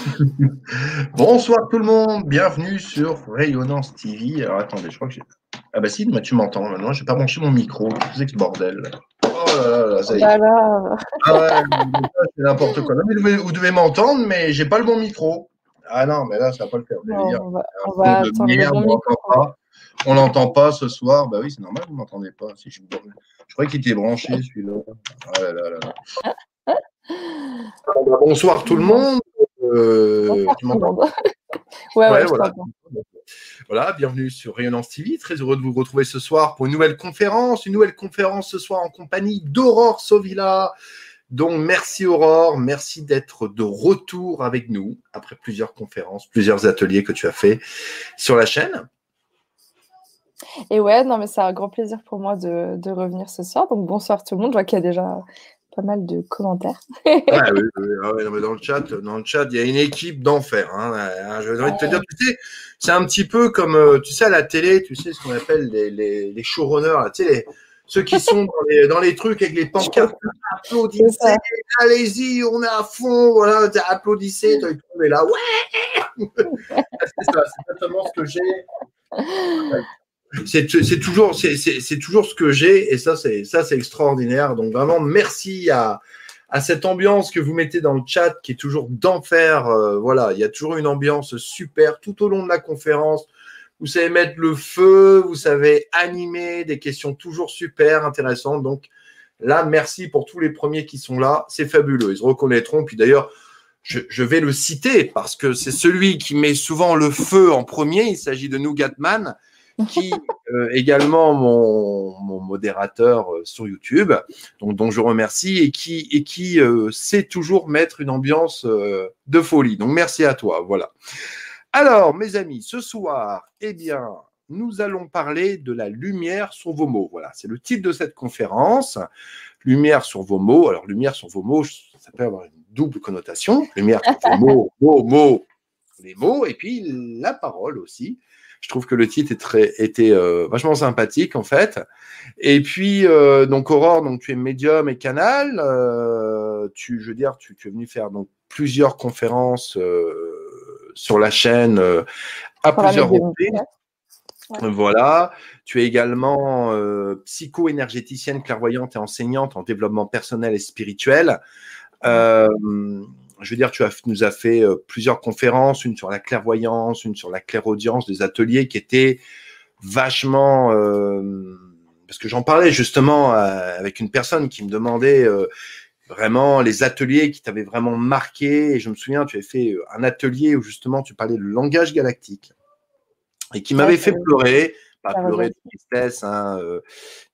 Bonsoir tout le monde, bienvenue sur Rayonnance TV. Alors attendez, je crois que j'ai. Ah bah si, tu m'entends maintenant, j'ai pas branché mon micro, c'est que ce bordel. Oh là là, ça y est. Ah ouais, c'est n'importe quoi. vous devez m'entendre, mais j'ai pas le bon micro. Ah non, mais là, ça va pas le faire. on va, on va attendre le bon micro. On l'entend pas ce soir. Bah oui, c'est normal, vous m'entendez pas. Si je... je crois qu'il était branché celui-là. Ah là là là. Bonsoir tout le monde. Euh, tu ouais, ouais, voilà. voilà, bienvenue sur Rayonnance TV. Très heureux de vous retrouver ce soir pour une nouvelle conférence. Une nouvelle conférence ce soir en compagnie d'Aurore Sovilla. Donc, merci Aurore, merci d'être de retour avec nous après plusieurs conférences, plusieurs ateliers que tu as fait sur la chaîne. Et ouais, non, mais c'est un grand plaisir pour moi de, de, revenir ce soir. Donc, bonsoir tout le monde. Je vois qu'il y a déjà pas mal de commentaires. ah, oui, oui, ah mais dans le chat, dans le chat, il y a une équipe d'enfer. Hein. Ah, je vais te dire, tu sais, c'est un petit peu comme, euh, tu sais, à la télé, tu sais ce qu'on appelle les, les, les showrunners, tu sais, ceux qui sont dans les, dans les, trucs avec les pancartes, applaudissez, allez-y, on est à fond, voilà, applaudissez, monde est là, ouais C'est ça, c'est exactement ce que j'ai c'est toujours, c'est toujours ce que j'ai et ça, c'est ça, c'est extraordinaire. Donc vraiment, merci à, à cette ambiance que vous mettez dans le chat qui est toujours d'enfer. Euh, voilà, il y a toujours une ambiance super tout au long de la conférence. Vous savez mettre le feu, vous savez animer des questions toujours super intéressantes. Donc là, merci pour tous les premiers qui sont là. C'est fabuleux. Ils se reconnaîtront. Puis d'ailleurs, je, vais le citer parce que c'est celui qui met souvent le feu en premier. Il s'agit de Nougatman qui euh, également mon, mon, modérateur euh, sur YouTube, donc, dont je remercie, et qui, et qui euh, sait toujours mettre une ambiance de folie. Donc merci à toi. Voilà. Alors, mes amis, ce soir, eh bien, nous allons parler de la lumière sur vos mots. Voilà, c'est le titre de cette conférence. Lumière sur vos mots. Alors, lumière sur vos mots, ça peut avoir une double connotation. Lumière sur vos mots, mots, mots, les mots, et puis la parole aussi je trouve que le titre est très, était euh, vachement sympathique en fait. Et puis euh, donc Aurore, donc tu es médium et canal. Euh, tu, je veux dire, tu, tu, es venu faire donc plusieurs conférences sur la chaîne à plusieurs reprises. Voilà. Tu es également psycho-énergéticienne, clairvoyante et enseignante en développement personnel et spirituel. Euh, je veux dire, tu as, nous as fait euh, plusieurs conférences, une sur la clairvoyance, une sur la clairaudience, des ateliers qui étaient vachement... Euh, parce que j'en parlais justement euh, avec une personne qui me demandait vraiment les ateliers qui t'avaient vraiment marqué. Et je me souviens, tu avais fait un atelier où justement tu parlais de langage galactique et qui m'avait fait pleurer pas pleurer de tristesse, hein,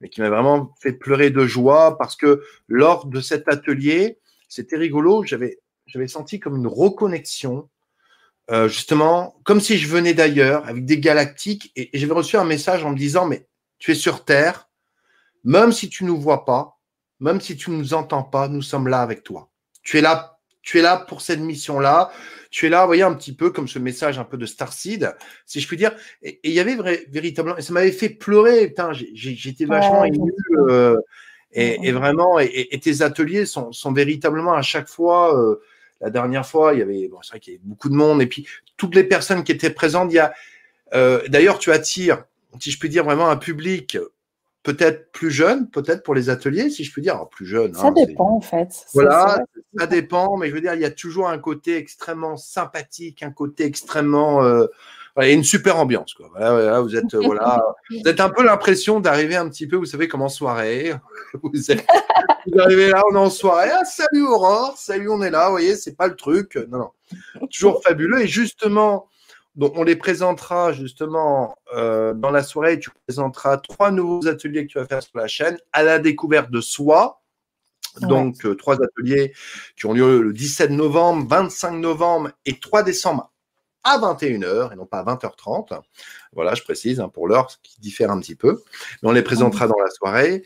mais qui m'a vraiment fait pleurer de joie parce que lors de cet atelier, c'était rigolo, j'avais j'avais senti comme une reconnexion, euh, justement, comme si je venais d'ailleurs, avec des galactiques, et, j'avais reçu un message en me disant, mais tu es sur Terre, même si tu ne nous vois pas, même si tu ne nous entends pas, nous sommes là avec toi. Tu es là, tu es là pour cette mission-là. Tu es là, vous voyez, un petit peu comme ce message un peu de Starseed, si je puis dire. Et il y avait véritablement, et ça m'avait fait pleurer. Putain, j'étais vachement ému. Euh, et, vraiment, et, tes ateliers sont, sont, véritablement à chaque fois euh, la dernière fois, il y avait, bon, c'est vrai qu'il y avait beaucoup de monde, et puis toutes les personnes qui étaient présentes, il y a, euh, d'ailleurs, tu attires, si je puis dire, vraiment un public peut-être plus jeune, peut-être pour les ateliers, si je puis dire, plus jeune. Ça hein, dépend en fait. Voilà, ça, dépend, mais je veux dire, il y a toujours un côté extrêmement sympathique, un côté extrêmement euh, a une super ambiance. Quoi. Voilà, vous êtes, voilà, vous êtes un peu l'impression d'arriver un petit peu, vous savez, comme en soirée. Vous, êtes, vous arrivez là, on est en soirée. Ah, salut Aurore, salut, on est là. Vous voyez, c'est pas le truc. Non, non. Toujours fabuleux. Et justement, donc on les présentera justement euh, dans la soirée. Tu présenteras trois nouveaux ateliers que tu vas faire sur la chaîne à la découverte de soi. Donc, euh, trois ateliers qui ont lieu le 17 novembre, 25 novembre et 3 décembre à 21h et non pas à 20h30. Voilà, je précise hein, pour l'heure, qui diffère un petit peu. Mais on les présentera dans la soirée.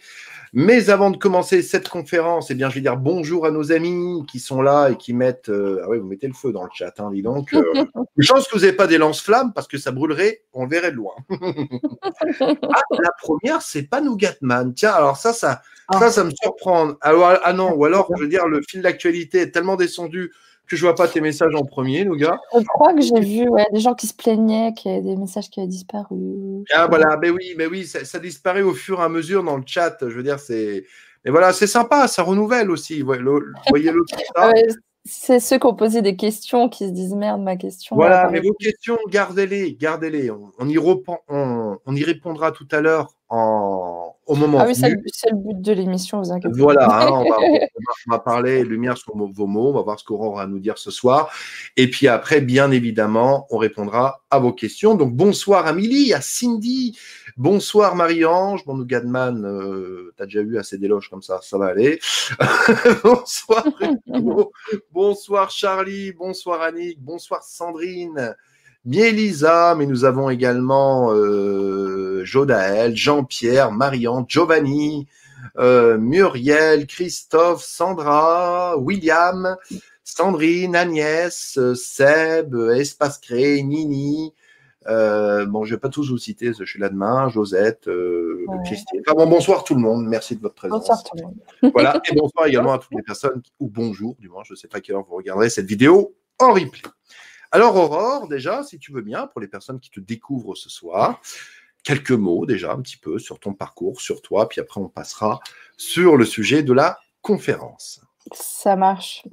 Mais avant de commencer cette conférence, eh bien, je vais dire bonjour à nos amis qui sont là et qui mettent. Euh, ah oui, vous mettez le feu dans le chat, hein, dis donc. Euh, chance que vous n'avez pas des lance-flammes parce que ça brûlerait, on le verrait de loin. ah, la première, c'est pas Nougatman. Tiens, alors ça, ça, ça, ça me surprend. Alors, ah non, ou alors, je veux dire, le fil d'actualité est tellement descendu que je vois pas tes messages en premier, nos gars. Je crois que j'ai vu des gens qui se plaignaient, qu'il y avait des messages qui avaient disparu. Ah voilà, mais oui, mais oui, ça, disparaît au fur et à mesure dans le chat. Je veux dire, c'est. Mais voilà, c'est sympa, ça renouvelle aussi. Voyez l'autre C'est ceux qui ont posé des questions qui se disent merde, ma question. Voilà, mais vos questions, gardez-les, gardez-les. On, y on, y répondra tout à l'heure en, au moment Ah oui, c'est le, but de l'émission, vous inquiétez Voilà, hein, on, va, on, va, parler lumière sur vos mots, on va voir ce qu'Aurore a à nous dire ce soir. Et puis après, bien évidemment, on répondra à vos questions. Donc bonsoir Amélie, à Cindy, bonsoir Marie-Ange, bon, Gadman, euh, t'as déjà eu assez d'éloges comme ça, ça va aller. bonsoir bonsoir Charlie, bonsoir Annick, bonsoir Sandrine. Lisa, mais nous avons également euh, Jodaël, Jean-Pierre, Marianne, Giovanni, euh, Muriel, Christophe, Sandra, William, Sandrine, Agnès, Seb, Espace Cré, Nini. Euh, bon, je vais pas tous vous citer, je suis là demain, Josette, euh, Christine. bon, bonsoir tout le monde, merci de votre présence. Bonsoir tout le monde. voilà, et bonsoir également à toutes les personnes, ou bonjour, du moins, je ne sais pas à quelle heure vous regarderez cette vidéo en replay. Alors, Aurore, déjà, si tu veux bien, pour les personnes qui te découvrent ce soir, quelques mots déjà un petit peu sur ton parcours, sur toi, puis après on passera sur le sujet de la conférence. Ça marche.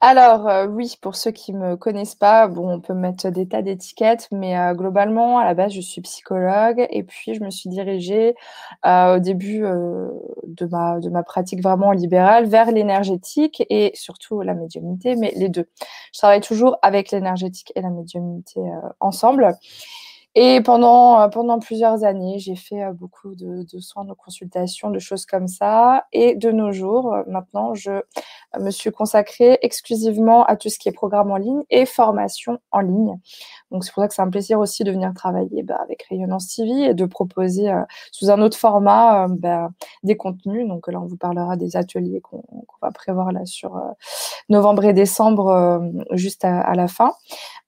Alors euh, oui, pour ceux qui me connaissent pas, bon, on peut mettre des tas d'étiquettes, mais euh, globalement, à la base, je suis psychologue et puis je me suis dirigée euh, au début de, ma, de ma pratique vraiment libérale vers l'énergétique et surtout la médiumnité, mais les deux. Je travaille toujours avec l'énergétique et la médiumnité ensemble. Et pendant, euh, pendant plusieurs années, j'ai fait euh, beaucoup de, soins, de consultations, de choses comme ça. Et de nos jours, euh, maintenant, je me suis consacrée exclusivement à tout ce qui est programme en ligne et formation en ligne. Donc, c'est pour ça que c'est un plaisir aussi de venir travailler bah, avec Rayonnance TV et de proposer sous un autre format bah, des contenus. Donc, là, on vous parlera des ateliers qu'on va prévoir là sur novembre et décembre, juste à la fin.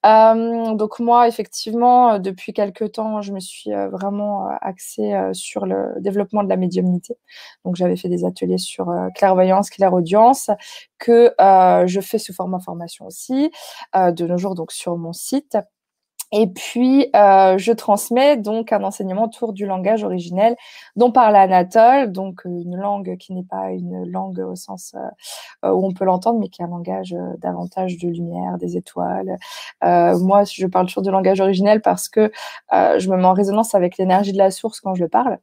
Euh, donc moi, effectivement, euh, depuis quelques temps, je me suis euh, vraiment axée sur le développement de la médiumnité. Donc j'avais fait des ateliers sur clairvoyance, clairaudience, que je fais sous format formation aussi, de nos jours donc sur mon site. Et puis, euh, je transmets donc un enseignement autour du langage originel dont parle Anatole, donc euh, une langue qui n'est pas une langue au sens euh, où on peut l'entendre, mais qui est un langage davantage de lumière, des étoiles. moi, je parle toujours de langage originel parce que je me mets en résonance avec l'énergie de la source quand je le parle.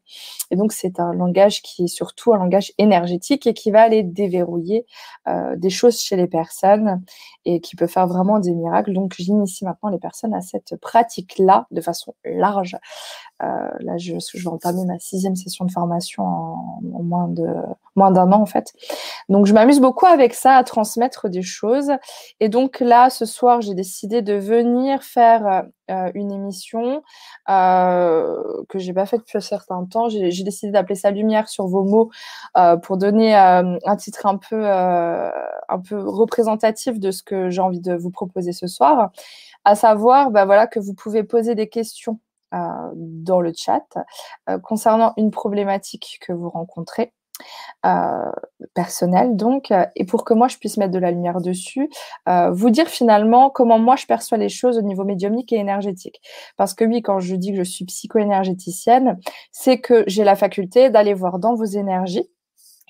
Et donc, c'est un langage qui est surtout un langage énergétique et qui va aller déverrouiller des choses chez les personnes et qui peut faire vraiment des miracles. Donc, j'initie maintenant les personnes à cette pratique-là de façon large. Euh, là, je, vais entamer ma sixième session de formation en, moins de moins d'un an en fait. Donc, je m'amuse beaucoup avec ça, à transmettre des choses. Et donc là, ce soir, j'ai décidé de venir faire euh, une émission euh, que j'ai pas faite depuis un certain temps. J'ai décidé d'appeler ça Lumière sur vos mots euh, pour donner euh, un titre un peu un peu représentatif de ce que j'ai envie de vous proposer ce soir à savoir bah, voilà, que vous pouvez poser des questions euh, dans le chat euh, concernant une problématique que vous rencontrez. Euh, personnelle donc et pour que moi je puisse mettre de la lumière dessus vous dire finalement comment moi je perçois les choses au niveau médiumnique et énergétique parce que oui quand je dis que je suis psycho-énergéticienne c'est que j'ai la faculté d'aller voir dans vos énergies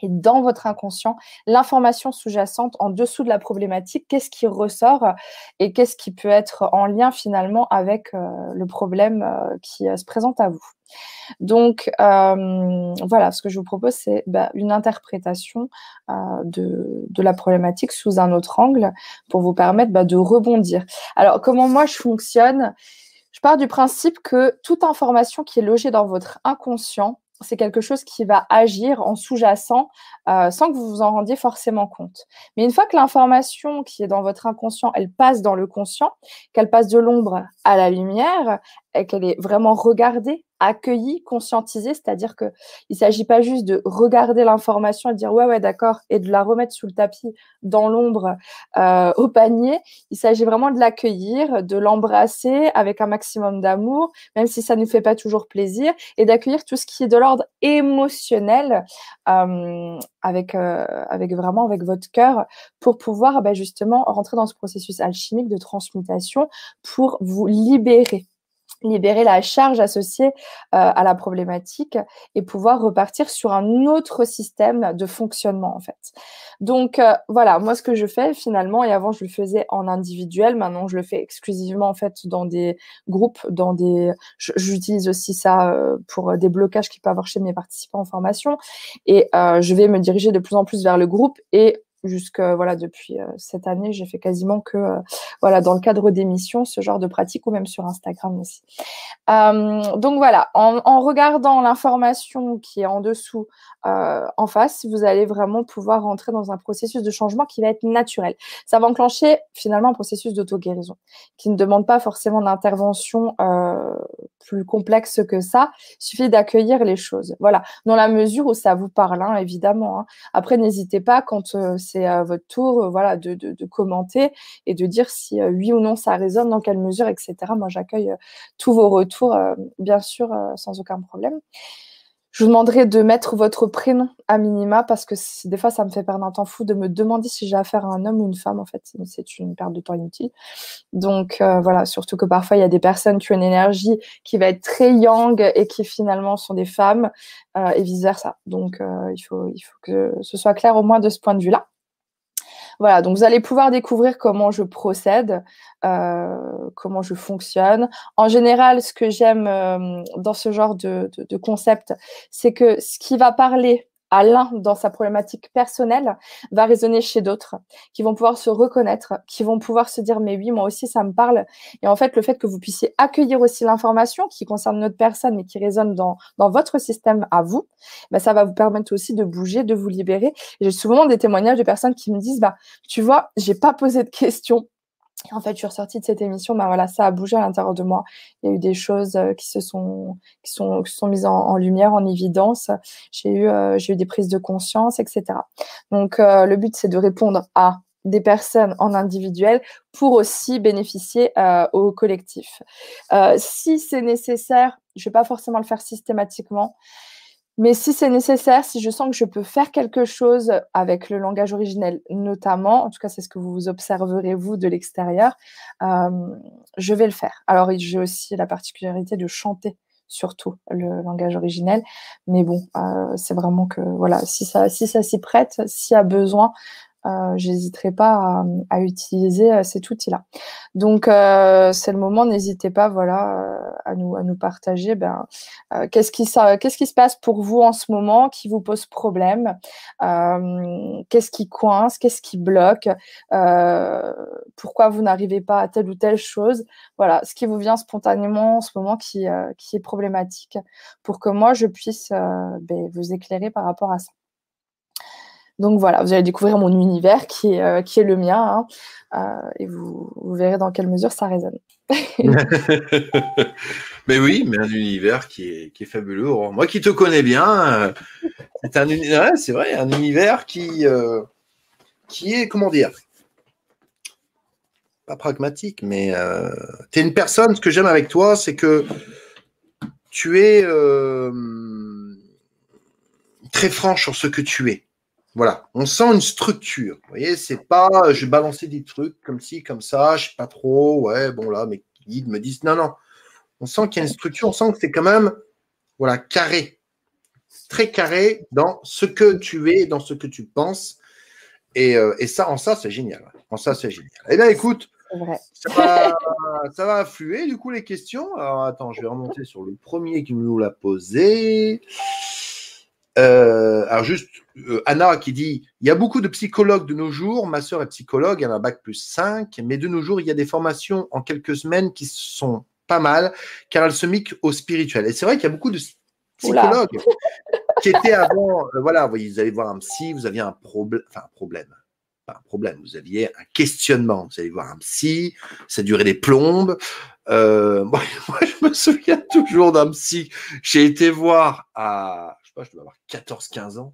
et dans votre inconscient, l'information sous-jacente en dessous de la problématique, qu'est-ce qui ressort et qu'est-ce qui peut être en lien finalement avec euh, le problème euh, qui euh, se présente à vous. Donc voilà, ce que je vous propose, c'est bah, une interprétation de, de, la problématique sous un autre angle pour vous permettre bah, de rebondir. Alors comment moi je fonctionne? Je pars du principe que toute information qui est logée dans votre inconscient c'est quelque chose qui va agir en sous-jacent euh, sans que vous vous en rendiez forcément compte. Mais une fois que l'information qui est dans votre inconscient, elle passe dans le conscient, qu'elle passe de l'ombre à la lumière, et qu'elle est vraiment regardée accueilli, conscientisé, c'est-à-dire que il s'agit pas juste de regarder l'information et de dire ouais ouais d'accord et de la remettre sous le tapis dans l'ombre euh, au panier. Il s'agit vraiment de l'accueillir, de l'embrasser avec un maximum d'amour, même si ça ne nous fait pas toujours plaisir, et d'accueillir tout ce qui est de l'ordre émotionnel euh, avec euh, avec vraiment avec votre cœur pour pouvoir bah, justement rentrer dans ce processus alchimique de transmutation pour vous libérer libérer la charge associée euh, à la problématique et pouvoir repartir sur un autre système de fonctionnement en fait. Donc euh, voilà, moi ce que je fais finalement et avant je le faisais en individuel, maintenant je le fais exclusivement en fait dans des groupes, dans des j'utilise aussi ça euh, pour des blocages qu'il peut avoir chez mes participants en formation et je vais me diriger de plus en plus vers le groupe et jusque voilà depuis euh, cette année j'ai fait quasiment que euh, voilà dans le cadre d'émissions ce genre de pratique ou même sur Instagram aussi euh, donc voilà en, regardant l'information qui est en dessous en face vous allez vraiment pouvoir rentrer dans un processus de changement qui va être naturel ça va enclencher finalement un processus d'auto guérison qui ne demande pas forcément d'intervention plus complexe que ça. Il suffit d'accueillir les choses. Voilà, dans la mesure où ça vous parle, hein, évidemment. Hein. Après, n'hésitez pas quand c'est à votre tour, euh, voilà, de, commenter et de dire si euh, oui ou non ça résonne, dans quelle mesure, etc. Moi, j'accueille tous vos retours, bien sûr, sans aucun problème je vous demanderai de mettre votre prénom à minima parce que des fois, ça me fait perdre un temps fou de me demander si j'ai affaire à un homme ou une femme. En fait, c'est une perte de temps inutile. Donc euh, voilà, surtout que parfois, il y a des personnes qui ont une énergie qui va être très yang et qui finalement sont des femmes euh, et vice-versa. Donc euh, il faut que ce soit clair au moins de ce point de vue-là. Voilà, donc vous allez pouvoir découvrir comment je procède, euh, comment je fonctionne. En général, ce que j'aime euh, dans ce genre de, concept, c'est que ce qui va parler à l'un dans sa problématique personnelle va résonner chez d'autres qui vont pouvoir se reconnaître, qui vont pouvoir se dire mais oui moi aussi ça me parle et en fait le fait que vous puissiez accueillir aussi l'information qui concerne notre personne mais qui résonne dans, dans votre système à vous, bah, ça va vous permettre aussi de bouger, de vous libérer. J'ai souvent des témoignages de personnes qui me disent bah tu vois j'ai pas posé de questions en fait, je suis ressortie de cette émission, bah voilà, ça a bougé à l'intérieur de moi. Il y a eu des choses euh, qui se sont, qui sont, qui sont mises en, lumière, en évidence. J'ai eu, euh, eu des prises de conscience, etc. Donc, euh, le but, c'est de répondre à des personnes en individuel pour aussi bénéficier au collectif. si c'est nécessaire, je vais pas forcément le faire systématiquement. Mais si c'est nécessaire, si je sens que je peux faire quelque chose avec le langage originel, notamment, en tout cas c'est ce que vous observerez vous de l'extérieur, euh, je vais le faire. Alors j'ai aussi la particularité de chanter surtout le langage originel, mais bon, euh, c'est vraiment que voilà, si ça, si ça s'y prête, s'il y a besoin, euh, j'hésiterai pas à, utiliser euh, cet outil-là. Donc euh, c'est le moment, n'hésitez pas, voilà, à nous à nous partager. Ben, qu'est-ce qui se passe pour vous en ce moment, qui vous pose problème, qu'est-ce qui coince, qu'est-ce qui bloque, pourquoi vous n'arrivez pas à telle ou telle chose. Voilà, ce qui vous vient spontanément en ce moment qui qui est problématique, pour que moi je puisse ben, vous éclairer par rapport à ça. Donc voilà, vous allez découvrir mon univers qui est, euh, le mien hein, euh, et vous, verrez dans quelle mesure ça résonne. mais oui, mais un univers qui est, fabuleux. Moi qui te connais bien, euh, c'est un univers, c'est vrai, un univers qui, qui est, comment dire, pas pragmatique, mais tu es une personne, ce que j'aime avec toi, c'est que tu es très franche sur ce que tu es. Voilà, on sent une structure. Vous voyez, c'est pas je vais balancer des trucs comme ci, comme ça, je sais pas trop, ouais, bon là, mes guides me disent non, non. On sent qu'il y a une structure, on sent que c'est quand même voilà, carré. Très carré dans ce que tu es, dans ce que tu penses. Et, euh, et ça, en ça, c'est génial. En ça, c'est génial. Eh bien, écoute, ça va, ça va affluer du coup les questions. Alors attends, je vais remonter sur le premier qui nous l'a posé. Euh, alors juste, euh, Anna qui dit, il y a beaucoup de psychologues de nos jours, ma sœur est psychologue, elle a un bac plus 5, mais de nos jours, il y a des formations en quelques semaines qui sont pas mal, car elles se mixent au spirituel. Et c'est vrai qu'il y a beaucoup de psychologues qui étaient avant, euh, voilà, vous allez voir un psy, vous aviez un problème, enfin un problème, pas un problème, vous aviez un questionnement, vous allez voir un psy, ça durait des plombes, Euh, moi, je me souviens toujours d'un psy. J'ai été voir à, je dois avoir 14-15 ans.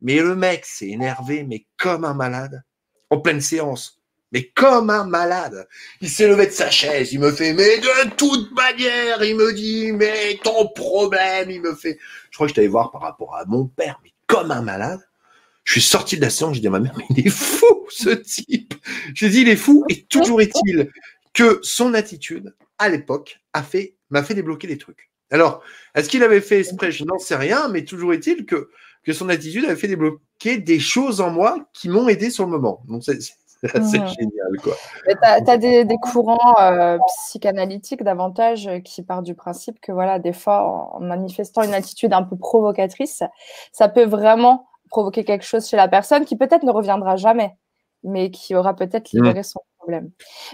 Mais le mec s'est énervé, mais comme un malade, en pleine séance. Mais comme un malade. Il s'est levé de sa chaise, il me fait, mais de toute manière, il me dit, mais ton problème, il me fait. Je crois que je t'allais voir par rapport à mon père, mais comme un malade. Je suis sorti de la séance, j'ai dit à ma mère, mais il est fou, ce type. J'ai dit, il est fou, et toujours est-il que son attitude, à l'époque, a fait, m'a fait débloquer des trucs. Alors, est-ce qu'il avait fait exprès? Je n'en sais rien, mais toujours est-il que, que son attitude avait fait débloquer des choses en moi qui m'ont aidé sur le moment. Donc, c'est mmh. génial, quoi. Tu as, des, des, courants euh, psychanalytiques davantage qui partent du principe que, voilà, des fois, en manifestant une attitude un peu provocatrice, ça peut vraiment provoquer quelque chose chez la personne qui peut-être ne reviendra jamais, mais qui aura peut-être libéré mmh. son problème.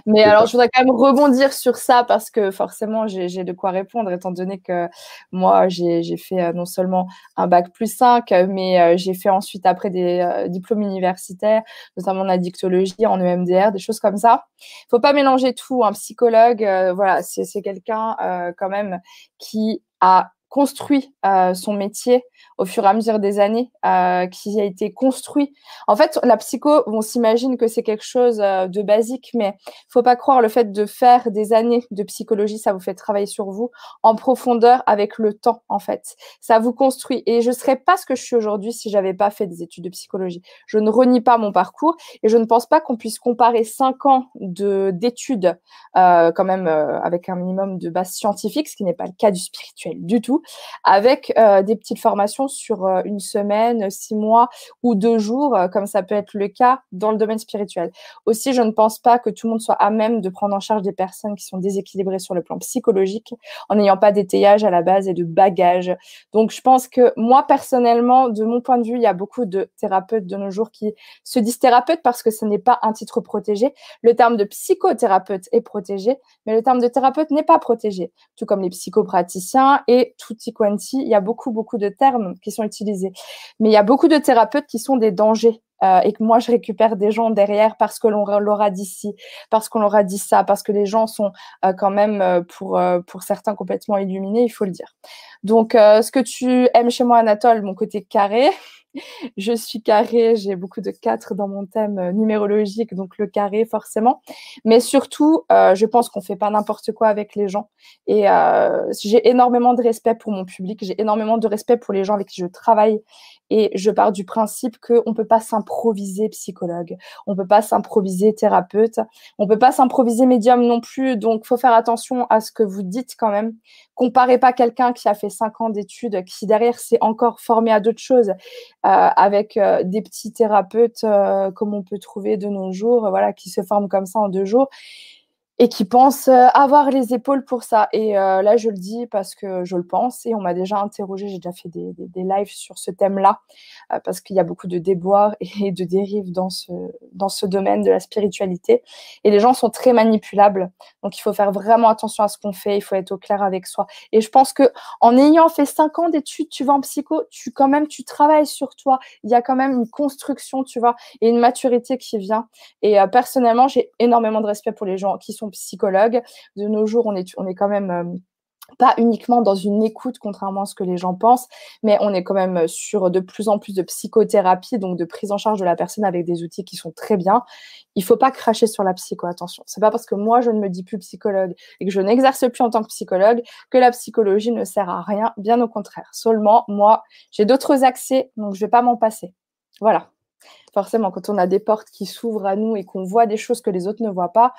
Mais alors, je voudrais quand même rebondir sur ça parce que forcément, j'ai de quoi répondre, étant donné que moi, j'ai fait euh, non seulement un bac plus 5, mais euh, j'ai fait ensuite après des euh, diplômes universitaires, notamment en addictologie, en EMDR, des choses comme ça. Il faut pas mélanger tout. Un psychologue, voilà, c'est quelqu'un quand même qui a construit euh, son métier au fur et à mesure des années, euh, qui a été construit. En fait, la psycho, on s'imagine que c'est quelque chose euh, de basique, mais faut pas croire le fait de faire des années de psychologie, ça vous fait travailler sur vous en profondeur avec le temps, en fait. Ça vous construit. Et je serais pas ce que je suis aujourd'hui si j'avais pas fait des études de psychologie. Je ne renie pas mon parcours et je ne pense pas qu'on puisse comparer cinq ans de d'études, quand même avec un minimum de base scientifique, ce qui n'est pas le cas du spirituel du tout avec euh, des petites formations sur euh, une semaine, six mois ou deux jours, euh, comme ça peut être le cas dans le domaine spirituel. Aussi, je ne pense pas que tout le monde soit à même de prendre en charge des personnes qui sont déséquilibrées sur le plan psychologique en n'ayant pas d'étayage à la base et de bagages. Donc, je pense que moi, personnellement, de mon point de vue, il y a beaucoup de thérapeutes de nos jours qui se disent thérapeutes parce que ce n'est pas un titre protégé. Le terme de psychothérapeute est protégé, mais le terme de thérapeute n'est pas protégé, tout comme les psychopraticiens et tout il y a beaucoup, beaucoup de termes qui sont utilisés. Mais il y a beaucoup de thérapeutes qui sont des dangers. Euh, et que moi, je récupère des gens derrière parce que l'on leur a dit ci, parce qu'on leur a dit ça, parce que les gens sont euh, quand même, euh, pour, pour certains, complètement illuminés, il faut le dire. Donc, ce que tu aimes chez moi, Anatole, mon côté carré, je suis carré, j'ai beaucoup de 4 dans mon thème euh, numérologique, donc le carré forcément. Mais surtout, euh, je pense qu'on fait pas n'importe quoi avec les gens. Et euh, j'ai énormément de respect pour mon public, j'ai énormément de respect pour les gens avec qui je travaille. Et je pars du principe qu'on ne peut pas s'improviser psychologue, on ne peut pas s'improviser thérapeute, on ne peut pas s'improviser médium non plus. Donc, faut faire attention à ce que vous dites quand même. Comparez pas quelqu'un qui a fait cinq ans d'études, qui derrière s'est encore formé à d'autres choses, euh, avec euh, des petits thérapeutes euh, comme on peut trouver de nos jours, voilà, qui se forment comme ça en deux jours et qui pensent euh, avoir les épaules pour ça. Et euh, là, je le dis parce que je le pense et on m'a déjà interrogé, j'ai déjà fait des, des, lives sur ce thème-là, euh, parce qu'il y a beaucoup de déboires et de dérives dans ce, dans ce domaine de la spiritualité. Et les gens sont très manipulables. Donc, il faut faire vraiment attention à ce qu'on fait, il faut être au clair avec soi. Et je pense que en ayant fait cinq ans d'études, tu vas en psycho, tu quand même, tu travailles sur toi. Il y a quand même une construction, tu vois, et une maturité qui vient. Et personnellement, j'ai énormément de respect pour les gens qui sont psychologue. De nos jours, on est, quand même euh, pas uniquement dans une écoute, contrairement à ce que les gens pensent, mais on est quand même sur de plus en plus de psychothérapie, donc de prise en charge de la personne avec des outils qui sont très bien. Il faut pas cracher sur la psycho, attention. C'est pas parce que moi je ne me dis plus psychologue et que je n'exerce plus en tant que psychologue que la psychologie ne sert à rien, bien au contraire. Seulement, moi, j'ai d'autres accès, donc je vais pas m'en passer. Voilà forcément, quand on a des portes qui s'ouvrent à nous et qu'on voit des choses que les autres ne voient pas,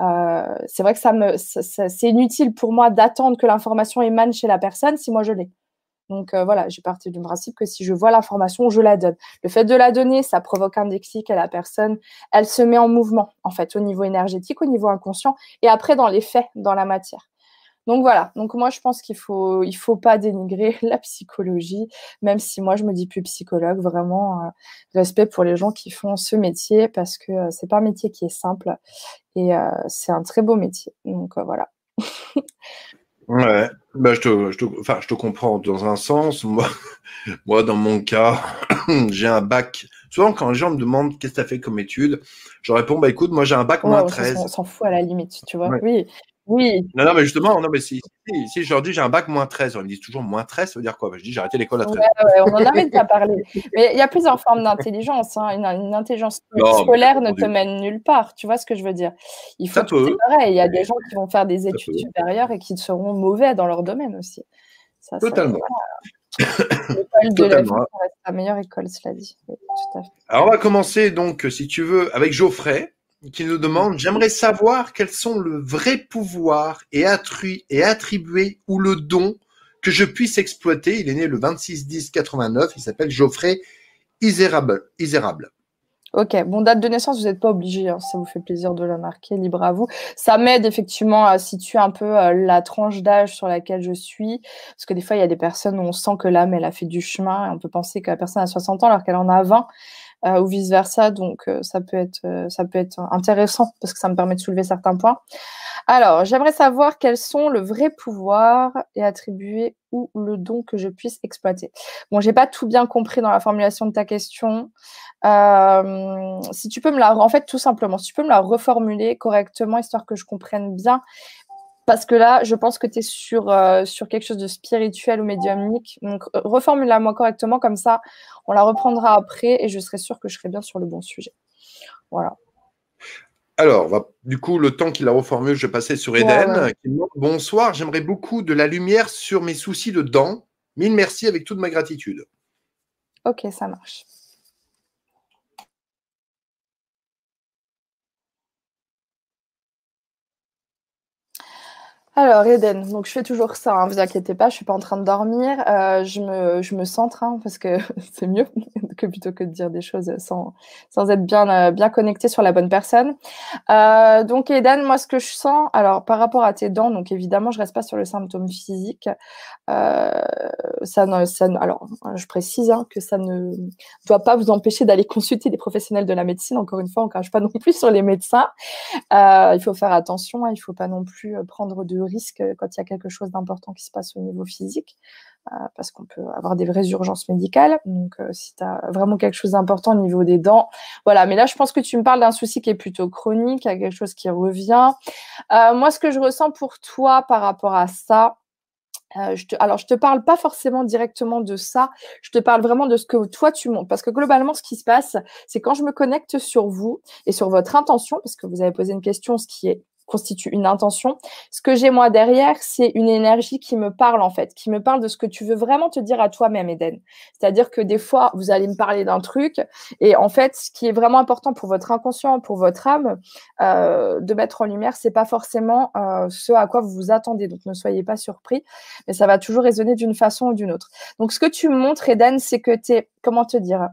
euh, c'est vrai que c'est inutile pour moi d'attendre que l'information émane chez la personne si moi je l'ai. Donc euh, voilà, j'ai parti du principe que si je vois l'information, je la donne. Le fait de la donner, ça provoque un déclic à la personne. Elle se met en mouvement, en fait, au niveau énergétique, au niveau inconscient, et après dans les faits, dans la matière. Donc voilà. Donc moi, je pense qu'il faut, il faut pas dénigrer la psychologie, même si moi je me dis plus psychologue. Vraiment euh, respect pour les gens qui font ce métier parce que euh, c'est pas un métier qui est simple et euh, c'est un très beau métier. Donc voilà. ouais. Bah, je te, je te, enfin, je te comprends dans un sens. Moi, moi dans mon cas, j'ai un bac. Souvent, quand les gens me demandent qu'est-ce que tu as fait comme étude, je réponds bah écoute, moi j'ai un bac moins 13. On s'en fout à la limite, tu vois. Oui, Oui. Non, non, mais justement, non, mais si, si, je leur dis j'ai un bac moins 13, ils me disent toujours moins 13, ça veut dire quoi? Bah, Je dis j'ai arrêté l'école à 13. Ouais, ouais, on en avait déjà parlé. Mais il y a plusieurs formes d'intelligence. Hein. Une, intelligence scolaire ne te mène nulle part. Tu vois ce que je veux dire? Il faut pareil. Il y a des gens qui vont faire des études supérieures et qui seront mauvais dans leur domaine aussi. Totalement. L'école de la vie, ça reste la meilleure école, cela dit. Alors, on va commencer donc, si tu veux, avec Geoffrey, qui nous demande J'aimerais savoir quels sont le vrai pouvoir et, et attribué ou le don que je puisse exploiter. Il est né le 26-10-89. Il s'appelle Geoffrey Isérable. Isérable. Ok, bon, date de naissance, vous n'êtes pas obligé, hein, ça vous fait plaisir de la marquer, libre à vous. Ça m'aide effectivement à situer un peu euh, la tranche d'âge sur laquelle je suis, parce que des fois, il y a des personnes où on sent que l'âme, elle a fait du chemin, et on peut penser que la personne a 60 ans alors qu'elle en a 20, euh, ou vice-versa, donc euh, ça, peut être, ça peut être intéressant, parce que ça me permet de soulever certains points. Alors, j'aimerais savoir quels sont le vrai pouvoir et attribuer ou le don que je puisse exploiter. Bon, j'ai pas tout bien compris dans la formulation de ta question. Euh, si tu peux me la, en fait, tout simplement, si tu peux me la reformuler correctement, histoire que je comprenne bien, parce que là, je pense que tu es sur, euh, sur quelque chose de spirituel ou médiumnique. Donc, euh, reformule-la moi correctement, comme ça, on la reprendra après et je serai sûre que je serai bien sur le bon sujet. Voilà. Alors, du coup, le temps qu'il a reformule, je vais passer sur Eden. Bonsoir, j'aimerais beaucoup de la lumière sur mes soucis de dents. Mille merci avec toute ma gratitude. Ok, ça marche. Alors, Eden, donc je fais toujours ça, hein, vous inquiétez pas, je suis pas en train de dormir, euh, je, me, je me centre hein, parce que c'est mieux que plutôt que de dire des choses sans, sans être bien, euh, bien connecté sur la bonne personne. Euh, donc, Eden, moi, ce que je sens, alors par rapport à tes dents, donc évidemment, je reste pas sur le symptôme physique. ça, ça, alors, je précise hein, que ça ne doit pas vous empêcher d'aller consulter des professionnels de la médecine. Encore une fois, on ne crache pas non plus sur les médecins. il faut faire attention, il ne faut pas non plus prendre de risque quand il y a quelque chose d'important qui se passe au niveau physique, euh, parce qu'on peut avoir des vraies urgences médicales. Donc, euh, si tu as vraiment quelque chose d'important au niveau des dents, voilà. Mais là, je pense que tu me parles d'un souci qui est plutôt chronique, à quelque chose qui revient. Euh, moi, ce que je ressens pour toi par rapport à ça, je te, alors, je te parle pas forcément directement de ça. Je te parle vraiment de ce que toi tu montres. Parce que globalement, ce qui se passe, c'est quand je me connecte sur vous et sur votre intention, parce que vous avez posé une question, ce qui est constitue une intention. Ce que j'ai moi derrière, c'est une énergie qui me parle en fait, qui me parle de ce que tu veux vraiment te dire à toi-même, Eden. C'est-à-dire que des fois, vous allez me parler d'un truc et en fait, ce qui est vraiment important pour votre inconscient, pour votre âme, euh, de mettre en lumière, c'est pas forcément euh, ce à quoi vous vous attendez. Donc ne soyez pas surpris, mais ça va toujours résonner d'une façon ou d'une autre. Donc ce que tu montres, Eden, c'est que tu es, comment te dire,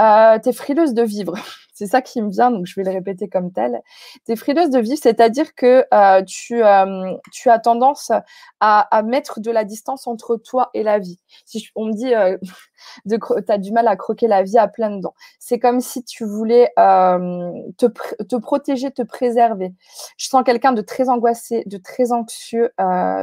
euh, tu es frileuse de vivre. C'est ça qui me vient, donc je vais le répéter comme tel. Tu es de vivre, c'est-à-dire que euh, tu, euh, tu as tendance à, mettre de la distance entre toi et la vie. Si on me dit, euh, tu as du mal à croquer la vie à pleines dents, c'est comme si tu voulais euh, te, te, protéger, te préserver. Je sens quelqu'un de très angoissé, de très anxieux,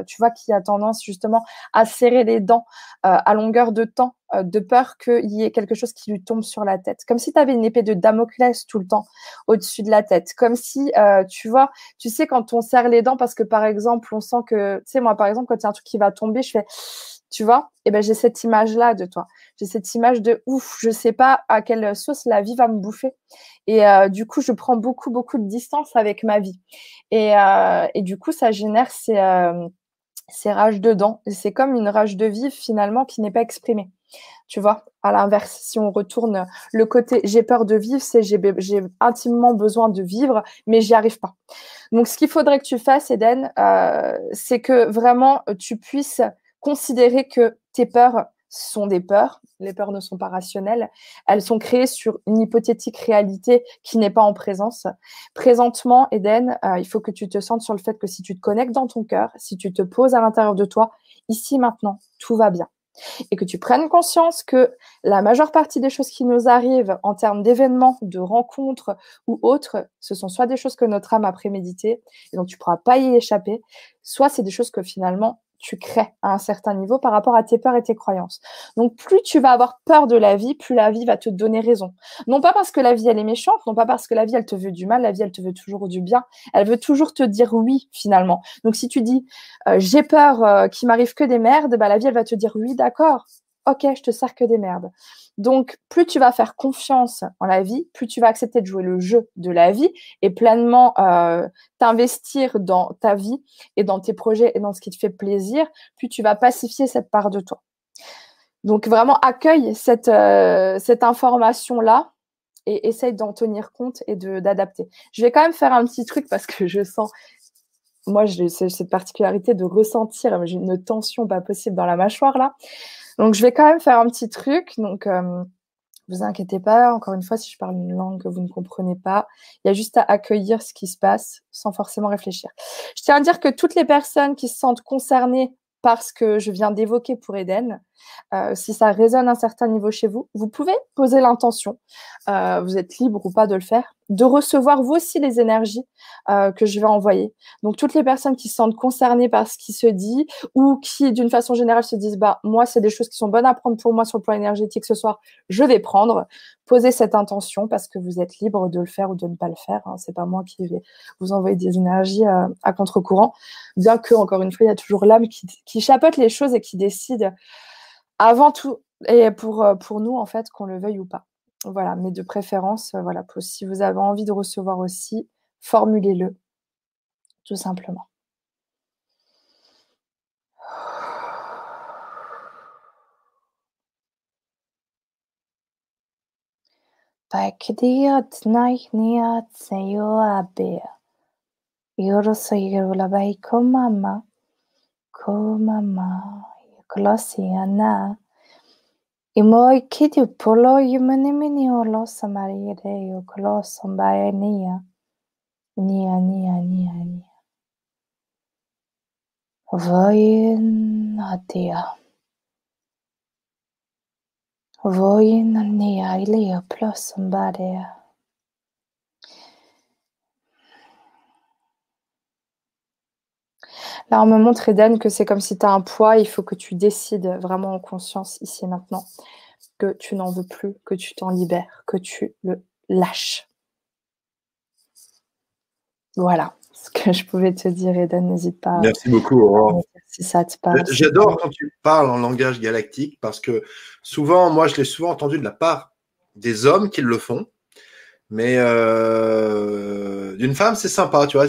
tu vois, qui a tendance justement à serrer les dents à longueur de temps de peur qu'il y ait quelque chose qui lui tombe sur la tête. Comme si tu avais une épée de Damoclès tout le temps au-dessus de la tête. Comme si, euh, tu vois, tu sais, quand on serre les dents, parce que par exemple, on sent que, tu sais, moi, par exemple, quand il y a un truc qui va tomber, je fais, tu vois, et eh ben j'ai cette image-là de toi. J'ai cette image de ouf, je sais pas à quelle sauce la vie va me bouffer. Et euh, du coup, je prends beaucoup, beaucoup de distance avec ma vie. Et, euh, et du coup, ça génère ces, ces rages de dents. C'est comme une rage de vivre finalement qui n'est pas exprimée. Tu vois, à l'inverse, si on retourne le côté j'ai peur de vivre, c'est j'ai, intimement besoin de vivre, mais j'y arrive pas. Donc, ce qu'il faudrait que tu fasses, Eden, euh, c'est que vraiment tu puisses considérer que tes peurs sont des peurs. Les peurs ne sont pas rationnelles. Elles sont créées sur une hypothétique réalité qui n'est pas en présence. Présentement, Eden, euh, il faut que tu te sentes sur le fait que si tu te connectes dans ton cœur, si tu te poses à l'intérieur de toi, ici maintenant, tout va bien et que tu prennes conscience que la majeure partie des choses qui nous arrivent en termes d'événements, de rencontres ou autres, ce sont soit des choses que notre âme a préméditées et donc tu ne pourras pas y échapper, soit c'est des choses que finalement tu crées à un certain niveau par rapport à tes peurs et tes croyances. Donc, plus tu vas avoir peur de la vie, plus la vie va te donner raison. Non pas parce que la vie, elle est méchante, non pas parce que la vie, elle te veut du mal, la vie, elle te veut toujours du bien. Elle veut toujours te dire oui, finalement. Donc, si tu dis, euh, j'ai peur euh, qu'il m'arrive que des merdes, bah, la vie, elle va te dire oui, d'accord. Ok, je te sers que des merdes. Donc, plus tu vas faire confiance en la vie, plus tu vas accepter de jouer le jeu de la vie et pleinement euh, t'investir dans ta vie et dans tes projets et dans ce qui te fait plaisir, plus tu vas pacifier cette part de toi. Donc, vraiment, accueille cette, euh, cette information-là et essaye d'en tenir compte et d'adapter. Je vais quand même faire un petit truc parce que je sens moi, j'ai cette particularité de ressentir, une tension pas possible dans la mâchoire là. Donc, je vais quand même faire un petit truc. Donc, euh, vous inquiétez pas. Encore une fois, si je parle une langue que vous ne comprenez pas, il y a juste à accueillir ce qui se passe sans forcément réfléchir. Je tiens à dire que toutes les personnes qui se sentent concernées par ce que je viens d'évoquer pour Eden, euh, si ça résonne à un certain niveau chez vous, vous pouvez poser l'intention, euh, vous êtes libre ou pas de le faire, de recevoir vous aussi les énergies euh, que je vais envoyer. Donc toutes les personnes qui se sentent concernées par ce qui se dit ou qui d'une façon générale se disent bah moi c'est des choses qui sont bonnes à prendre pour moi sur le plan énergétique ce soir, je vais prendre. Posez cette intention parce que vous êtes libre de le faire ou de ne pas le faire. Hein. C'est pas moi qui vais vous envoyer des énergies euh, à contre-courant, bien que encore une fois il y a toujours l'âme qui, qui chapeaute les choses et qui décide avant tout et pour euh, pour nous en fait qu'on le veuille ou pas. Voilà, mais de préférence, euh, voilà, si vous avez envie de recevoir aussi, formulez-le, tout simplement. Kolossenierna. Imorgon Kidupologiumene miniolosa Maria Deo Kolossom Baia Nia. Nia, Nia, Nia, Nia. Voin Adia. Voin Nia Ilea Plossom Baia. Là, on me montre, Eden, que c'est comme si tu as un poids, il faut que tu décides vraiment en conscience ici et maintenant que tu n'en veux plus, que tu t'en libères, que tu le lâches. Voilà ce que je pouvais te dire, Eden, n'hésite pas. Merci beaucoup, Aurore. Si ça te parle. J'adore quand tu parles en langage galactique parce que souvent, moi, je l'ai souvent entendu de la part des hommes qui le font, mais euh, d'une femme, c'est sympa, tu vois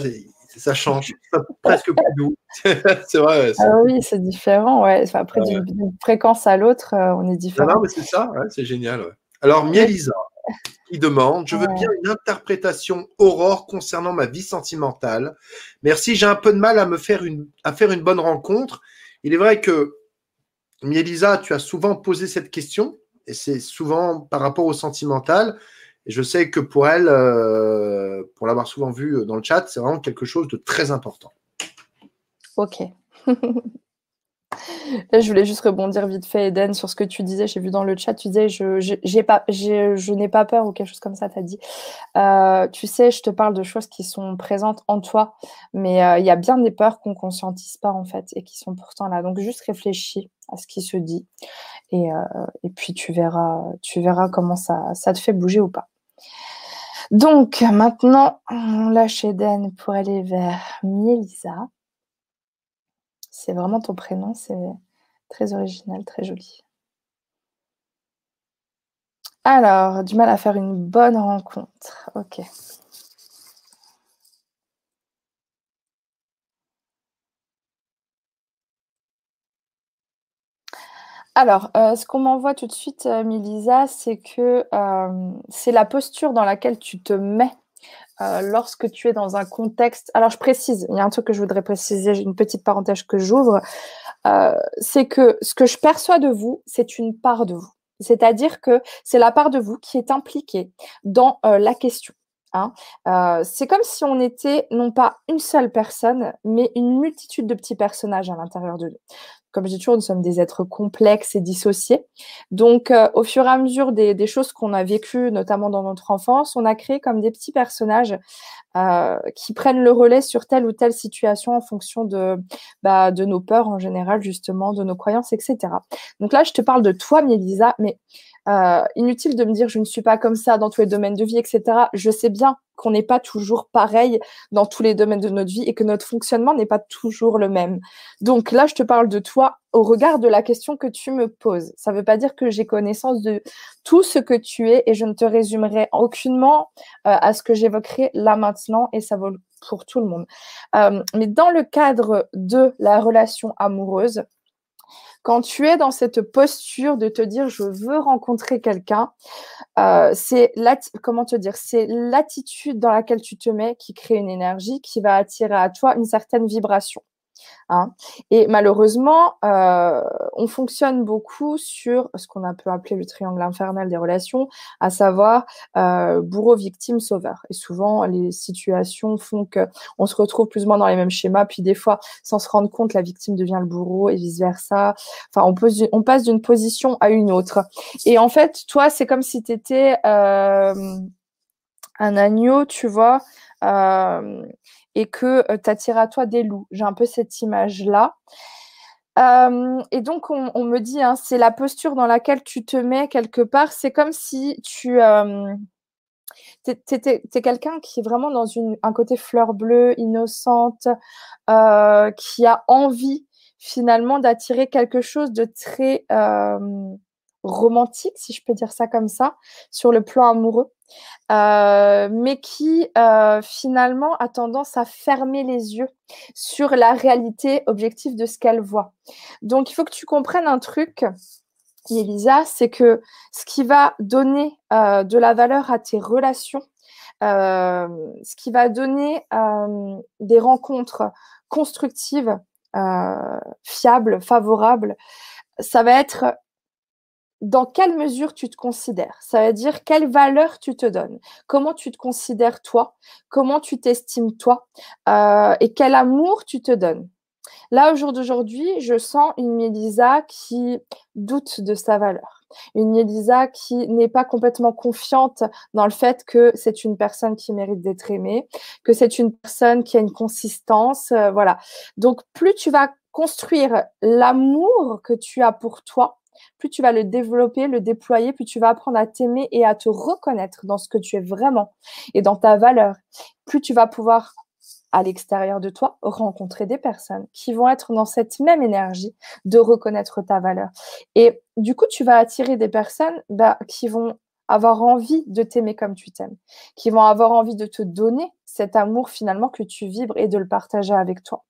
ça change, presque plus doux. c'est vrai. Ah oui, c'est différent. Ouais. après, d'une fréquence à l'autre, euh, on est différent. Non, mais c'est ça, c'est génial. Alors, Mielisa, qui demande Je veux bien une interprétation aurore concernant ma vie sentimentale. Merci, j'ai un peu de mal à me faire une, à faire une bonne rencontre. Il est vrai que, Mielisa, tu as souvent posé cette question, et c'est souvent par rapport au sentimental. Et je sais que pour elle, euh, pour l'avoir souvent vu euh, dans le chat, c'est vraiment quelque chose de très important. Ok. je voulais juste rebondir vite fait, Eden, sur ce que tu disais. J'ai vu dans le chat, tu disais je, pas, je n'ai pas peur ou quelque chose comme ça, tu as dit. Euh, tu sais, je te parle de choses qui sont présentes en toi, mais il y a bien des peurs qu'on ne conscientise pas en fait et qui sont pourtant là. Donc juste réfléchis à ce qui se dit et, et puis tu verras, tu verras comment ça, ça te fait bouger ou pas. Donc maintenant, on lâche Eden pour aller vers Mielisa. C'est vraiment ton prénom, c'est très original, très joli. Alors, du mal à faire une bonne rencontre. Ok. Alors, euh, ce qu'on m'envoie tout de suite, euh, Milisa, c'est que euh, c'est la posture dans laquelle tu te mets lorsque tu es dans un contexte. Alors, je précise, il y a un truc que je voudrais préciser, une petite parenthèse que j'ouvre. c'est que ce que je perçois de vous, c'est une part de vous. C'est-à-dire que c'est la part de vous qui est impliquée dans la question. Hein. c'est comme si on était non pas une seule personne, mais une multitude de petits personnages à l'intérieur de nous comme je dis toujours, nous sommes des êtres complexes et dissociés. Donc, euh, au fur et à mesure des, choses qu'on a vécues, notamment dans notre enfance, on a créé comme des petits personnages euh, qui prennent le relais sur telle ou telle situation en fonction de, bah, nos peurs en général, justement, de nos croyances, etc. Donc là, je te parle de toi, Mélisa, mais euh, inutile de me dire je ne suis pas comme ça dans tous les domaines de vie, etc. Je sais bien qu'on n'est pas toujours pareil dans tous les domaines de notre vie et que notre fonctionnement n'est pas toujours le même. Donc là, je te parle de toi au regard de la question que tu me poses. Ça ne veut pas dire que j'ai connaissance de tout ce que tu es et je ne te résumerai aucunement euh, à ce que j'évoquerai là maintenant et ça vaut pour tout le monde. Euh, mais dans le cadre de la relation amoureuse, quand tu es dans cette posture de te dire je veux rencontrer quelqu'un, euh, c'est comment te dire, c'est l'attitude dans laquelle tu te mets qui crée une énergie qui va attirer à toi une certaine vibration. Hein. Et malheureusement, euh, on fonctionne beaucoup sur ce qu'on a pu appeler le triangle infernal des relations, à savoir euh, bourreau, victime, sauveur. Et souvent, les situations font que on se retrouve plus ou moins dans les mêmes schémas. Puis des fois, sans se rendre compte, la victime devient le bourreau et vice versa. Enfin, on, passe d'une position à une autre. Et en fait, toi, c'est comme si tu étais euh, un agneau, tu vois. Et que tu attires à toi des loups. J'ai un peu cette image-là. et donc, on, me dit, hein, c'est la posture dans laquelle tu te mets quelque part. C'est comme si tu. Euh, es, quelqu'un qui est vraiment dans une, un côté fleur bleue, innocente, euh, qui a envie finalement d'attirer quelque chose de très romantique, si je peux dire ça comme ça, sur le plan amoureux, euh, mais qui euh, finalement a tendance à fermer les yeux sur la réalité objective de ce qu'elle voit. Donc il faut que tu comprennes un truc. Elisa, c'est que ce qui va donner euh, de la valeur à tes relations, ce qui va donner des rencontres constructives, fiables, favorables, ça va être dans quelle mesure tu te considères? Ça veut dire quelle valeur tu te donnes, comment tu te considères toi, comment tu t'estimes toi? Euh, et quel amour tu te donnes? Là, au jour d'aujourd'hui, je sens une Mélisa qui doute de sa valeur. Une Mélisa qui n'est pas complètement confiante dans le fait que c'est une personne qui mérite d'être aimée, que c'est une personne qui a une consistance. Euh, voilà. Donc, plus tu vas construire l'amour que tu as pour toi, plus tu vas le développer, le déployer, plus tu vas apprendre à t'aimer et à te reconnaître dans ce que tu es vraiment et dans ta valeur. Plus tu vas pouvoir à l'extérieur de toi, rencontrer des personnes qui vont être dans cette même énergie de reconnaître ta valeur. Et du coup, tu vas attirer des personnes bah, qui vont avoir envie de t'aimer comme tu t'aimes, qui vont avoir envie de te donner cet amour finalement que tu vibres et de le partager avec toi.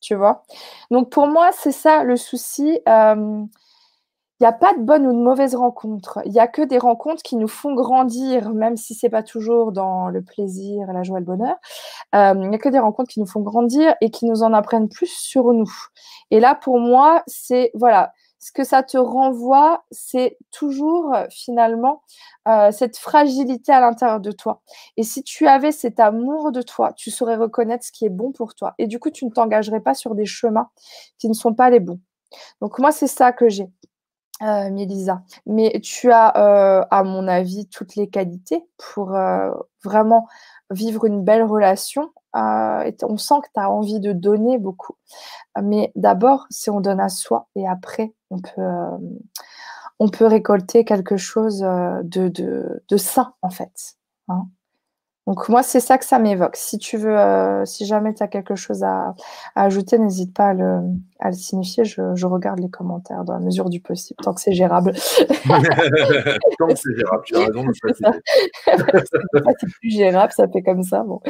Tu vois? Donc pour moi, c'est ça le souci. Euh, il n'y a pas de bonne ou de mauvaise rencontre. Il n'y a que des rencontres qui nous font grandir, même si c'est pas toujours dans le plaisir, la joie et le bonheur. Euh, il n'y a que des rencontres qui nous font grandir et qui nous en apprennent plus sur nous. Et là, pour moi, c'est voilà, ce que ça te renvoie, c'est toujours finalement euh, cette fragilité à l'intérieur de toi. Et si tu avais cet amour de toi, tu saurais reconnaître ce qui est bon pour toi. Et du coup, tu ne t'engagerais pas sur des chemins qui ne sont pas les bons. Donc moi, c'est ça que j'ai euh, Mélisa. Mais tu as, euh, à mon avis, toutes les qualités pour euh, vraiment vivre une belle relation. et on sent que tu as envie de donner beaucoup. Mais d'abord, si on donne à soi et après, on peut, on peut récolter quelque chose de, de, de sain, en fait. Hein. Donc moi, c'est ça que ça m'évoque. Si tu veux, euh, si jamais tu as quelque chose à, ajouter, n'hésite pas à le, signifier. Je, regarde les commentaires dans la mesure du possible, tant que c'est gérable. tant que c'est gérable, tu as raison de c'est plus gérable, ça fait comme ça. Bon.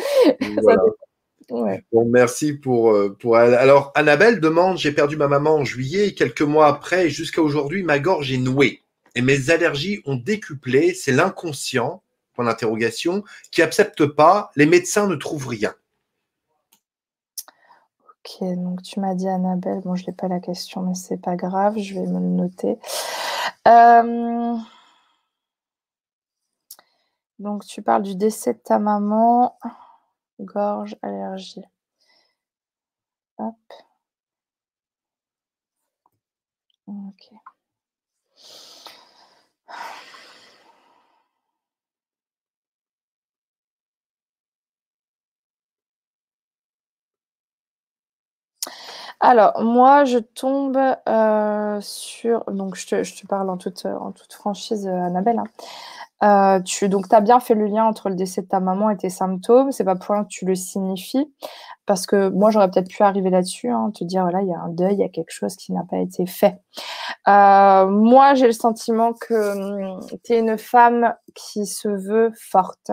Bon, merci pour, euh, pour. Alors, Annabelle demande J'ai perdu ma maman en juillet, quelques mois après, et jusqu'à aujourd'hui, ma gorge est nouée. Et mes allergies ont décuplé. C'est l'inconscient d'interrogation, qui accepte pas, les médecins ne trouvent rien. Ok, donc tu m'as dit Annabelle, bon je n'ai pas la question, mais c'est pas grave, je vais me le noter. Euh, donc tu parles du décès de ta maman, gorge, allergie. Hop. Ok. Alors, moi, je tombe euh, sur. Donc, je te, parle en toute, en toute franchise, euh, Annabelle. Hein. Euh, tu, donc, tu as bien fait le lien entre le décès de ta maman et tes symptômes. C'est pas pour rien que tu le signifies. Parce que moi, j'aurais peut-être pu arriver là-dessus, hein, te dire voilà, il y a un deuil, il y a quelque chose qui n'a pas été fait. moi, j'ai le sentiment que hum, tu es une femme qui se veut forte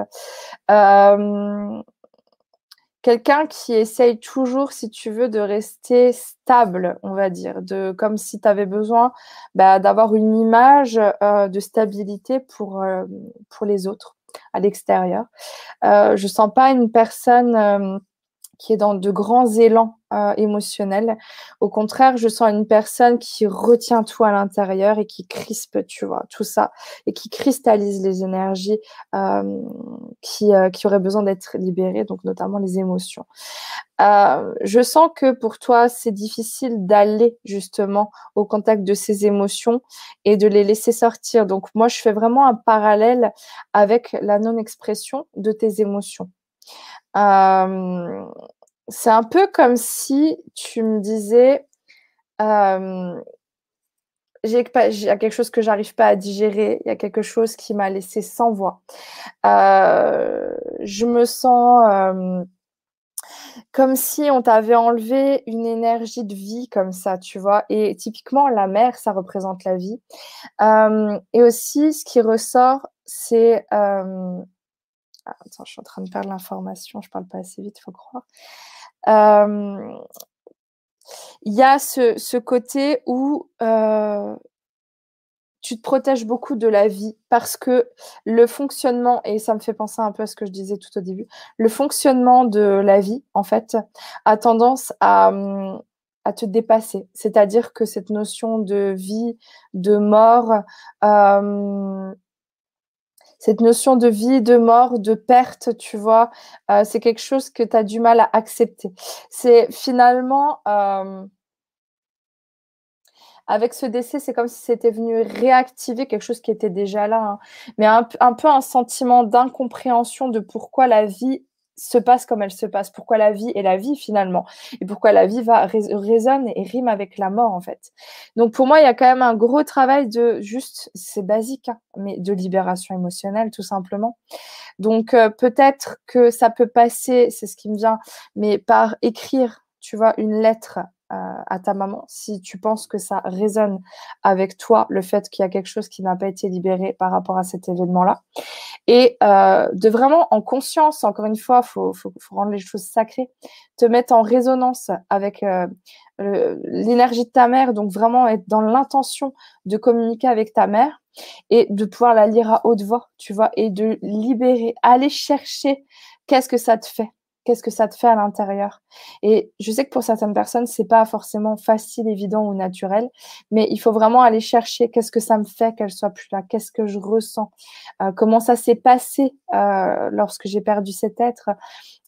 quelqu'un qui essaye toujours, si tu veux, de rester stable, on va dire, de comme si tu avais besoin bah, d'avoir une image euh, de stabilité pour, euh, pour les autres à l'extérieur. Euh, je sens pas une personne euh, qui est dans de grands élans euh, émotionnels. Au contraire, je sens une personne qui retient tout à l'intérieur et qui crispe, tu vois, tout ça, et qui cristallise les énergies euh, qui, euh, qui auraient besoin d'être libérées, donc notamment les émotions. Je sens que pour toi, c'est difficile d'aller justement au contact de ces émotions et de les laisser sortir. Donc moi, je fais vraiment un parallèle avec la non-expression de tes émotions. C'est un peu comme si tu me disais, euh, j'ai quelque chose que j'arrive pas à digérer, il y a quelque chose qui m'a laissé sans voix. Je me sens comme si on t'avait enlevé une énergie de vie comme ça, tu vois. Et typiquement, la mer, ça représente la vie. Et aussi, ce qui ressort, c'est ah, attends, je suis en train de perdre l'information, je parle pas assez vite, faut croire. Il y a ce, ce côté où tu te protèges beaucoup de la vie parce que le fonctionnement, et ça me fait penser un peu à ce que je disais tout au début, le fonctionnement de la vie, en fait, a tendance à, à te dépasser. C'est-à-dire que cette notion de vie, de mort, cette notion de vie, de mort, de perte, tu vois, euh, c'est quelque chose que tu as du mal à accepter. C'est finalement, euh, avec ce décès, c'est comme si c'était venu réactiver quelque chose qui était déjà là, hein. mais un, un, peu un sentiment d'incompréhension de pourquoi la vie se passe comme elle se passe, pourquoi la vie est la vie finalement, et pourquoi la vie va résonne et rime avec la mort en fait. Donc pour moi, il y a quand même un gros travail de juste, c'est basique, hein, mais de libération émotionnelle tout simplement. Donc euh, peut-être que ça peut passer, c'est ce qui me vient, mais par écrire, tu vois, une lettre à ta maman, si tu penses que ça résonne avec toi, le fait qu'il y a quelque chose qui n'a pas été libéré par rapport à cet événement-là. Et euh, de vraiment en conscience, encore une fois, faut, faut, rendre les choses sacrées, te mettre en résonance avec euh, l'énergie de ta mère, donc vraiment être dans l'intention de communiquer avec ta mère et de pouvoir la lire à haute voix, tu vois, et de libérer, aller chercher qu'est-ce que ça te fait qu'est-ce que ça te fait à l'intérieur. Et je sais que pour certaines personnes, c'est pas forcément facile, évident ou naturel, mais il faut vraiment aller chercher qu'est-ce que ça me fait qu'elle soit plus là, qu'est-ce que je ressens, euh, comment ça s'est passé euh, lorsque j'ai perdu cet être,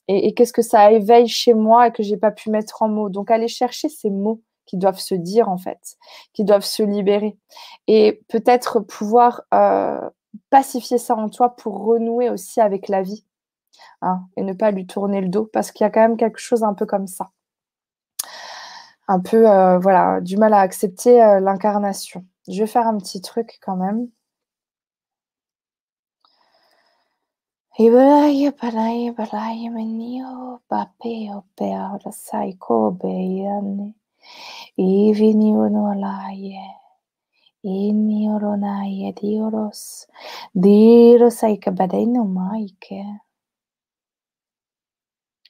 et, qu'est-ce que ça éveille chez moi et que j'ai pas pu mettre en mots. Donc aller chercher ces mots qui doivent se dire en fait, qui doivent se libérer, et peut-être pouvoir euh, pacifier ça en toi pour renouer aussi avec la vie Hein, et ne pas lui tourner le dos parce qu'il y a quand même quelque chose un peu comme ça. Un peu, euh, voilà, du mal à accepter euh, l'incarnation. Je vais faire un petit truc quand même.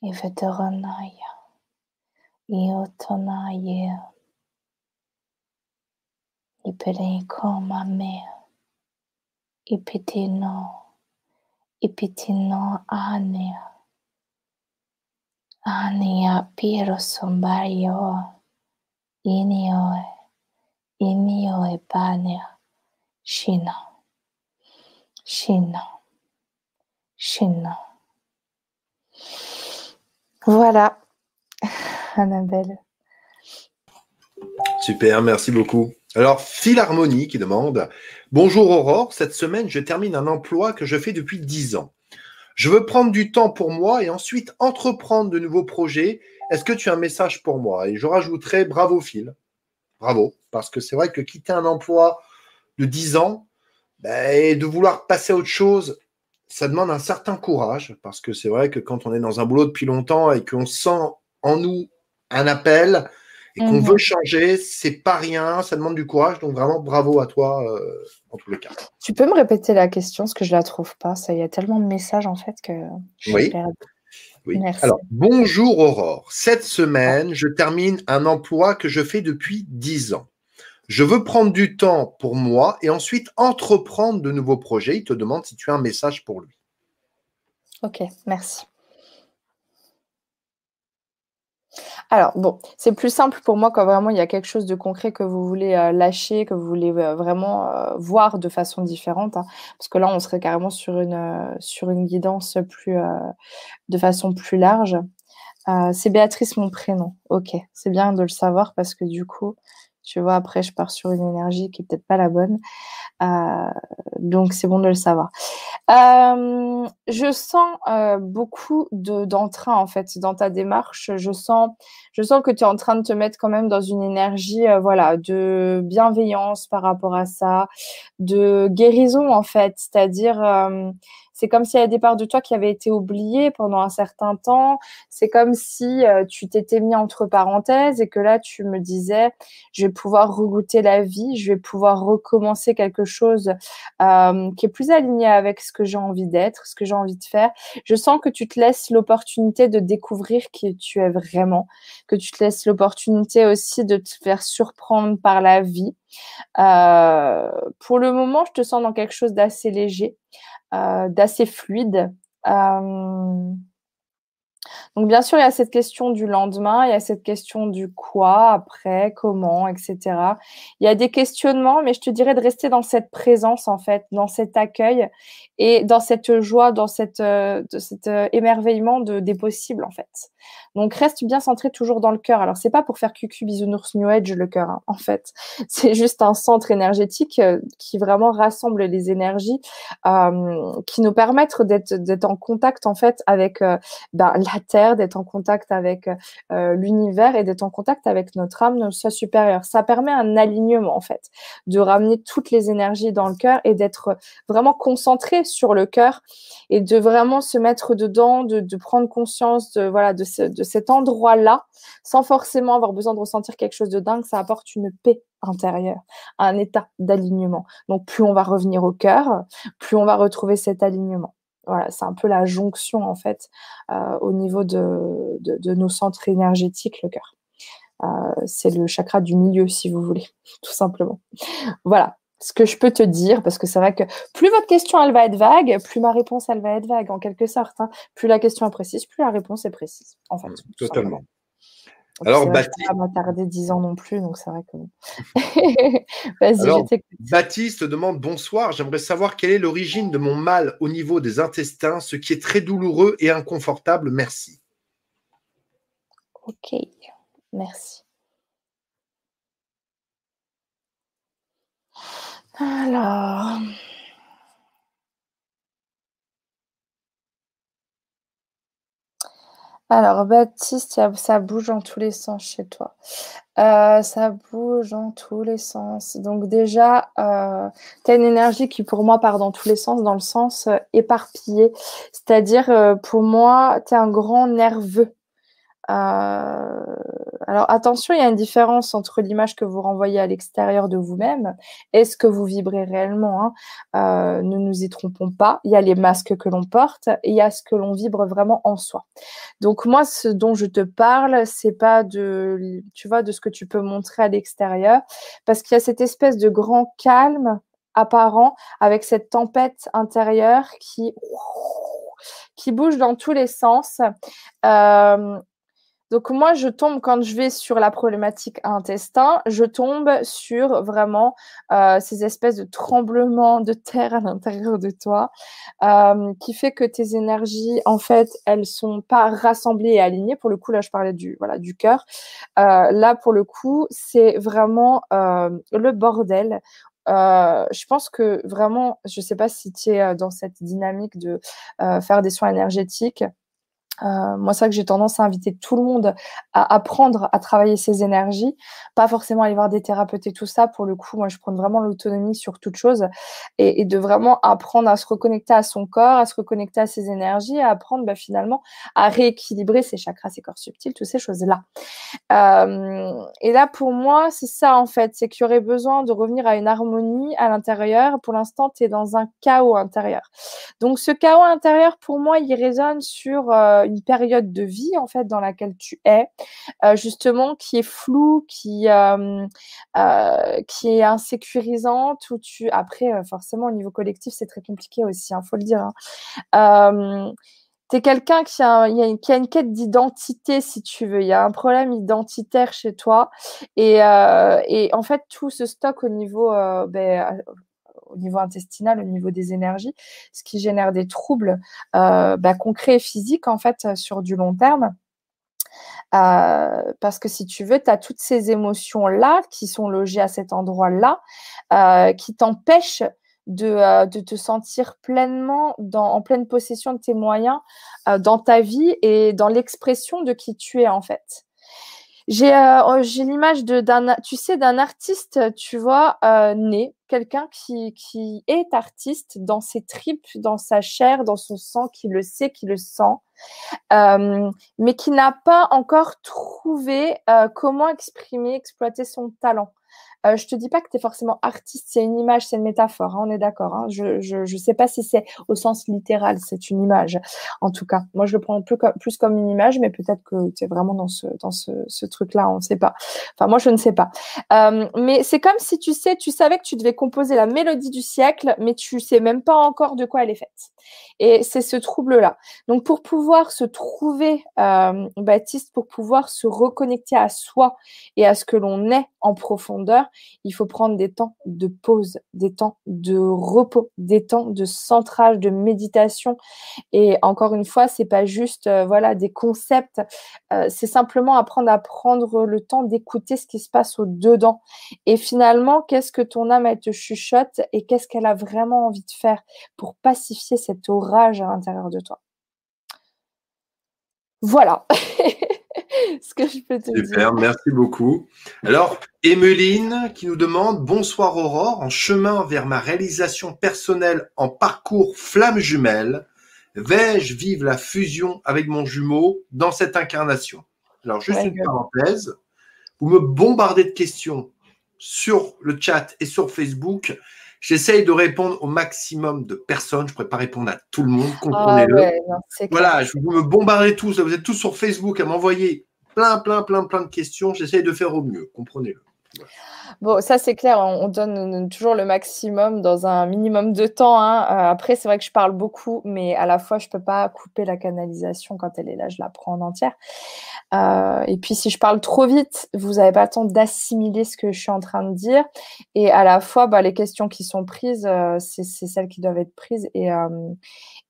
Iveteranaya, Iotonaya, Iperikoma me, Ipitino, Ipitino Ania, Ania Piro Sombario, Inioe, Inioe Bania, Shina, Shina, Shina. Voilà, Annabelle. Super, merci beaucoup. Alors, Philharmonie qui demande Bonjour Aurore, cette semaine, je termine un emploi que je fais depuis 10 ans. Je veux prendre du temps pour moi et ensuite entreprendre de nouveaux projets. Est-ce que tu as un message pour moi? Et je rajouterai bravo Phil. Bravo. Parce que c'est vrai que quitter un emploi de 10 ans ben, et de vouloir passer à autre chose, ça demande un certain courage. Parce que c'est vrai que quand on est dans un boulot depuis longtemps et qu'on sent en nous un appel, et qu'on veut mhm. changer, c'est pas rien, ça demande du courage. Donc vraiment, bravo à toi euh, en tous les cas. Tu peux me répéter la question, parce que je la trouve pas. Ça, il y a tellement de messages en fait que je oui. Oui. Alors, bonjour Aurore. Cette semaine, je termine un emploi que je fais depuis 10 ans. Je veux prendre du temps pour moi et ensuite entreprendre de nouveaux projets. Il te demande si tu as un message pour lui. Ok, merci. Alors, bon, c'est plus simple pour moi quand vraiment il y a quelque chose de concret que vous voulez euh, lâcher, que vous voulez euh, vraiment euh, voir de façon différente. Hein. parce que là, on serait carrément sur une, guidance plus, de façon plus large. c'est Béatrice, mon prénom. Ok, c'est bien de le savoir parce que du coup, tu vois, après, je pars sur une énergie qui est peut-être pas la bonne. Euh, donc, c'est bon de le savoir. Euh, je sens euh, beaucoup d'entrain, en fait, dans ta démarche. Je sens, je sens que tu es en train de te mettre quand même dans une énergie, voilà, de bienveillance par rapport à ça, de guérison, en fait. C'est-à-dire c'est comme s'il y avait des parts de toi qui avaient été oubliées pendant un certain temps. C'est comme si euh, tu t'étais mis entre parenthèses et que là, tu me disais, je vais pouvoir regoûter la vie, je vais pouvoir recommencer quelque chose euh, qui est plus aligné avec ce que j'ai envie d'être, ce que j'ai envie de faire. Je sens que tu te laisses l'opportunité de découvrir qui tu es vraiment, que tu te laisses l'opportunité aussi de te faire surprendre par la vie. Euh, pour le moment, je te sens dans quelque chose d'assez léger. Euh, d'assez fluide. Euh, donc bien sûr, il y a cette question du lendemain, il y a cette question du quoi, après, comment, etc. Il y a des questionnements, mais je te dirais de rester dans cette présence, en fait, dans cet accueil et dans cette joie, dans cette, euh, cet émerveillement de, des possibles, en fait. Donc reste bien centré toujours dans le cœur. Alors c'est pas pour faire cucu bisounours new age le cœur hein, en fait. C'est juste un centre énergétique euh, qui vraiment rassemble les énergies euh, qui nous permettent d'être en contact en fait avec euh, ben, la terre, d'être en contact avec l'univers et d'être en contact avec notre âme, notre soi supérieur. Ça permet un alignement en fait, de ramener toutes les énergies dans le cœur et d'être vraiment concentré sur le cœur et de vraiment se mettre dedans, de, de prendre conscience de voilà de de cet endroit-là, sans forcément avoir besoin de ressentir quelque chose de dingue, ça apporte une paix intérieure, un état d'alignement. Donc plus on va revenir au cœur, plus on va retrouver cet alignement. Voilà, c'est un peu la jonction en fait euh, au niveau de, de, nos centres énergétiques, le cœur. Euh, c'est le chakra du milieu, si vous voulez, tout simplement. Voilà, ce que je peux te dire, parce que c'est vrai que plus votre question elle va être vague, plus ma réponse elle va être vague en quelque sorte. Hein. Plus la question est précise, plus la réponse est précise. En fait, mmh, totalement. Alors, Baptiste. pas m'attarder 10 ans non plus, donc c'est vrai que. Vas-y, Baptiste demande Bonsoir, j'aimerais savoir quelle est l'origine de mon mal au niveau des intestins, ce qui est très douloureux et inconfortable. Merci. Ok, merci. Alors. Alors, Baptiste, ça bouge en tous les sens chez toi. Euh, ça bouge en tous les sens. Donc déjà, euh, tu as une énergie qui pour moi part dans tous les sens, dans le sens euh, éparpillé. C'est-à-dire, pour moi, tu un grand nerveux. Euh, alors attention, il y a une différence entre l'image que vous renvoyez à l'extérieur de vous-même et ce que vous vibrez réellement. Hein. Euh, ne nous y trompons pas. Il y a les masques que l'on porte et il y a ce que l'on vibre vraiment en soi. Donc moi, ce dont je te parle, c'est pas de, tu vois, de ce que tu peux montrer à l'extérieur, parce qu'il y a cette espèce de grand calme apparent avec cette tempête intérieure qui qui bouge dans tous les sens. Euh, Donc moi, je tombe quand je vais sur la problématique intestin, je tombe sur vraiment euh, ces espèces de tremblements de terre à l'intérieur de toi, euh, qui fait que tes énergies, en fait, elles sont pas rassemblées et alignées. Pour le coup, là, je parlais du voilà du cœur. Euh, là, pour le coup, c'est vraiment le bordel. je pense que vraiment, je ne sais pas si tu es dans cette dynamique de faire des soins énergétiques. Euh, moi, c'est ça que j'ai tendance à inviter tout le monde à apprendre à travailler ses énergies, pas forcément aller voir des thérapeutes et tout ça. Pour le coup, moi, je prends vraiment l'autonomie sur toute chose et, et, de vraiment apprendre à se reconnecter à son corps, à se reconnecter à ses énergies, à apprendre bah, finalement à rééquilibrer ses chakras, ses corps subtils, toutes ces choses-là. Euh, et là, pour moi, c'est ça en fait, c'est qu'il y aurait besoin de revenir à une harmonie à l'intérieur. Pour l'instant, tu es dans un chaos intérieur. Donc, ce chaos intérieur, pour moi, il résonne sur euh, une période de vie en fait dans laquelle tu es, euh, justement qui est floue, qui euh, euh, qui est insécurisante, où tu après forcément au niveau collectif c'est très compliqué aussi, il hein, faut le dire. Hein. tu es quelqu'un qui a, qui a une quête d'identité, si tu veux. Il y a un problème identitaire chez toi. Et, et en fait, tout ce stock au niveau ben, au niveau intestinal, au niveau des énergies, ce qui génère des troubles euh, bah, concrets et physiques en fait sur du long terme. Euh, parce que si tu veux, tu as toutes ces émotions-là qui sont logées à cet endroit-là, euh, qui t'empêchent de, te sentir pleinement en pleine possession de tes moyens dans ta vie et dans l'expression de qui tu es en fait. J'ai euh, j'ai l'image d'un tu sais d'un artiste, tu vois, euh, né, quelqu'un qui qui est artiste dans ses tripes, dans sa chair, dans son sang, qui le sait, qui le sent, euh, mais qui n'a pas encore trouvé comment exprimer, exploiter son talent. Euh, je te dis pas que tu es forcément artiste, c'est une image, c'est une métaphore, hein, on est d'accord. Hein. je ne sais pas si c'est au sens littéral, c'est une image. En tout cas, moi je le prends plus comme, plus comme une image, mais peut-être que tu es vraiment dans ce, dans ce truc-là, on ne sait pas. Enfin, moi je ne sais pas. Euh, mais c'est comme si tu sais, tu savais que tu devais composer la mélodie du siècle, mais tu sais même pas encore de quoi elle est faite. Et c'est ce trouble-là. Donc pour pouvoir se trouver, euh, Baptiste, pour pouvoir se reconnecter à soi et à ce que l'on est en profondeur, il faut prendre des temps de pause, des temps de repos, des temps de centrage, de méditation. Et encore une fois, c'est pas juste euh, voilà des concepts, euh, c'est simplement apprendre à prendre le temps d'écouter ce qui se passe au dedans. Et finalement, qu'est-ce que ton âme te chuchote et qu'est-ce qu'elle a vraiment envie de faire pour pacifier cet orage à l'intérieur de toi? Voilà. ce que je peux te Super, merci beaucoup. Alors, Emeline qui nous demande Bonsoir Aurore, en chemin vers ma réalisation personnelle en parcours flamme jumelle, vais-je vivre la fusion avec mon jumeau dans cette incarnation? Alors, juste une parenthèse, vous me bombardez de questions sur le chat et sur Facebook. J'essaye de répondre au maximum de personnes. Je ne pourrais pas répondre à tout le monde, ah comprenez-le. voilà, je vous me bombardez tous. Vous êtes tous sur Facebook à m'envoyer plein, plein, plein, plein de questions. J'essaye de faire au mieux, comprenez-le. Bon, ça c'est clair, on donne toujours le maximum dans un minimum de temps. Hein. Euh, après, c'est vrai que je parle beaucoup, mais à la fois, je ne peux pas couper la canalisation quand elle est là, je la prends en entière. Euh, et puis, si je parle trop vite, vous n'avez pas le temps d'assimiler ce que je suis en train de dire. Et à la fois, bah, les questions qui sont prises, euh, c'est celles qui doivent être prises. Et,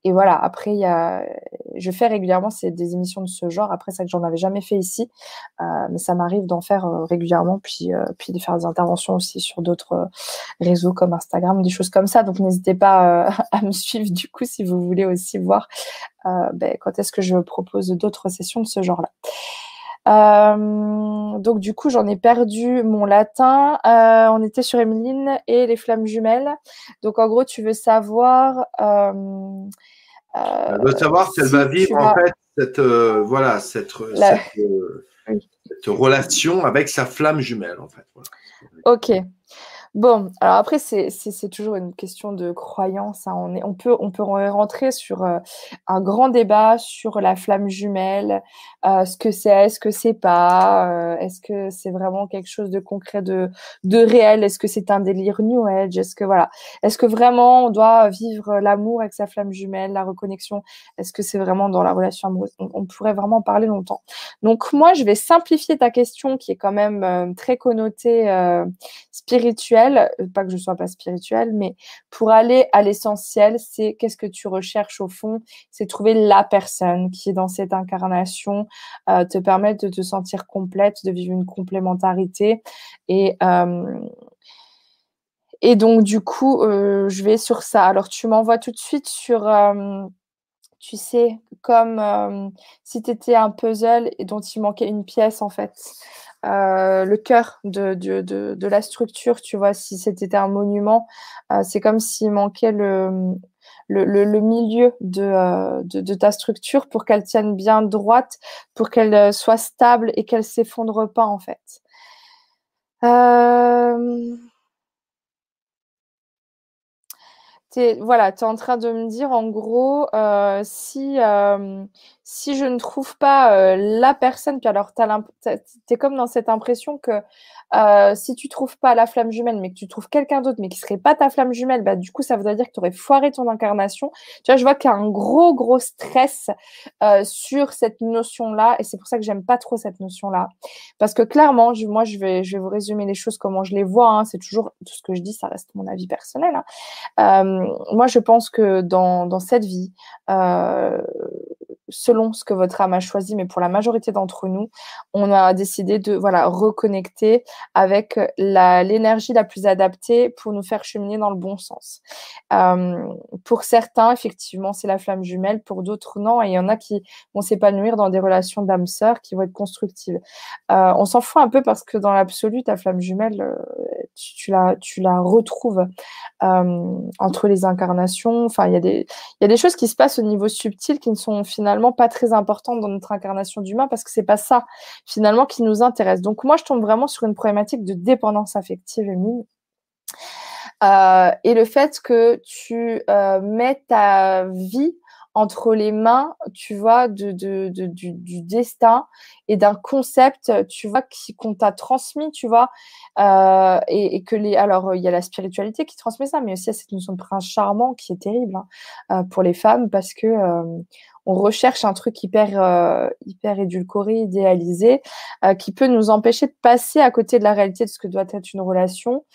et voilà, après, y a, je fais régulièrement des émissions de ce genre. Après, c'est que j'en avais jamais fait ici, euh, mais ça m'arrive d'en faire euh, régulièrement, puis, euh, puis de faire des interventions aussi sur d'autres réseaux comme Instagram, des choses comme ça. Donc, n'hésitez pas à me suivre du coup si vous voulez aussi voir ben, quand est-ce que je propose d'autres sessions de ce genre-là. Donc du coup, j'en ai perdu mon latin. on était sur Emeline et les flammes jumelles. Donc en gros, tu veux savoir elle veut savoir si elle va vivre en fait cette, euh, voilà, cette, euh, cette, relation avec sa flamme jumelle en fait. Ok. Bon, alors après, c'est toujours une question de croyance. Hein. On, peut, on rentrer sur euh, un grand débat sur la flamme jumelle, euh, ce que c'est, est-ce que c'est pas, euh, est-ce que c'est vraiment quelque chose de concret, de, de réel, est-ce que c'est un délire New Age, est-ce que voilà, est-ce que vraiment on doit vivre l'amour avec sa flamme jumelle, la reconnexion, est-ce que c'est vraiment dans la relation amoureuse? On, on, pourrait vraiment parler longtemps. Donc moi, je vais simplifier ta question qui est quand même très connotée spirituelle euh, pas que je sois pas spirituelle, mais pour aller à l'essentiel, c'est qu'est-ce que tu recherches au fond, c'est trouver la personne qui est dans cette incarnation, euh, te permettre de te sentir complète, de vivre une complémentarité et euh, donc du coup, je vais sur ça. Alors tu m'envoies tout de suite sur tu sais, comme si tu étais un puzzle et dont il manquait une pièce en fait. Euh, le cœur de, de, de, la structure, tu vois, si c'était un monument, euh, c'est comme s'il manquait le, le, le, milieu euh, de, ta structure pour qu'elle tienne bien droite, pour qu'elle soit stable et qu'elle s'effondre pas, en fait. Voilà, tu es en train de me dire en gros, si, si je ne trouve pas euh, la personne, puis alors tu es comme dans cette impression que euh, si tu trouves pas la flamme jumelle, mais que tu trouves quelqu'un d'autre, mais qui serait pas ta flamme jumelle, bah, du coup, ça voudrait dire que tu aurais foiré ton incarnation. Tu vois, je vois qu'il y a un gros, gros stress euh, sur cette notion-là, et c'est pour ça que j'aime pas trop cette notion-là. Parce que clairement, je, moi, je vais, je vais vous résumer les choses comment je les vois. Hein. C'est toujours tout ce que je dis, ça reste mon avis personnel. Hein. Euh, moi, je pense que dans, dans cette vie, euh, selon ce que votre âme a choisi, mais pour la majorité d'entre nous, on a décidé de voilà reconnecter avec l'énergie la, plus adaptée pour nous faire cheminer dans le bon sens. Euh, pour certains, effectivement, c'est la flamme jumelle, pour d'autres, non. Et il y en a qui vont s'épanouir dans des relations d'âme sœur qui vont être constructives. Euh, on s'en fout un peu parce que dans l'absolu, ta flamme jumelle, euh, tu, la, tu la retrouves euh, entre les incarnations. Enfin, il y, a des, y a des choses qui se passent au niveau subtil qui ne sont finalement pas très importantes dans notre incarnation d'humain parce que c'est pas ça finalement qui nous intéresse. Donc moi, je tombe vraiment sur une problématique de dépendance affective. Euh, et le fait que tu euh, mets ta vie entre les mains, tu vois, de, de, du, destin et d'un concept, tu vois, qu'on t'a transmis, tu vois, euh, et, que les, alors il y a la spiritualité qui transmet ça, mais aussi il y a cette notion de prince charmant qui est terrible hein, euh, pour les femmes parce que on recherche un truc hyper euh, hyper édulcoré, idéalisé, euh, qui peut nous empêcher de passer à côté de la réalité de ce que doit être une relation.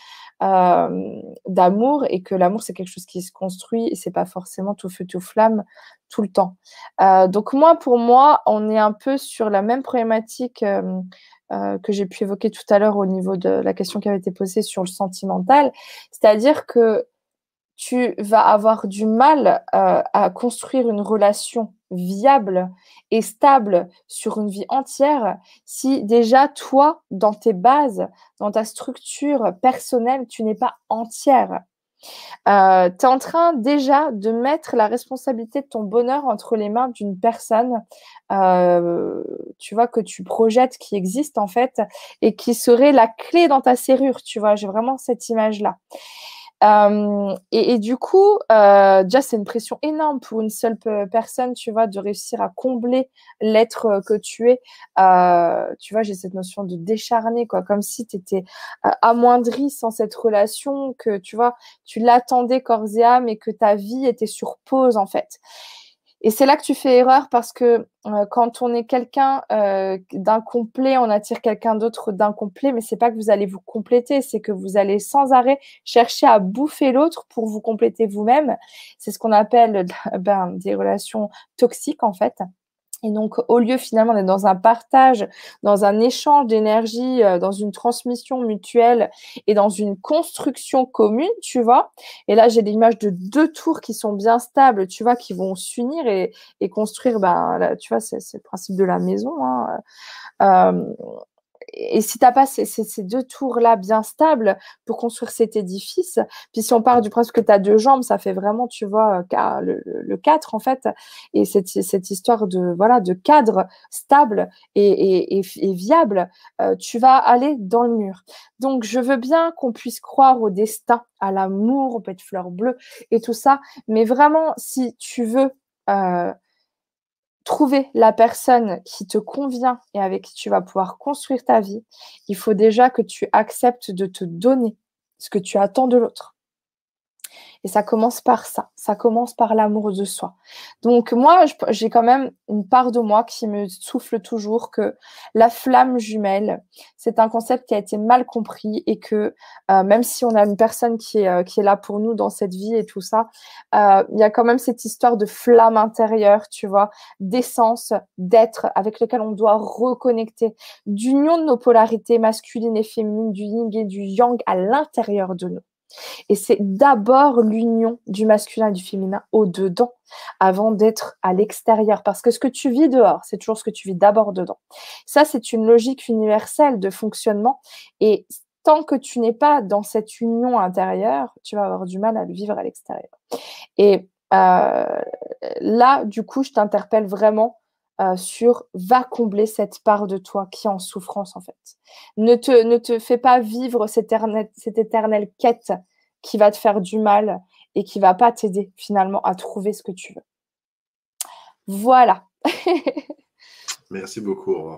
Euh, d'amour et que l'amour c'est quelque chose qui se construit et c'est pas forcément tout feu tout flamme tout le temps. Donc moi pour moi on est un peu sur la même problématique que j'ai pu évoquer tout à l'heure au niveau de la question qui avait été posée sur le sentimental, c'est-à-dire que tu vas avoir du mal à construire une relation viable et stable sur une vie entière si déjà toi, dans tes bases, dans ta structure personnelle, tu n'es pas entière. Euh, tu es en train déjà de mettre la responsabilité de ton bonheur entre les mains d'une personne, euh, tu vois, que tu projettes, qui existe en fait, et qui serait la clé dans ta serrure, tu vois, j'ai vraiment cette image-là. Euh, et, du coup, euh, déjà, c'est une pression énorme pour une seule personne, tu vois, de réussir à combler l'être euh, que tu es. Euh, tu vois, j'ai cette notion de décharner, quoi, comme si tu étais amoindri sans cette relation, que tu vois, tu l'attendais corps et âme et que ta vie était sur pause, en fait. Et c'est là que tu fais erreur parce que euh, quand on est quelqu'un euh, d'incomplet, on attire quelqu'un d'autre d'incomplet, mais c'est pas que vous allez vous compléter, c'est que vous allez sans arrêt chercher à bouffer l'autre pour vous compléter vous-même. C'est ce qu'on appelle ben, des relations toxiques en fait. Et donc, au lieu finalement d'être dans un partage, dans un échange d'énergie, euh, dans une transmission mutuelle et dans une construction commune, tu vois. Et là, j'ai l'image de deux tours qui sont bien stables, tu vois, qui vont s'unir et, et, construire, ben, tu vois, c'est le principe de la maison. Hein. Euh, et si tu n'as pas ces, deux tours-là bien stables pour construire cet édifice, puis si on part du principe que tu as deux jambes, ça fait vraiment, tu vois, le, le 4 en fait, et cette, cette histoire de, voilà, de cadre stable et, viable, euh, tu vas aller dans le mur. Donc, je veux bien qu'on puisse croire au destin, à l'amour, aux petites fleurs bleues et tout ça, mais vraiment, si tu veux euh, trouver la personne qui te convient et avec qui tu vas pouvoir construire ta vie, il faut déjà que tu acceptes de te donner ce que tu attends de l'autre. Et ça commence par ça, ça commence par l'amour de soi. Donc moi, j'ai quand même une part de moi qui me souffle toujours que la flamme jumelle, c'est un concept qui a été mal compris et que euh, même si on a une personne qui est, euh, qui est là pour nous dans cette vie et tout ça, euh, il y a quand même cette histoire de flamme intérieure, tu vois, d'essence, d'être avec lequel on doit reconnecter, d'union de nos polarités masculines et féminines, du yin et du yang à l'intérieur de nous. Et c'est d'abord l'union du masculin et du féminin au-dedans avant d'être à l'extérieur. Parce que ce que tu vis dehors, c'est toujours ce que tu vis d'abord dedans. Ça, c'est une logique universelle de fonctionnement. Et tant que tu n'es pas dans cette union intérieure, tu vas avoir du mal à le vivre à l'extérieur. Et euh, là, du coup, je t'interpelle vraiment euh, sur va combler cette part de toi qui est en souffrance en fait. Ne te, ne te fais pas vivre cette éternelle, cette éternelle quête qui va te faire du mal et qui va pas t'aider finalement à trouver ce que tu veux. Voilà. Merci beaucoup.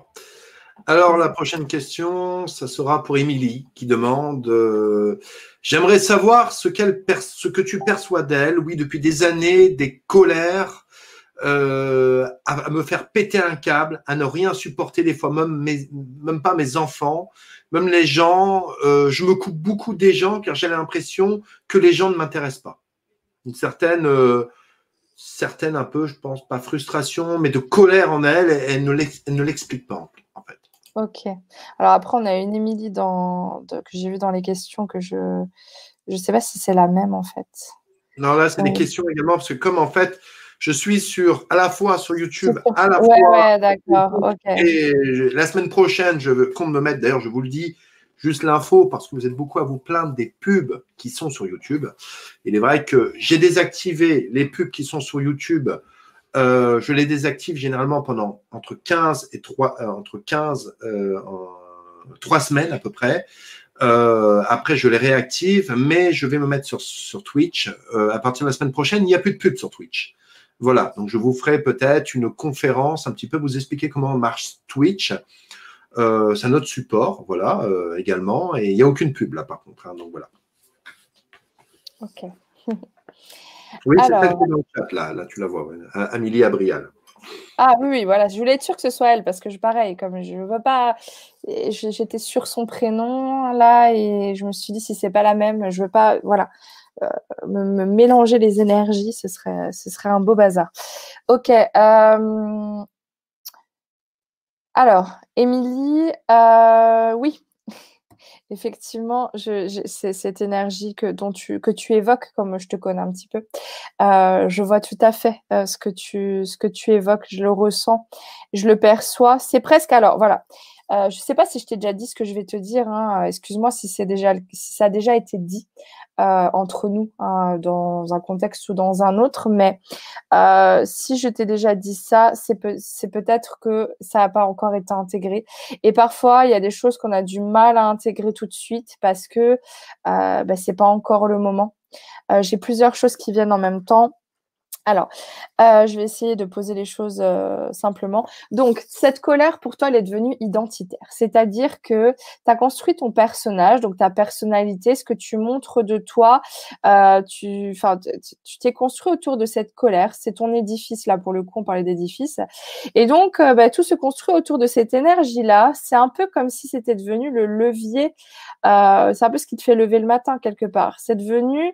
Alors la prochaine question, ça sera pour Émilie qui demande euh, J'aimerais savoir ce, ce que tu perçois d'elle, oui, depuis des années, des colères euh, à, me faire péter un câble, à ne rien supporter des fois, même, même pas mes enfants, même les gens. Euh, je me coupe beaucoup des gens car j'ai l'impression que les gens ne m'intéressent pas. Une certaine, euh, certaine un peu, je pense, pas frustration, mais de colère en elle, elle, ne l'explique pas en fait. Ok. Alors après, on a une Émilie dans, que j'ai vu dans les questions que je ne sais pas si c'est la même en fait. Non, là, c'est des questions également, parce que comme en fait, je suis sur à la fois sur YouTube, à la fois. Ouais, d'accord. Et la semaine prochaine, je veux qu'on me mette, d'ailleurs, je vous le dis, juste l'info, parce que vous êtes beaucoup à vous plaindre des pubs qui sont sur YouTube. Il est vrai que j'ai désactivé les pubs qui sont sur YouTube. Euh, je les désactive généralement pendant entre 15 et 3, euh, entre 15, euh, 3 semaines à peu près. Euh, après, je les réactive, mais je vais me mettre sur, sur Twitch. à partir de la semaine prochaine, il n'y a plus de pubs sur Twitch. Voilà, donc je vous ferai peut-être une conférence, un petit peu vous expliquer comment marche Twitch. Euh, c'est un autre support, voilà, euh, également. Et il n'y a aucune pub là, par contre. Hein, donc voilà. Ok. oui, c'est peut-être dans le chat, là, là, tu la vois, Amélie Abrial. Ah oui, oui, voilà, je voulais être sûre que ce soit elle, parce que je, pareil, comme je ne veux pas. J'étais sur son prénom, là, et je me suis dit, si c'est pas la même, je veux pas. Voilà. Euh, me, mélanger les énergies, ce serait, ce serait un beau bazar. Ok. Euh, alors, Émilie, euh, oui, effectivement, je, c'est cette énergie que, dont tu, que tu évoques, comme je te connais un petit peu. je vois tout à fait ce, que tu, ce que tu évoques, je le ressens, je le perçois. C'est presque, alors voilà, je ne sais pas si je t'ai déjà dit ce que je vais te dire, hein, excuse-moi si, c'est déjà, si ça a déjà été dit. Euh, entre nous hein, dans un contexte ou dans un autre. Mais euh, si je t'ai déjà dit ça, c'est peut- peut-être que ça n'a pas encore été intégré. Et parfois, il y a des choses qu'on a du mal à intégrer tout de suite parce que euh, bah, c'est pas encore le moment. Euh, j'ai plusieurs choses qui viennent en même temps. Alors, euh, je vais essayer de poser les choses euh, simplement. Donc, cette colère, pour toi, elle est devenue identitaire. C'est-à-dire que tu as construit ton personnage, donc ta personnalité, ce que tu montres de toi. Euh, tu t'es construit autour de cette colère. C'est ton édifice, là, pour le coup, on parlait d'édifice. Et donc, bah, tout se construit autour de cette énergie-là. C'est un peu comme si c'était devenu le levier. c'est un peu ce qui te fait lever le matin, quelque part. C'est devenu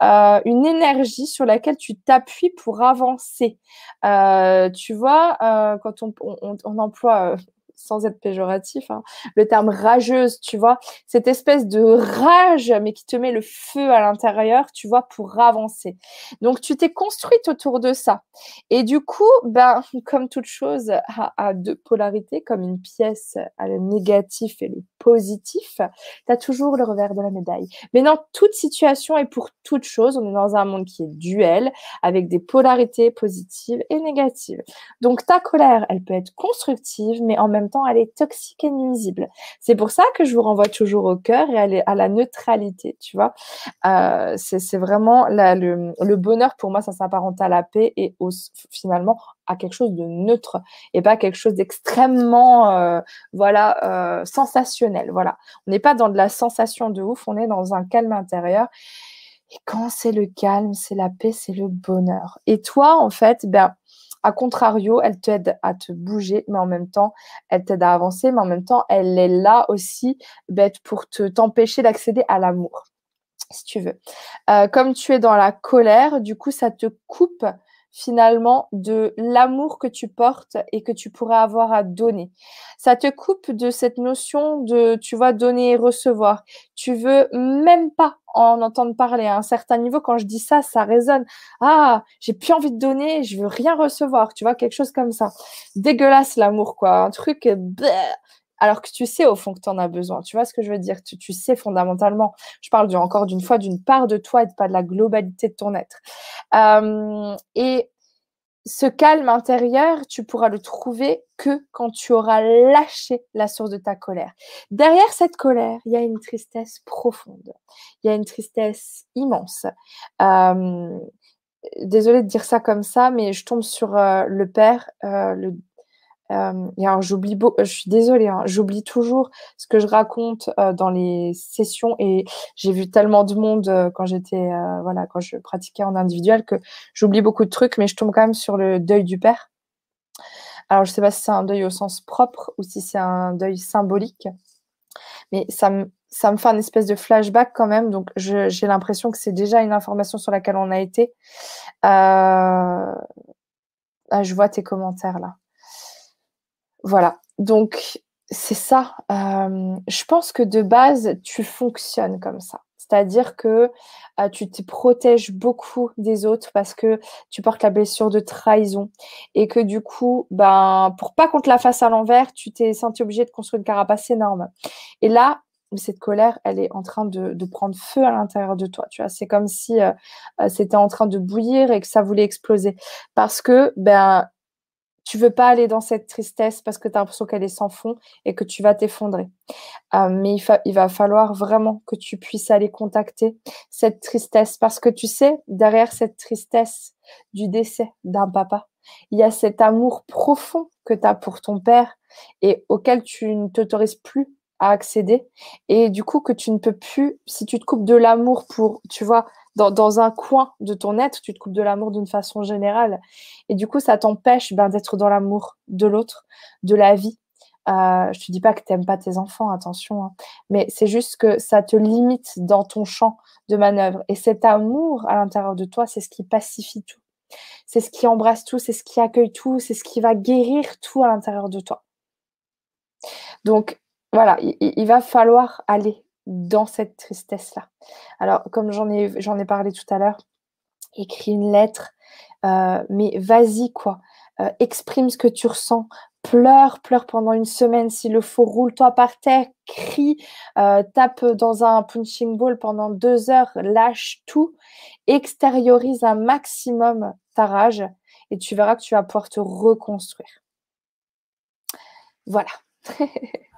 une énergie sur laquelle tu t'appuies pour avancer. Euh, tu vois, euh, quand on, emploie, euh, sans être péjoratif, hein, le terme rageuse, tu vois, cette espèce de rage, mais qui te met le feu à l'intérieur, tu vois, pour avancer. Donc, tu t'es construite autour de ça. Et du coup, ben, comme toute chose a, deux polarités, comme une pièce a le négatif et le positif, tu as toujours le revers de la médaille. Mais dans toute situation et pour toute chose, on est dans un monde qui est duel, avec des polarités positives et négatives. Donc, ta colère, elle peut être constructive, mais en même elle est toxique et nuisible. C'est pour ça que je vous renvoie toujours au cœur et à, la neutralité, tu vois. Euh, c'est vraiment le, bonheur, pour moi, ça s'apparente à la paix et finalement à quelque chose de neutre et pas quelque chose d'extrêmement euh, voilà euh, sensationnel voilà on n'est pas dans de la sensation de ouf on est dans un calme intérieur et quand c'est le calme c'est la paix c'est le bonheur et toi en fait ben a contrario, elle t'aide à te bouger, mais en même temps, elle t'aide à avancer, mais en même temps, elle est là aussi bête pour te t'empêcher d'accéder à l'amour, si tu veux. Euh, comme tu es dans la colère, du coup, ça te coupe finalement de l'amour que tu portes et que tu pourrais avoir à donner. Ça te coupe de cette notion de, tu vois, donner et recevoir. Tu veux même pas en entendre parler à un certain niveau. Quand je dis ça, ça résonne. Ah, j'ai plus envie de donner, je veux rien recevoir. Tu vois, quelque chose comme ça. Dégueulasse l'amour, quoi. Un truc, alors que tu sais au fond que tu en as besoin. Tu vois ce que je veux dire? Tu, sais fondamentalement. Je parle encore d'une fois d'une part de toi et pas de la globalité de ton être. Euh, et ce calme intérieur, tu pourras le trouver que quand tu auras lâché la source de ta colère. Derrière cette colère, il y a une tristesse profonde. Il y a une tristesse immense. Euh, désolée de dire ça comme ça, mais je tombe sur euh, le père, euh, alors j'oublie, je suis désolée, hein, j'oublie toujours ce que je raconte euh, dans les sessions et j'ai vu tellement de monde euh, quand j'étais, voilà, quand je pratiquais en individuel que j'oublie beaucoup de trucs, mais je tombe quand même sur le deuil du père. Alors je sais pas si c'est un deuil au sens propre ou si c'est un deuil symbolique, mais ça me ça me fait un espèce de flashback quand même, donc j'ai l'impression que c'est déjà une information sur laquelle on a été. Ah, je vois tes commentaires là. Voilà. Donc, c'est ça. Euh, je pense que de base, tu fonctionnes comme ça. C'est-à-dire que euh, tu te protèges beaucoup des autres parce que tu portes la blessure de trahison et que du coup, ben, pour pas qu'on te la fasse à l'envers, tu t'es senti obligé de construire une carapace énorme. Et là, cette colère, elle est en train de, prendre feu à l'intérieur de toi. Tu vois, c'est comme si euh, c'était en train de bouillir et que ça voulait exploser. Parce que, ben, tu veux pas aller dans cette tristesse parce que tu as l'impression qu'elle est sans fond et que tu vas t'effondrer. Euh, mais il, va falloir vraiment que tu puisses aller contacter cette tristesse parce que tu sais, derrière cette tristesse du décès d'un papa, il y a cet amour profond que tu as pour ton père et auquel tu ne t'autorises plus à accéder et du coup que tu ne peux plus, si tu te coupes de l'amour pour, tu vois, dans, un coin de ton être, tu te coupes de l'amour d'une façon générale. Et du coup, ça t'empêche ben, d'être dans l'amour de l'autre, de la vie. Euh, je te dis pas que tu n'aimes pas tes enfants, attention, hein. mais c'est juste que ça te limite dans ton champ de manœuvre. Et cet amour à l'intérieur de toi, c'est ce qui pacifie tout. C'est ce qui embrasse tout, c'est ce qui accueille tout, c'est ce qui va guérir tout à l'intérieur de toi. Donc voilà, il va falloir aller dans cette tristesse-là. Alors, comme j'en ai, ai parlé tout à l'heure, écris une lettre, euh, mais vas-y, quoi. Euh, exprime ce que tu ressens. Pleure, pleure pendant une semaine s'il le faut. Roule-toi par terre, crie, euh, tape dans un punching ball pendant deux heures, lâche tout, extériorise un maximum ta rage et tu verras que tu vas pouvoir te reconstruire. Voilà.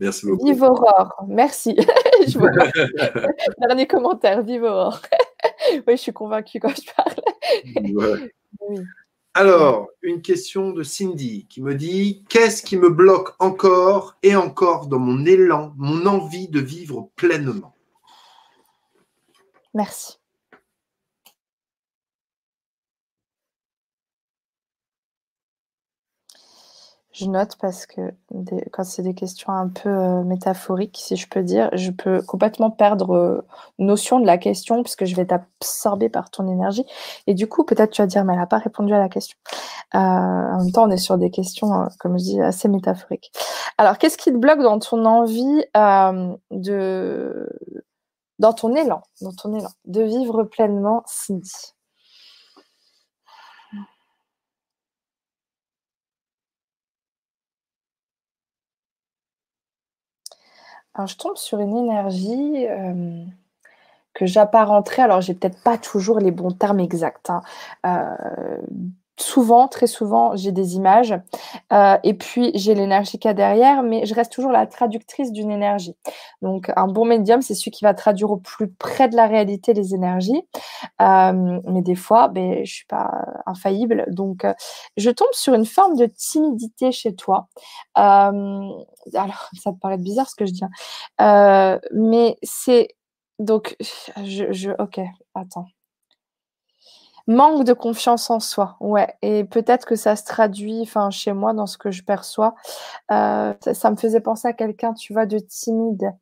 Merci beaucoup. Vive Aurore, merci. Dernier commentaire, vive Aurore. oui, je suis convaincue quand je parle. Alors, une question de Cindy qui me dit Qu'est-ce qui me bloque encore et encore dans mon élan, mon envie de vivre pleinement? Merci. Je note parce que quand c'est des questions un peu euh, métaphoriques, si je peux dire, je peux complètement perdre euh, notion de la question puisque je vais t'absorber par ton énergie. Et du coup, peut-être tu vas dire, mais elle n'a pas répondu à la question. Euh, en même temps, on est sur des questions, comme je dis, assez métaphoriques. Alors, qu'est-ce qui te bloque dans ton envie de... dans ton élan, dans ton élan, de vivre pleinement Cindy? Je tombe sur une énergie euh, que j'apparenterais. Alors, j'ai peut-être pas toujours les bons termes exacts. Hein. Euh, souvent, très souvent, j'ai des images euh, et puis j'ai l'énergie qu'il y a derrière, mais je reste toujours la traductrice d'une énergie. Donc, un bon médium, c'est celui qui va traduire au plus près de la réalité les énergies. Euh, mais des fois, ben, je suis pas infaillible. Donc, euh, je tombe sur une forme de timidité chez toi. alors, ça te paraît bizarre ce que je dis, hein. mais c'est donc, je, je, ok, attends. Manque de confiance en soi, ouais. Et peut-être que ça se traduit, enfin, chez moi, dans ce que je perçois. Euh, ça, me faisait penser à quelqu'un, tu vois, de timide.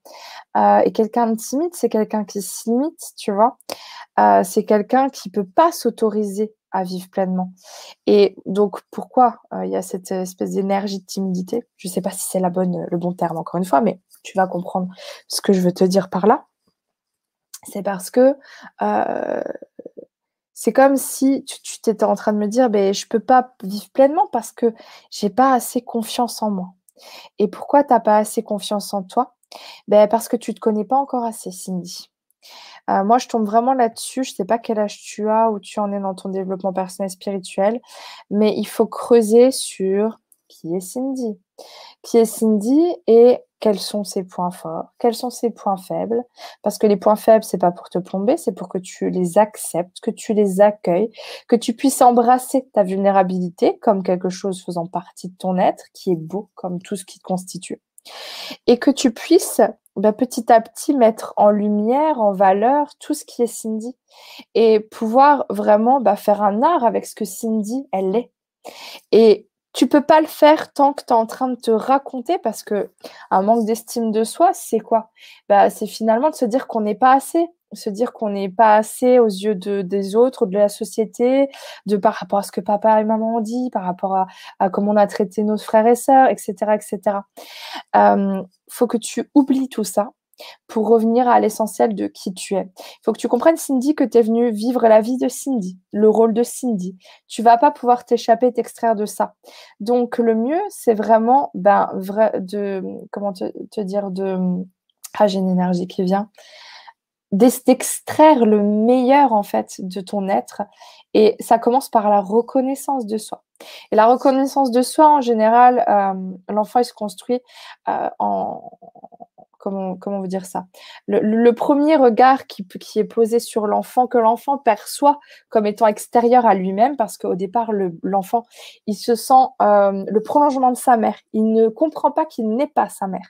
Euh, et quelqu'un de timide, c'est quelqu'un qui se limite, tu vois. Euh, c'est quelqu'un qui peut pas s'autoriser à vivre pleinement. Et donc, pourquoi il y a cette espèce d'énergie de timidité? Je sais pas si c'est la bonne, le bon terme, encore une fois, mais tu vas comprendre ce que je veux te dire par là. C'est parce que c'est comme si tu, t'étais en train de me dire, ben, je peux pas vivre pleinement parce que j'ai pas assez confiance en moi. Et pourquoi tu n'as pas assez confiance en toi? Ben, Parce que tu te connais pas encore assez, Cindy. Euh, moi, je tombe vraiment là-dessus. Je sais pas quel âge tu as ou tu en es dans ton développement personnel spirituel, mais il faut creuser sur qui est Cindy. Qui est Cindy et quels sont ses points forts, quels sont ses points faibles. Parce que les points faibles, c'est pas pour te plomber, c'est pour que tu les acceptes, que tu les accueilles, que tu puisses embrasser ta vulnérabilité comme quelque chose faisant partie de ton être, qui est beau comme tout ce qui te constitue. Et que tu puisses bah, petit à petit mettre en lumière, en valeur tout ce qui est Cindy. Et pouvoir vraiment bah, faire un art avec ce que Cindy, elle est. Et tu peux pas le faire tant que tu es en train de te raconter parce que un manque d'estime de soi, c'est quoi? Bah, C'est finalement de se dire qu'on n'est pas assez, se dire qu'on n'est pas assez aux yeux de, des autres, de la société, de par rapport à ce que papa et maman ont dit, par rapport à, à comment on a traité nos frères et sœurs, etc. etc. Euh, faut que tu oublies tout ça pour revenir à l'essentiel de qui tu es. Il faut que tu comprennes, Cindy, que tu es venue vivre la vie de Cindy, le rôle de Cindy. Tu vas pas pouvoir t'échapper, t'extraire de ça. Donc, le mieux, c'est vraiment ben, de, comment te, te dire, de, ah, j'ai une énergie qui vient, d'extraire le meilleur, en fait, de ton être. Et ça commence par la reconnaissance de soi. Et la reconnaissance de soi, en général, euh, l'enfant, il se construit euh, en, comment, vous dire ça? Le, premier regard qui, est posé sur l'enfant, que l'enfant perçoit comme étant extérieur à lui-même, parce qu'au départ, l'enfant, il se sent euh, le prolongement de sa mère. Il ne comprend pas qu'il n'est pas sa mère.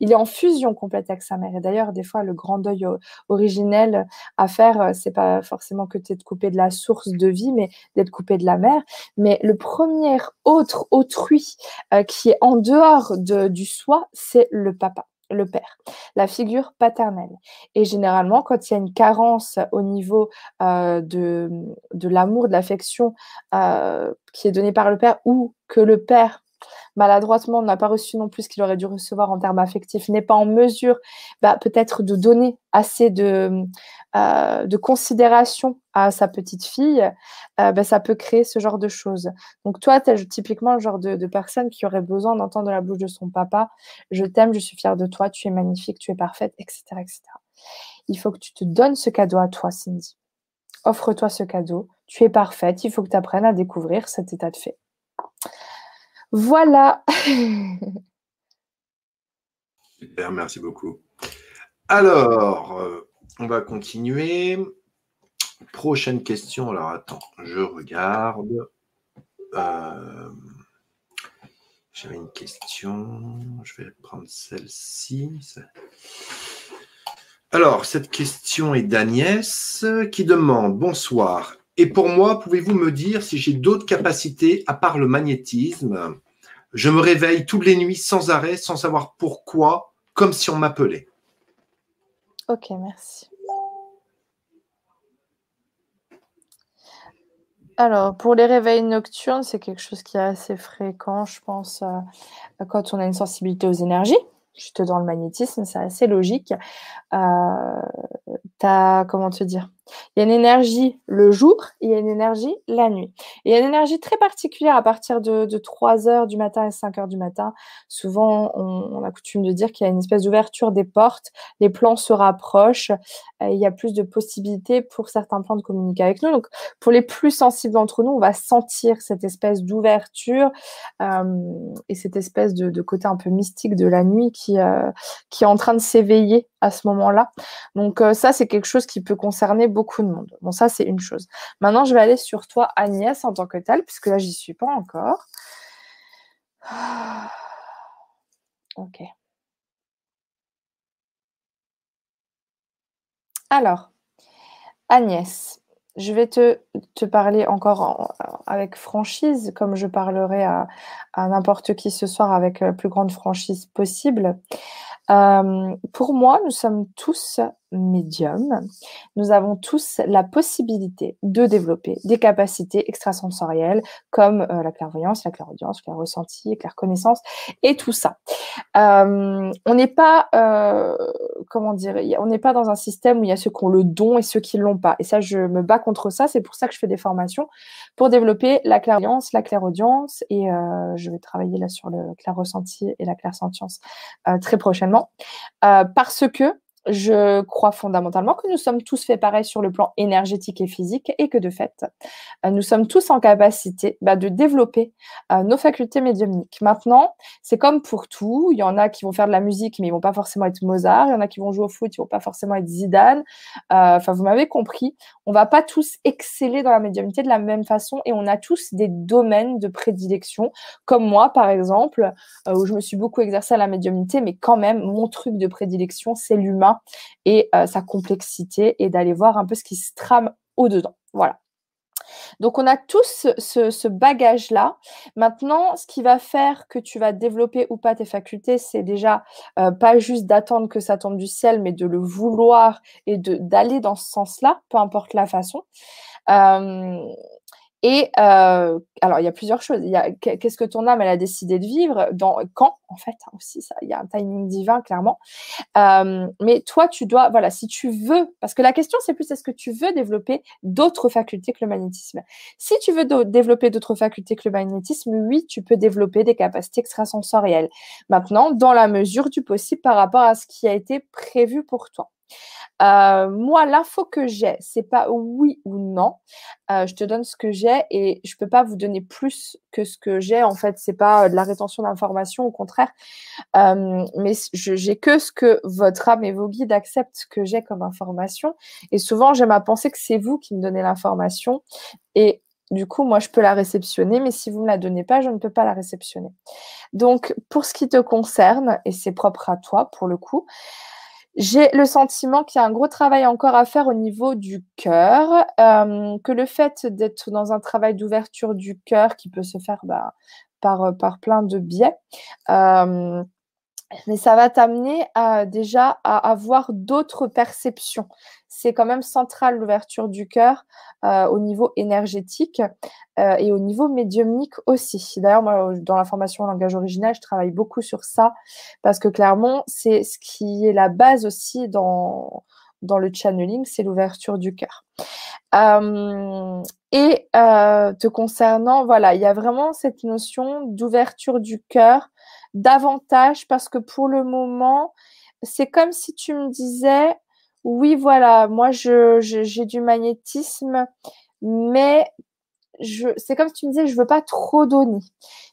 Il est en fusion complète avec sa mère. Et d'ailleurs, des fois, le grand deuil originel à faire, euh, c'est pas forcément que es coupé de la source de vie, mais d'être coupé de la mère. Mais le premier autre autrui euh, qui est en dehors de, du soi, c'est le papa le père, la figure paternelle. Et généralement, quand il y a une carence au niveau euh, de, de l'amour, de l'affection euh, qui est donné par le père, ou que le père maladroitement n'a pas reçu non plus ce qu'il aurait dû recevoir en termes affectifs, n'est pas en mesure bah, peut-être de donner assez de, euh, de considération à sa petite fille, euh, bah, ça peut créer ce genre de choses. Donc toi, tu es typiquement le genre de, personne qui aurait besoin d'entendre de la bouche de son papa, je t'aime, je suis fière de toi, tu es magnifique, tu es parfaite, etc., etc. Il faut que tu te donnes ce cadeau à toi, Cindy. Offre-toi ce cadeau, tu es parfaite, il faut que tu apprennes à découvrir cet état de fait. Voilà. Super, merci beaucoup. Alors, euh, on va continuer. Prochaine question. Alors, attends, je regarde. Euh, j'avais une question. Je vais prendre celle-ci. Alors, cette question est d'Agnès qui demande Bonsoir. Et pour moi, pouvez-vous me dire si j'ai d'autres capacités à part le magnétisme? Je me réveille toutes les nuits sans arrêt, sans savoir pourquoi, comme si on m'appelait. Ok, merci. Alors, pour les réveils nocturnes, c'est quelque chose qui est assez fréquent, je pense, euh, quand on a une sensibilité aux énergies juste dans le magnétisme, c'est assez logique. Euh, comment te dire Il y a une énergie le jour, il y a une énergie la nuit. il y a une énergie très particulière à partir de, 3 heures du matin et 5 heures du matin. Souvent, on, a coutume de dire qu'il y a une espèce d'ouverture des portes, les plans se rapprochent, euh, il y a plus de possibilités pour certains plans de communiquer avec nous. Donc, pour les plus sensibles d'entre nous, on va sentir cette espèce d'ouverture euh, et cette espèce de, côté un peu mystique de la nuit qui, euh, qui est en train de s'éveiller à ce moment-là. Donc euh, ça, c'est quelque chose qui peut concerner beaucoup de monde. Bon, ça, c'est une chose. Maintenant, je vais aller sur toi, Agnès, en tant que telle, puisque là, j'y suis pas encore. Ok. Alors, Agnès, je vais te, parler encore avec franchise, comme je parlerai à, à n'importe qui ce soir avec la plus grande franchise possible. Euh, pour moi, nous sommes tous médiums. Nous avons tous la possibilité de développer des capacités extrasensorielles comme euh, la clairvoyance, la clairaudience, la ressenti, la clairconnaissance et tout ça. Euh, on n'est pas, comment dire, on n'est pas dans un système où il y a ceux qui ont le don et ceux qui l'ont pas. Et ça, je me bats contre ça. C'est pour ça que je fais des formations pour développer la clairvoyance, la clairaudience et je vais travailler là sur le clair ressenti et la clairsentience très prochainement parce que je crois fondamentalement que nous sommes tous faits pareil sur le plan énergétique et physique et que de fait, euh, nous sommes tous en capacité bah, de développer euh, nos facultés médiumniques. Maintenant, c'est comme pour tout, il y en a qui vont faire de la musique mais ils vont pas forcément être Mozart, il y en a qui vont jouer au foot, ils vont pas forcément être Zidane. Euh, enfin, vous m'avez compris, on va pas tous exceller dans la médiumnité de la même façon et on a tous des domaines de prédilection, comme moi par exemple, où je me suis beaucoup exercée à la médiumnité, mais quand même, mon truc de prédilection, c'est l'humain et euh, sa complexité et d'aller voir un peu ce qui se trame au-dedans. Voilà. Donc on a tous ce, bagage-là. Maintenant, ce qui va faire que tu vas développer ou pas tes facultés, c'est déjà euh, pas juste d'attendre que ça tombe du ciel, mais de le vouloir et d'aller dans ce sens-là, peu importe la façon. Euh, et euh, alors, il y a plusieurs choses. Qu'est-ce que ton âme, elle a décidé de vivre, dans quand, en fait, hein, aussi, il y a un timing divin, clairement. Euh, mais toi, tu dois, voilà, si tu veux, parce que la question, c'est plus est-ce que tu veux développer d'autres facultés que le magnétisme? Si tu veux développer d'autres facultés que le magnétisme, oui, tu peux développer des capacités extrasensorielles. Maintenant, dans la mesure du possible par rapport à ce qui a été prévu pour toi. Euh, moi, l'info que j'ai, c'est pas oui ou non. Euh, je te donne ce que j'ai et je peux pas vous donner plus que ce que j'ai. En fait, c'est pas de la rétention d'informations, au contraire. Euh, mais j'ai que ce que votre âme et vos guides acceptent que j'ai comme information. Et souvent, j'aime à penser que c'est vous qui me donnez l'information. Et du coup, moi, je peux la réceptionner, mais si vous ne me la donnez pas, je ne peux pas la réceptionner. Donc, pour ce qui te concerne, et c'est propre à toi pour le coup, j'ai le sentiment qu'il y a un gros travail encore à faire au niveau du cœur, euh, que le fait d'être dans un travail d'ouverture du cœur qui peut se faire bah, par, par plein de biais, euh, mais ça va t'amener à, déjà à avoir d'autres perceptions. C'est quand même central l'ouverture du cœur euh, au niveau énergétique euh, et au niveau médiumnique aussi. D'ailleurs, moi, dans la formation en langage original, je travaille beaucoup sur ça parce que clairement, c'est ce qui est la base aussi dans, dans le channeling, c'est l'ouverture du cœur. Euh, et te concernant, voilà, il y a vraiment cette notion d'ouverture du cœur davantage parce que pour le moment, c'est comme si tu me disais, oui, voilà, moi, je, j'ai du magnétisme, mais je, c'est comme si tu me disais, je veux pas trop donner.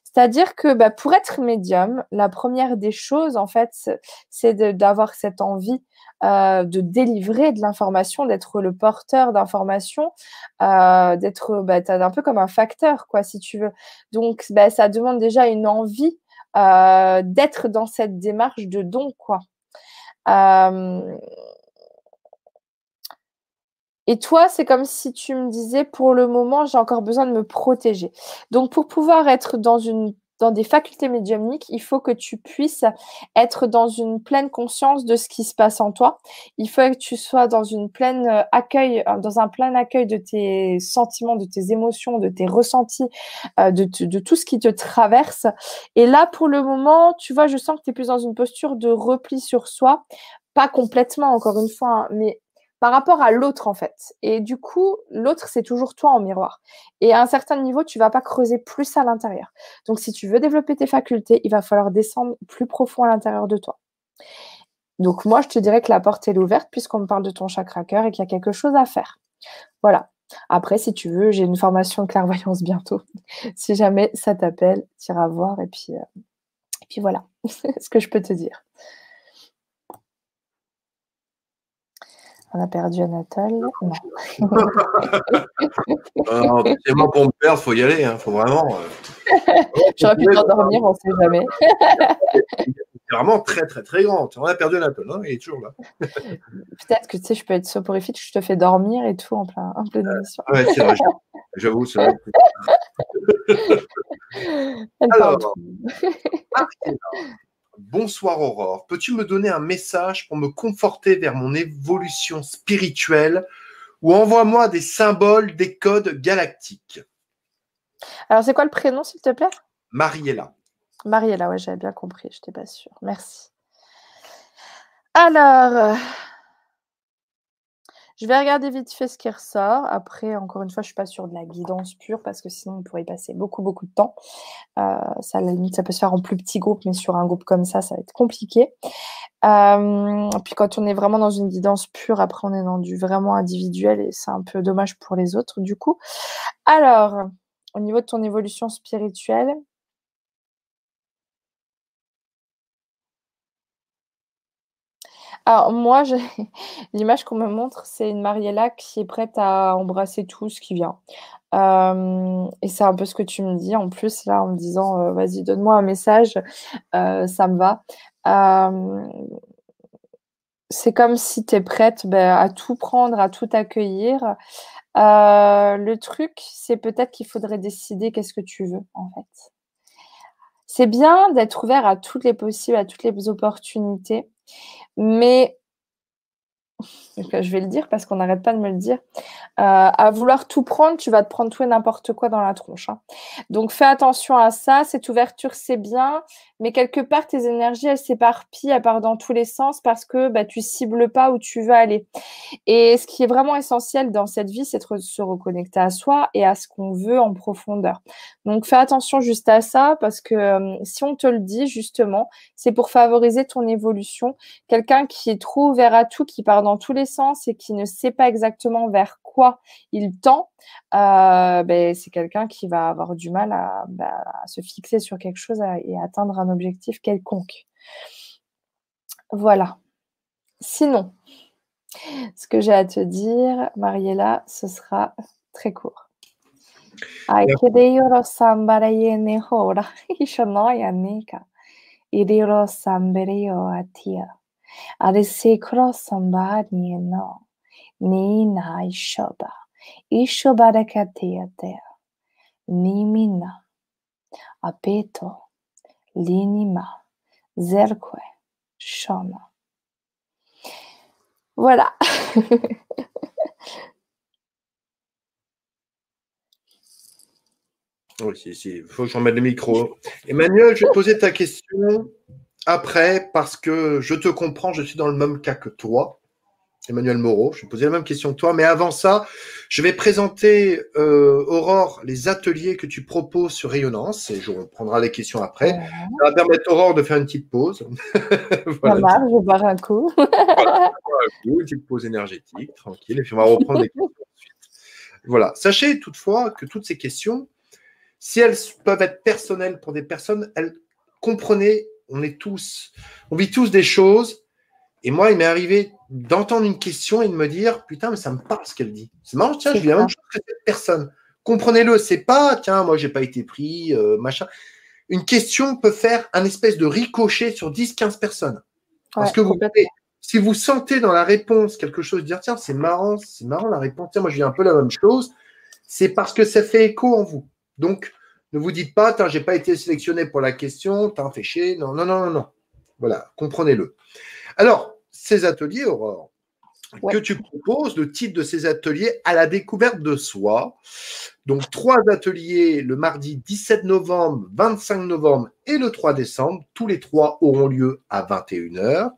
C'est-à-dire que bah, pour être médium, la première des choses, en fait, c'est d'avoir cette envie euh, de délivrer de l'information, d'être le porteur d'information, euh, d'être bah, un peu comme un facteur, quoi, si tu veux. Donc, bah, ça demande déjà une envie euh, d'être dans cette démarche de don, quoi. Euh, et toi, c'est comme si tu me disais, pour le moment, j'ai encore besoin de me protéger. Donc, pour pouvoir être dans une dans des facultés médiumniques, il faut que tu puisses être dans une pleine conscience de ce qui se passe en toi. Il faut que tu sois dans une pleine euh, accueil, euh, dans un plein accueil de tes sentiments, de tes émotions, de tes ressentis, euh, de, tout ce qui te traverse. Et là, pour le moment, tu vois, je sens que tu es plus dans une posture de repli sur soi. Pas complètement, encore une fois, hein, mais par rapport à l'autre en fait. Et du coup, l'autre, c'est toujours toi en miroir. Et à un certain niveau, tu vas pas creuser plus à l'intérieur. Donc, si tu veux développer tes facultés, il va falloir descendre plus profond à l'intérieur de toi. Donc, moi, je te dirais que la porte est ouverte puisqu'on me parle de ton chakra cœur et qu'il y a quelque chose à faire. Voilà. Après, si tu veux, j'ai une formation de clairvoyance bientôt. si jamais ça t'appelle, tu iras voir et puis, euh, et puis voilà ce que je peux te dire. On a perdu Anatole. Non. c'est moi pour me perdre, il faut y aller, il hein, faut vraiment. Euh, J'aurais pu t'endormir, on ne sait jamais. c'est vraiment très, très, très grand. On a perdu Anatole, hein, il est toujours là. Peut-être que tu sais, je peux être soporifique, je te fais dormir et tout en plein, en pleine émission. Ouais, c'est vrai, j'avoue, c'est vrai. Alors, Bonsoir Aurore, peux-tu me donner un message pour me conforter vers mon évolution spirituelle ou envoie-moi des symboles, des codes galactiques? Alors c'est quoi le prénom s'il te plaît? Mariella. Mariella, ouais, j'avais bien compris, je n'étais pas sûre. Merci. Alors, je vais regarder vite fait ce qui ressort. Après, encore une fois, je ne suis pas sûre de la guidance pure parce que sinon, on pourrait y passer beaucoup, beaucoup de temps. Euh, ça, à la limite, ça peut se faire en plus petit groupe, mais sur un groupe comme ça, ça va être compliqué. Euh, puis quand on est vraiment dans une guidance pure, après, on est dans du vraiment individuel et c'est un peu dommage pour les autres, du coup. Alors, au niveau de ton évolution spirituelle, Alors moi, l'image qu'on me montre, c'est une Mariella qui est prête à embrasser tout ce qui vient. et c'est un peu ce que tu me dis en plus là en me disant vas-y donne-moi un message, ça me va. c'est comme si tu es prête ben, à tout prendre, à tout accueillir. le truc, c'est peut-être qu'il faudrait décider qu'est-ce que tu veux en fait. C'est bien d'être ouvert à toutes les possibles, à toutes les opportunités, mais je vais le dire parce qu'on n'arrête pas de me le dire. Euh, à vouloir tout prendre, tu vas te prendre tout et n'importe quoi dans la tronche. Hein. Donc fais attention à ça. Cette ouverture, c'est bien, mais quelque part, tes énergies, elles s'éparpillent, elles partent dans tous les sens parce que bah, tu cibles pas où tu veux aller. Et ce qui est vraiment essentiel dans cette vie, c'est de se reconnecter à soi et à ce qu'on veut en profondeur. Donc fais attention juste à ça parce que euh, si on te le dit justement, c'est pour favoriser ton évolution. Quelqu'un qui est trop ouvert à tout, qui part dans tous les sens et qui ne sait pas exactement vers quoi il tend, euh, ben, c'est quelqu'un qui va avoir du mal à, bah, se fixer sur quelque chose et atteindre un objectif quelconque. Voilà. Sinon, ce que j'ai à te dire, Mariella, ce sera très court. Nina Ishoba. Ishobadakatea. Nimina. Apeto. Linima. Zerque. Shona. Voilà. Oui, il faut que j'en le micro. Emmanuel, je vais poser ta question après parce que je te comprends, je suis dans le même cas que toi. Emmanuel Moreau. Je vais poser la même question que toi. Mais avant ça, je vais présenter, euh, Aurore, les ateliers que tu proposes sur Rayonnance. Et je reprendrai les questions après. Ça va permettre Aurore de faire une petite pause. voilà. Ça va, je vais boire un coup. voilà, une petite pause énergétique, tranquille. Et puis on va reprendre les questions ensuite. Voilà. Sachez toutefois que toutes ces questions, si elles peuvent être personnelles pour des personnes, elles comprenez, on est tous, on vit tous des choses. Et moi, il m'est arrivé d'entendre une question et de me dire putain mais ça me parle ce qu'elle dit. C'est marrant, tiens, je vis la même chose que cette personne. Comprenez-le, c'est pas tiens moi j'ai pas été pris euh, machin. Une question peut faire un espèce de ricochet sur 10-15 personnes. Parce que vous si vous sentez dans la réponse quelque chose, dire tiens c'est marrant, c'est marrant la réponse, tiens moi je vis un peu la même chose, c'est parce que ça fait écho en vous. Donc Ne vous dites pas, j'ai pas été sélectionné pour la question, t'as fait chier. Non, non, non, non, non. Voilà, comprenez-le. Alors, ces ateliers, Aurore, que tu proposes, le titre de ces ateliers, à la découverte de soi. Donc, trois ateliers le mardi 17 novembre, 25 novembre et le 3 décembre. Tous les trois auront lieu à 21h.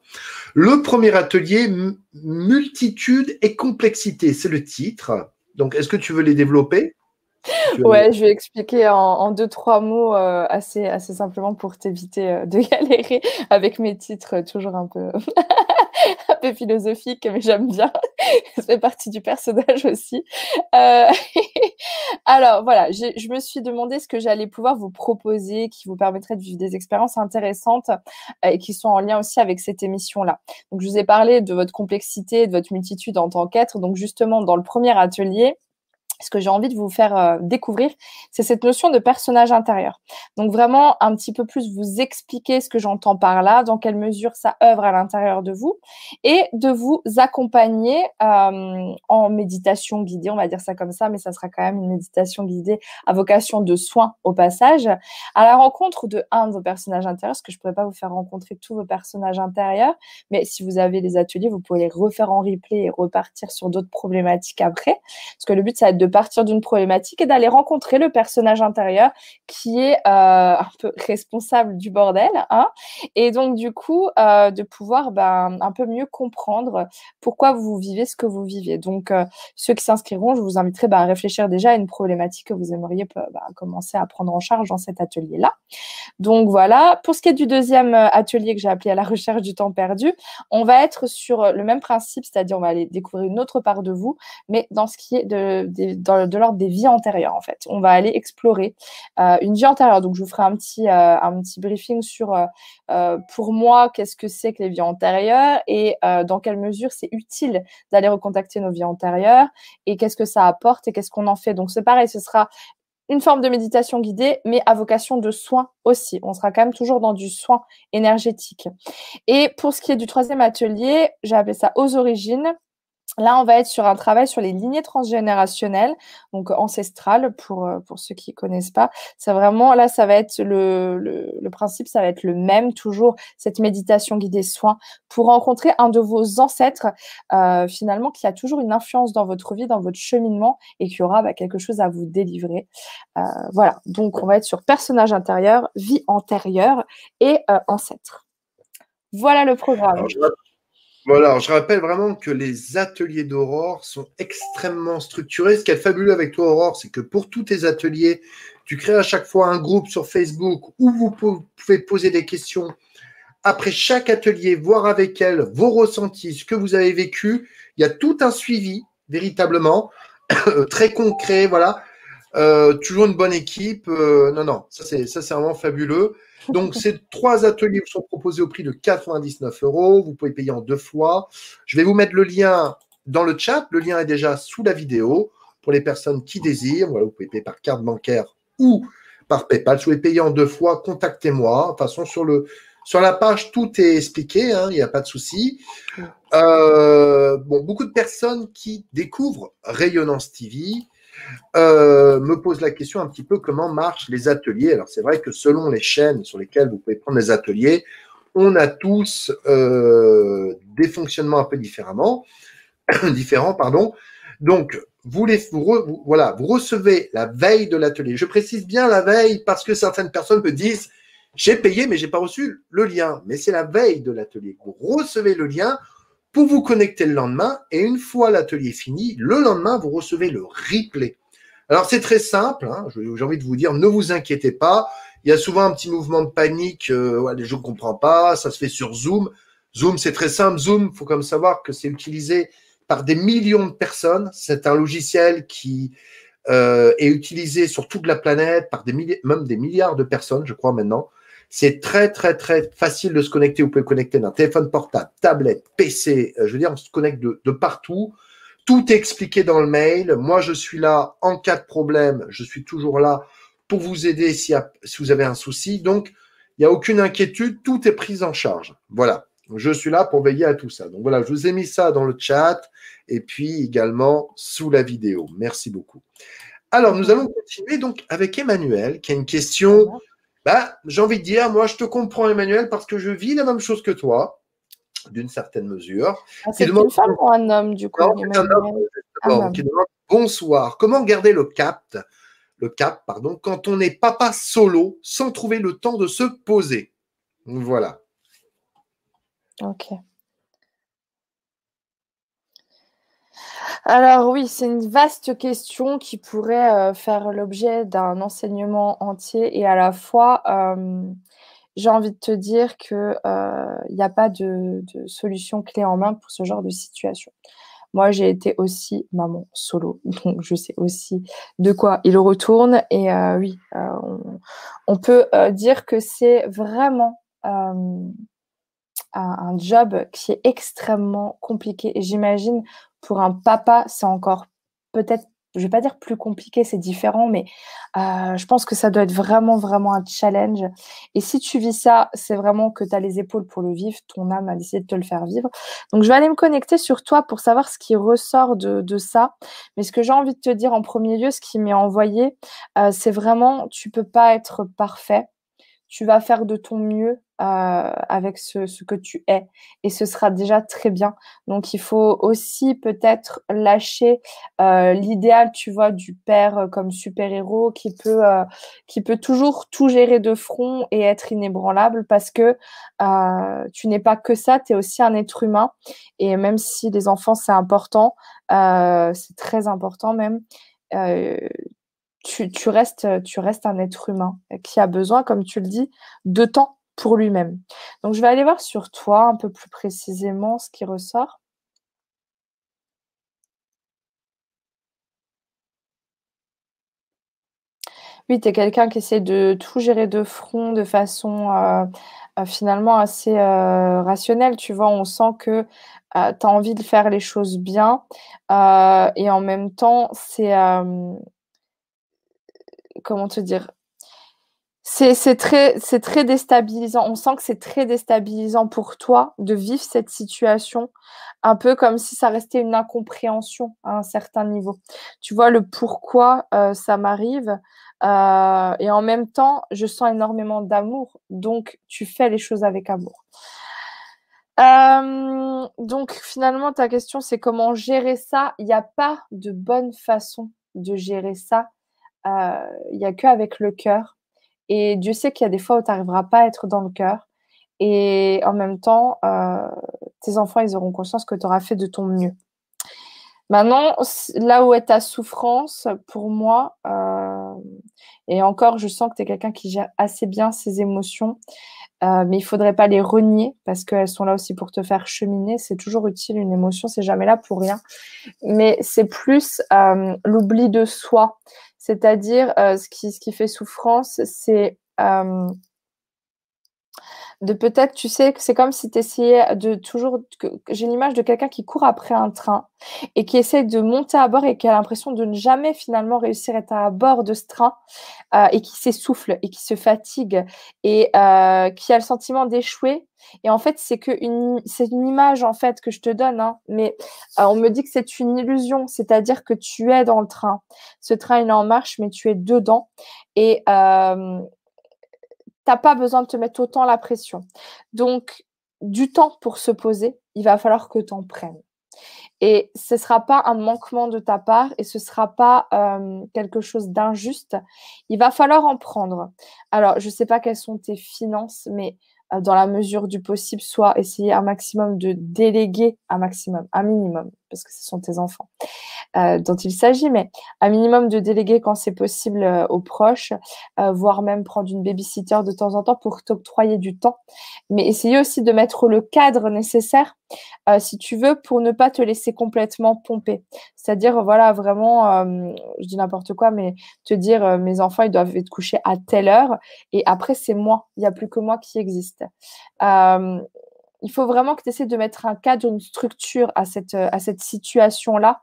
Le premier atelier, multitude et complexité, c'est le titre. Donc, est-ce que tu veux les développer? Ouais, je vais expliquer en, deux, trois mots euh, assez, assez simplement pour t'éviter euh, de galérer avec mes titres toujours un peu un peu philosophique, mais j'aime bien. Ça fait partie du personnage aussi. Euh, alors voilà, je me suis demandé ce que j'allais pouvoir vous proposer qui vous permettrait de vivre des expériences intéressantes euh, et qui sont en lien aussi avec cette émission-là. Donc je vous ai parlé de votre complexité, de votre multitude en tant qu'être. Donc justement, dans le premier atelier, ce que j'ai envie de vous faire euh, découvrir, c'est cette notion de personnage intérieur. Donc vraiment un petit peu plus vous expliquer ce que j'entends par là, dans quelle mesure ça œuvre à l'intérieur de vous, et de vous accompagner euh, en méditation guidée, on va dire ça comme ça, mais ça sera quand même une méditation guidée à vocation de soins au passage, à la rencontre de un de vos personnages intérieurs, parce que je ne pourrais pas vous faire rencontrer tous vos personnages intérieurs, mais si vous avez des ateliers, vous pouvez les refaire en replay et repartir sur d'autres problématiques après, parce que le but, ça va être de partir d'une problématique et d'aller rencontrer le personnage intérieur qui est euh, un peu responsable du bordel. Hein, et donc, du coup, euh, de pouvoir ben, un peu mieux comprendre pourquoi vous vivez ce que vous vivez. Donc, euh, ceux qui s'inscriront, je vous inviterai ben, à réfléchir déjà à une problématique que vous aimeriez ben, commencer à prendre en charge dans cet atelier-là. Donc, voilà. Pour ce qui est du deuxième atelier que j'ai appelé à la recherche du temps perdu, on va être sur le même principe, c'est-à-dire on va aller découvrir une autre part de vous, mais dans ce qui est de de l'ordre des vies antérieures en fait. On va aller explorer euh, une vie antérieure. Donc je vous ferai un petit euh, un petit briefing sur euh, pour moi qu'est-ce que c'est que les vies antérieures et dans quelle mesure c'est utile d'aller recontacter nos vies antérieures et qu'est-ce que ça apporte et qu'est-ce qu'on en fait. Donc c'est pareil, ce sera une forme de méditation guidée, mais à vocation de soin aussi. On sera quand même toujours dans du soin énergétique. Et pour ce qui est du troisième atelier, j'ai appelé ça aux origines. Là, on va être sur un travail sur les lignées transgénérationnelles, donc ancestrales pour, euh, pour ceux qui ne connaissent pas. C'est vraiment, là, ça va être le, le, principe, ça va être le même, toujours cette méditation guidée soin pour rencontrer un de vos ancêtres, euh, finalement, qui a toujours une influence dans votre vie, dans votre cheminement et qui aura bah, quelque chose à vous délivrer. Euh, voilà, donc on va être sur personnage intérieur, vie antérieure et ancêtre. Voilà le programme. Voilà, je rappelle vraiment que les ateliers d'Aurore sont extrêmement structurés. Ce qui est fabuleux avec toi, Aurore, c'est que pour tous tes ateliers, tu crées à chaque fois un groupe sur Facebook où vous pouvez poser des questions. Après chaque atelier, voir avec elle vos ressentis, ce que vous avez vécu. Il y a tout un suivi, véritablement, très concret. Voilà. Euh, toujours une bonne équipe. Euh, non, non, ça c'est vraiment fabuleux. Donc, ces trois ateliers vous sont proposés au prix de 99 euros. Vous pouvez payer en deux fois. Je vais vous mettre le lien dans le chat. Le lien est déjà sous la vidéo pour les personnes qui désirent. Voilà, vous pouvez payer par carte bancaire ou par PayPal. Si vous voulez payer en deux fois, contactez-moi. De toute façon, sur, le, sur la page, tout est expliqué. Hein, il n'y a pas de souci. Euh, bon, beaucoup de personnes qui découvrent Rayonnance TV euh, me pose la question un petit peu comment marchent les ateliers? Alors c'est vrai que selon les chaînes sur lesquelles vous pouvez prendre les ateliers, on a tous euh, des fonctionnements un peu différemment, différents, pardon. Donc vous, voilà, vous recevez la veille de l'atelier. Je précise bien la veille parce que certaines personnes me disent j'ai payé mais j'ai pas reçu le lien. Mais c'est la veille de l'atelier. Vous recevez le lien pour vous connecter le lendemain. Et une fois l'atelier fini, le lendemain, vous recevez le replay. Alors c'est très simple, hein, j'ai envie de vous dire, ne vous inquiétez pas. Il y a souvent un petit mouvement de panique, euh, ouais, les gens ne comprennent pas, ça se fait sur Zoom. Zoom, c'est très simple. Zoom, il faut comme savoir que c'est utilisé par des millions de personnes. C'est un logiciel qui euh, est utilisé sur toute la planète par des même des milliards de personnes, je crois maintenant. C'est très, très, très facile de se connecter. Vous pouvez connecter d'un téléphone portable, tablette, PC. Euh, je veux dire, on se connecte de, partout. Tout est expliqué dans le mail. Moi, je suis là en cas de problème. Je suis toujours là pour vous aider si, vous avez un souci. Donc, il n'y a aucune inquiétude. Tout est pris en charge. Voilà. Je suis là pour veiller à tout ça. Donc voilà, je vous ai mis ça dans le chat et puis également sous la vidéo. Merci beaucoup. Alors, nous allons continuer donc avec Emmanuel, qui a une question. Bah, j'ai envie de dire, moi, je te comprends, Emmanuel, parce que je vis la même chose que toi, d'une certaine mesure. Ah, c'est une femme ou un homme, du coup un homme, qui demande bonsoir. Comment garder le cap, le cap, pardon, quand on est papa solo, sans trouver le temps de se poser? Voilà. Ok. Alors oui, c'est une vaste question qui pourrait euh, faire l'objet d'un enseignement entier et à la fois, euh, j'ai envie de te dire qu'il euh, n'y a pas de, solution clé en main pour ce genre de situation. Moi, j'ai été aussi maman solo, donc je sais aussi de quoi il retourne. Et oui, on, peut dire que c'est vraiment un, job qui est extrêmement compliqué. Et j'imagine pour un papa, c'est encore peut-être, je vais pas dire plus compliqué, c'est différent, mais euh, je pense que ça doit être vraiment, vraiment un challenge. Et si tu vis ça, c'est vraiment que tu as les épaules pour le vivre, ton âme a décidé de te le faire vivre. Donc je vais aller me connecter sur toi pour savoir ce qui ressort de, ça. Mais ce que j'ai envie de te dire en premier lieu, ce qui m'est envoyé, euh, c'est vraiment, tu peux pas être parfait tu vas faire de ton mieux euh, avec ce, que tu es et ce sera déjà très bien. Donc il faut aussi peut-être lâcher euh, l'idéal, tu vois, du père euh, comme super-héros qui peut qui peut toujours tout gérer de front et être inébranlable parce que tu n'es pas que ça, tu es aussi un être humain et même si les enfants c'est important, c'est très important même tu, tu, restes, tu restes un être humain qui a besoin, comme tu le dis, de temps pour lui-même. Donc, je vais aller voir sur toi un peu plus précisément ce qui ressort. Oui, tu es quelqu'un qui essaie de tout gérer de front de façon euh, euh, finalement assez euh, rationnelle. Tu vois, on sent que tu as envie de faire les choses bien et en même temps, c'est comment te dire c'est très, déstabilisant. On sent que c'est très déstabilisant pour toi de vivre cette situation, un peu comme si ça restait une incompréhension à un certain niveau. Tu vois le pourquoi euh, ça m'arrive, euh, et en même temps, je sens énormément d'amour, donc tu fais les choses avec amour. Euh, donc finalement, ta question, c'est comment gérer ça? Il n'y a pas de bonne façon de gérer ça. Il n'y a qu'avec le cœur et Dieu sait qu'il y a des fois où tu n'arriveras pas à être dans le cœur. Et en même temps, euh, tes enfants, ils auront conscience que tu auras fait de ton mieux. Maintenant, là où est ta souffrance, pour moi, euh, et encore, je sens que tu es quelqu'un qui gère assez bien ses émotions, euh, mais il ne faudrait pas les renier parce qu'elles sont là aussi pour te faire cheminer. C'est toujours utile, une émotion, c'est jamais là pour rien. Mais c'est plus l'oubli de soi. C'est-à-dire, euh, ce, qui, fait souffrance, c'est euh, de peut-être, tu sais, que c'est comme si tu essayais de toujours. J'ai l'image de quelqu'un qui court après un train et qui essaie de monter à bord et qui a l'impression de ne jamais finalement réussir à être à bord de ce train euh, et qui s'essouffle et qui se fatigue et qui a le sentiment d'échouer et en fait, c'est une, une image en fait que je te donne, hein, mais euh, on me dit que c'est une illusion, c'est-à-dire que tu es dans le train. Ce train il est en marche, mais tu es dedans et euh, t'as pas besoin de te mettre autant la pression. Donc, du temps pour se poser, il va falloir que tu en prennes. Et ce ne sera pas un manquement de ta part et ce ne sera pas quelque chose d'injuste. Il va falloir en prendre. Alors, je ne sais pas quelles sont tes finances, mais dans la mesure du possible, soit essayer un maximum de déléguer un maximum, un minimum, parce que ce sont tes enfants euh, dont il s'agit, mais un minimum de déléguer quand c'est possible euh, aux proches, voire même prendre une babysitter de temps en temps pour t'octroyer du temps. Mais essayer aussi de mettre le cadre nécessaire, si tu veux, pour ne pas te laisser complètement pomper. C'est-à-dire, voilà, vraiment, je dis n'importe quoi, mais te dire, mes enfants, ils doivent être couchés à telle heure, et après, c'est moi, il n'y a plus que moi qui existe. Euh, il faut vraiment que tu essaies de mettre un cadre, une structure à cette, cette situation-là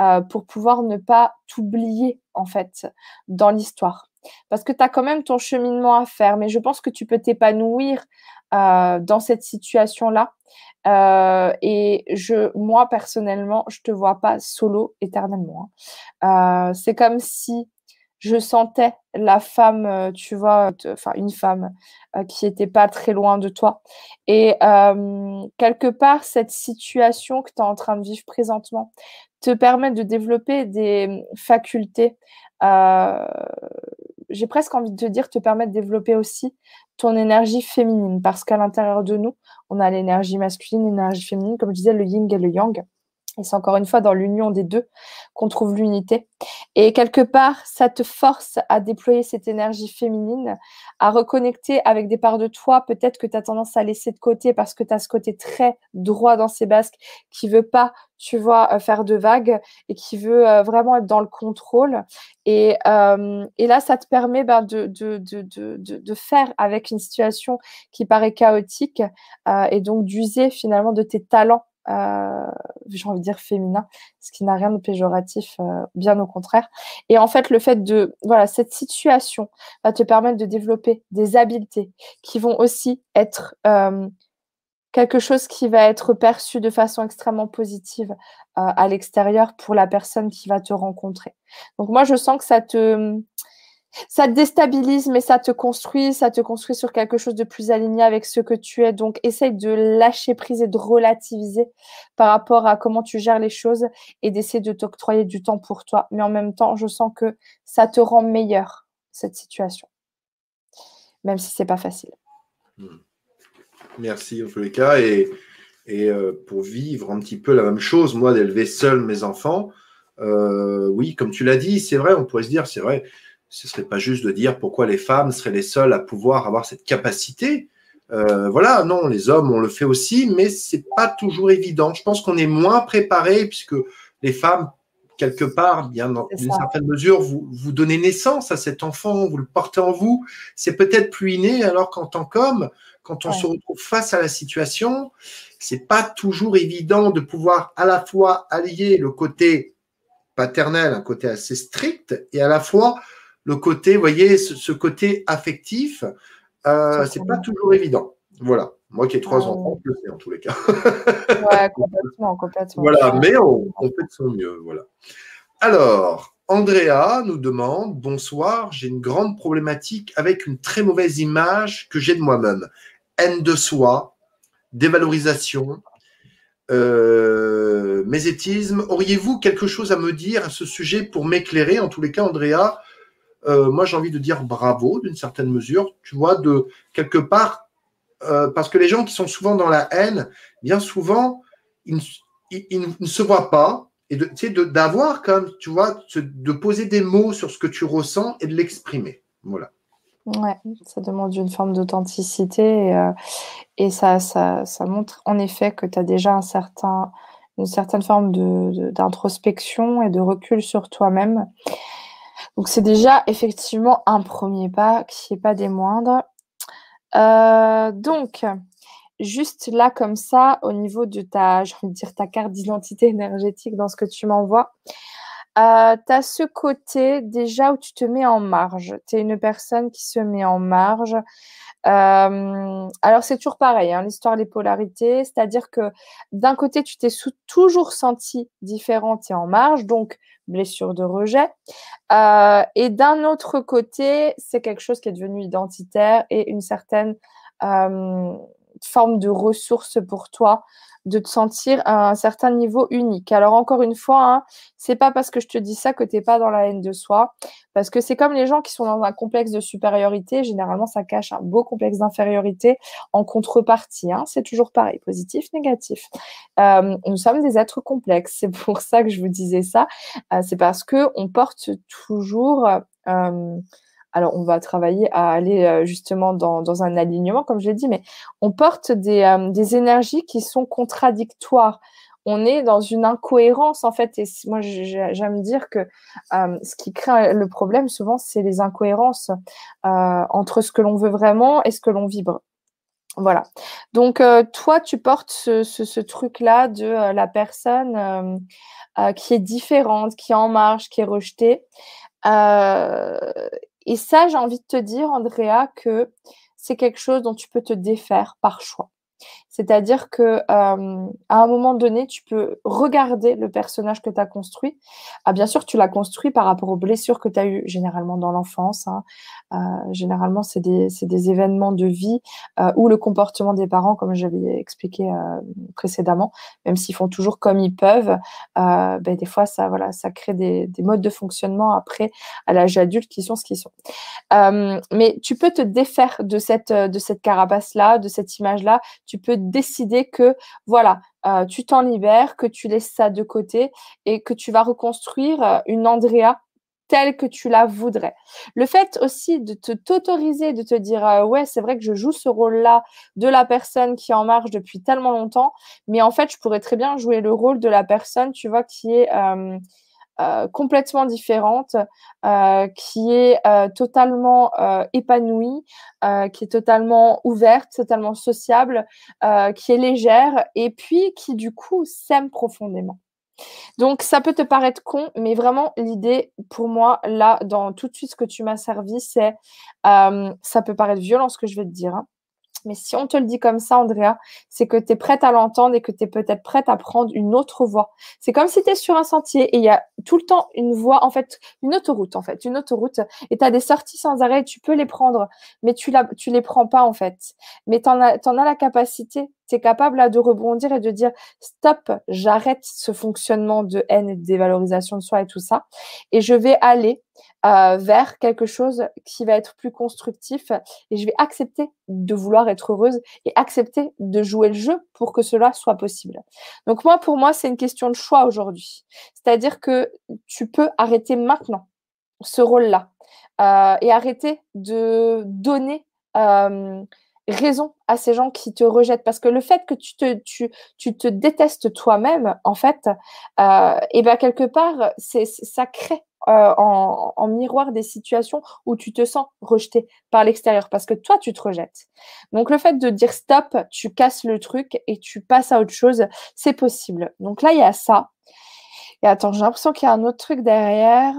euh, pour pouvoir ne pas t'oublier, en fait, dans l'histoire. Parce que tu as quand même ton cheminement à faire, mais je pense que tu peux t'épanouir euh, dans cette situation-là. Euh, et je, moi, personnellement, je te vois pas solo éternellement. Hein. Euh, c'est comme si je sentais la femme, euh, tu vois, enfin une femme qui était pas très loin de toi. Et quelque part, cette situation que tu es en train de vivre présentement te permet de développer des facultés j'ai presque envie de te dire, te permet de développer aussi ton énergie féminine. Parce qu'à l'intérieur de nous, on a l'énergie masculine, l'énergie féminine, comme je disais, le yin et le yang. Et c'est encore une fois dans l'union des deux qu'on trouve l'unité. Et quelque part, ça te force à déployer cette énergie féminine, à reconnecter avec des parts de toi, peut-être que tu as tendance à laisser de côté parce que tu as ce côté très droit dans ses basques qui veut pas, tu vois, euh, faire de vagues et qui veut euh, vraiment être dans le contrôle. Et, euh, là, ça te permet ben, de, faire avec une situation qui paraît chaotique et donc d'user finalement de tes talents euh, j'ai envie de dire féminin, ce qui n'a rien de péjoratif, euh, bien au contraire. Et en fait, le fait de, voilà, cette situation va te permettre de développer des habiletés qui vont aussi être euh, quelque chose qui va être perçu de façon extrêmement positive à l'extérieur pour la personne qui va te rencontrer. Donc moi, je sens que ça te, ça te déstabilise, mais ça te construit, ça te construit sur quelque chose de plus aligné avec ce que tu es. Donc, essaye de lâcher prise et de relativiser par rapport à comment tu gères les choses et d'essayer de t'octroyer du temps pour toi. Mais en même temps, je sens que ça te rend meilleur, cette situation. Même si c'est pas facile. Hmm. Merci en. Et, et euh, pour vivre un petit peu la même chose, moi, d'élever seul mes enfants, euh, oui, comme tu l'as dit, c'est vrai, on pourrait se dire, c'est vrai, ce serait pas juste de dire pourquoi les femmes seraient les seules à pouvoir avoir cette capacité. Euh, voilà, non, les hommes, on le fait aussi, mais c'est pas toujours évident. Je pense qu'on est moins préparé puisque les femmes, quelque part, bien dans une certaine mesure, vous, vous donnez naissance à cet enfant, vous le portez en vous. C'est peut-être plus inné, alors qu'en tant qu'homme, quand on se retrouve face à la situation, c'est pas toujours évident de pouvoir à la fois allier le côté paternel, un côté assez strict, et à la fois le côté, vous voyez, ce, côté affectif, euh, c'est pas toujours évident. Voilà. Moi qui ai trois enfants, je le sais en tous les cas. ouais, complètement, complètement. Voilà, mais on, fait de son mieux. Voilà. Alors, Andrea nous demande Bonsoir, j'ai une grande problématique avec une très mauvaise image que j'ai de moi-même. Haine de soi, dévalorisation, euh, mésétisme. Auriez-vous quelque chose à me dire à ce sujet pour m'éclairer? En tous les cas, Andrea, euh, moi j'ai envie de dire bravo d'une certaine mesure, tu vois, de quelque part, euh, parce que les gens qui sont souvent dans la haine, bien souvent, ils, ne se voient pas, et tu sais, d'avoir comme, tu vois, de poser des mots sur ce que tu ressens et de l'exprimer. Voilà. Ouais, ça demande une forme d'authenticité et, euh, ça, montre en effet que tu as déjà une certaine forme d'introspection et de recul sur toi-même. Donc c'est déjà effectivement un premier pas qui n'est pas des moindres. Euh, donc, juste là comme ça, au niveau de ta, je dire, ta carte d'identité énergétique dans ce que tu m'envoies, euh, tu as ce côté déjà où tu te mets en marge. Tu es une personne qui se met en marge. Euh, alors c'est toujours pareil, hein, l'histoire des polarités, c'est-à-dire que d'un côté tu t'es toujours senti différente et en marge, donc blessure de rejet, euh, et d'un autre côté c'est quelque chose qui est devenu identitaire et une certaine euh, forme de ressource pour toi de te sentir à un certain niveau unique. Alors encore une fois, hein, c'est pas parce que je te dis ça que tu n'es pas dans la haine de soi, parce que c'est comme les gens qui sont dans un complexe de supériorité. Généralement, ça cache un beau complexe d'infériorité en contrepartie. Hein. c'est toujours pareil, positif, négatif. Euh, nous sommes des êtres complexes. C'est pour ça que je vous disais ça. Euh, c'est parce que on porte toujours euh, alors, on va travailler à aller euh, justement dans, un alignement, comme je l'ai dit, mais on porte euh, des, énergies qui sont contradictoires. On est dans une incohérence, en fait. Et moi, j'aime dire que euh, ce qui crée le problème, souvent, c'est les incohérences entre ce que l'on veut vraiment et ce que l'on vibre. Voilà. Donc, toi, tu portes ce, truc-là de la personne qui est différente, qui est en marge, qui est rejetée. Et ça, j'ai envie de te dire, Andrea, que c'est quelque chose dont tu peux te défaire par choix. C'est-à-dire que à un moment donné, tu peux regarder le personnage que tu as construit. Ah, bien sûr, tu l'as construit par rapport aux blessures que tu as eues généralement dans l'enfance. Hein. généralement, c'est des, des, événements de vie ou le comportement des parents, comme j'avais expliqué précédemment, même s'ils font toujours comme ils peuvent, ben, des fois, ça, voilà, ça crée des, des modes de fonctionnement après à l'âge adulte qui sont ce qu'ils sont. mais tu peux te défaire de cette, de cette carapace-là, de cette image-là. Tu peux décider que, voilà, euh, tu t'en libères, que tu laisses ça de côté et que tu vas reconstruire euh, une Andrea telle que tu la voudrais. Le fait aussi de te t'autoriser, de te dire euh, ouais c'est vrai que je joue ce rôle-là de la personne qui est en marche depuis tellement longtemps, mais en fait je pourrais très bien jouer le rôle de la personne, tu vois, qui est complètement différente, euh, qui est euh, totalement épanouie, qui est totalement ouverte, totalement sociable, qui est légère et puis qui du coup s'aime profondément. Donc ça peut te paraître con, mais vraiment l'idée pour moi là, dans tout de suite ce que tu m'as servi, c'est ça peut paraître violent ce que je vais te dire. Hein, mais si on te le dit comme ça, Andrea, c'est que tu es prête à l'entendre et que tu es peut-être prête à prendre une autre voie. C'est comme si tu es sur un sentier et il y a tout le temps une voie, en fait, une autoroute, en fait, une autoroute. Et tu as des sorties sans arrêt, tu peux les prendre, mais tu ne les prends pas, en fait. Mais tu en, as, la capacité tu es capable de rebondir et de dire stop, j'arrête ce fonctionnement de haine et de dévalorisation de soi et tout ça, et je vais aller euh, vers quelque chose qui va être plus constructif et je vais accepter de vouloir être heureuse et accepter de jouer le jeu pour que cela soit possible. Donc moi, pour moi, c'est une question de choix aujourd'hui. C'est-à-dire que tu peux arrêter maintenant ce rôle-là euh, et arrêter de donner euh, raison à ces gens qui te rejettent. Parce que le fait que tu te tu, tu te détestes toi-même en fait euh, et ben quelque part c'est ça crée euh, en, en, miroir des situations où tu te sens rejeté par l'extérieur. Parce que toi tu te rejettes. Donc le fait de dire stop tu casses le truc et tu passes à autre chose c'est possible. Donc là il y a ça. Et attends j'ai l'impression qu'il y a un autre truc derrière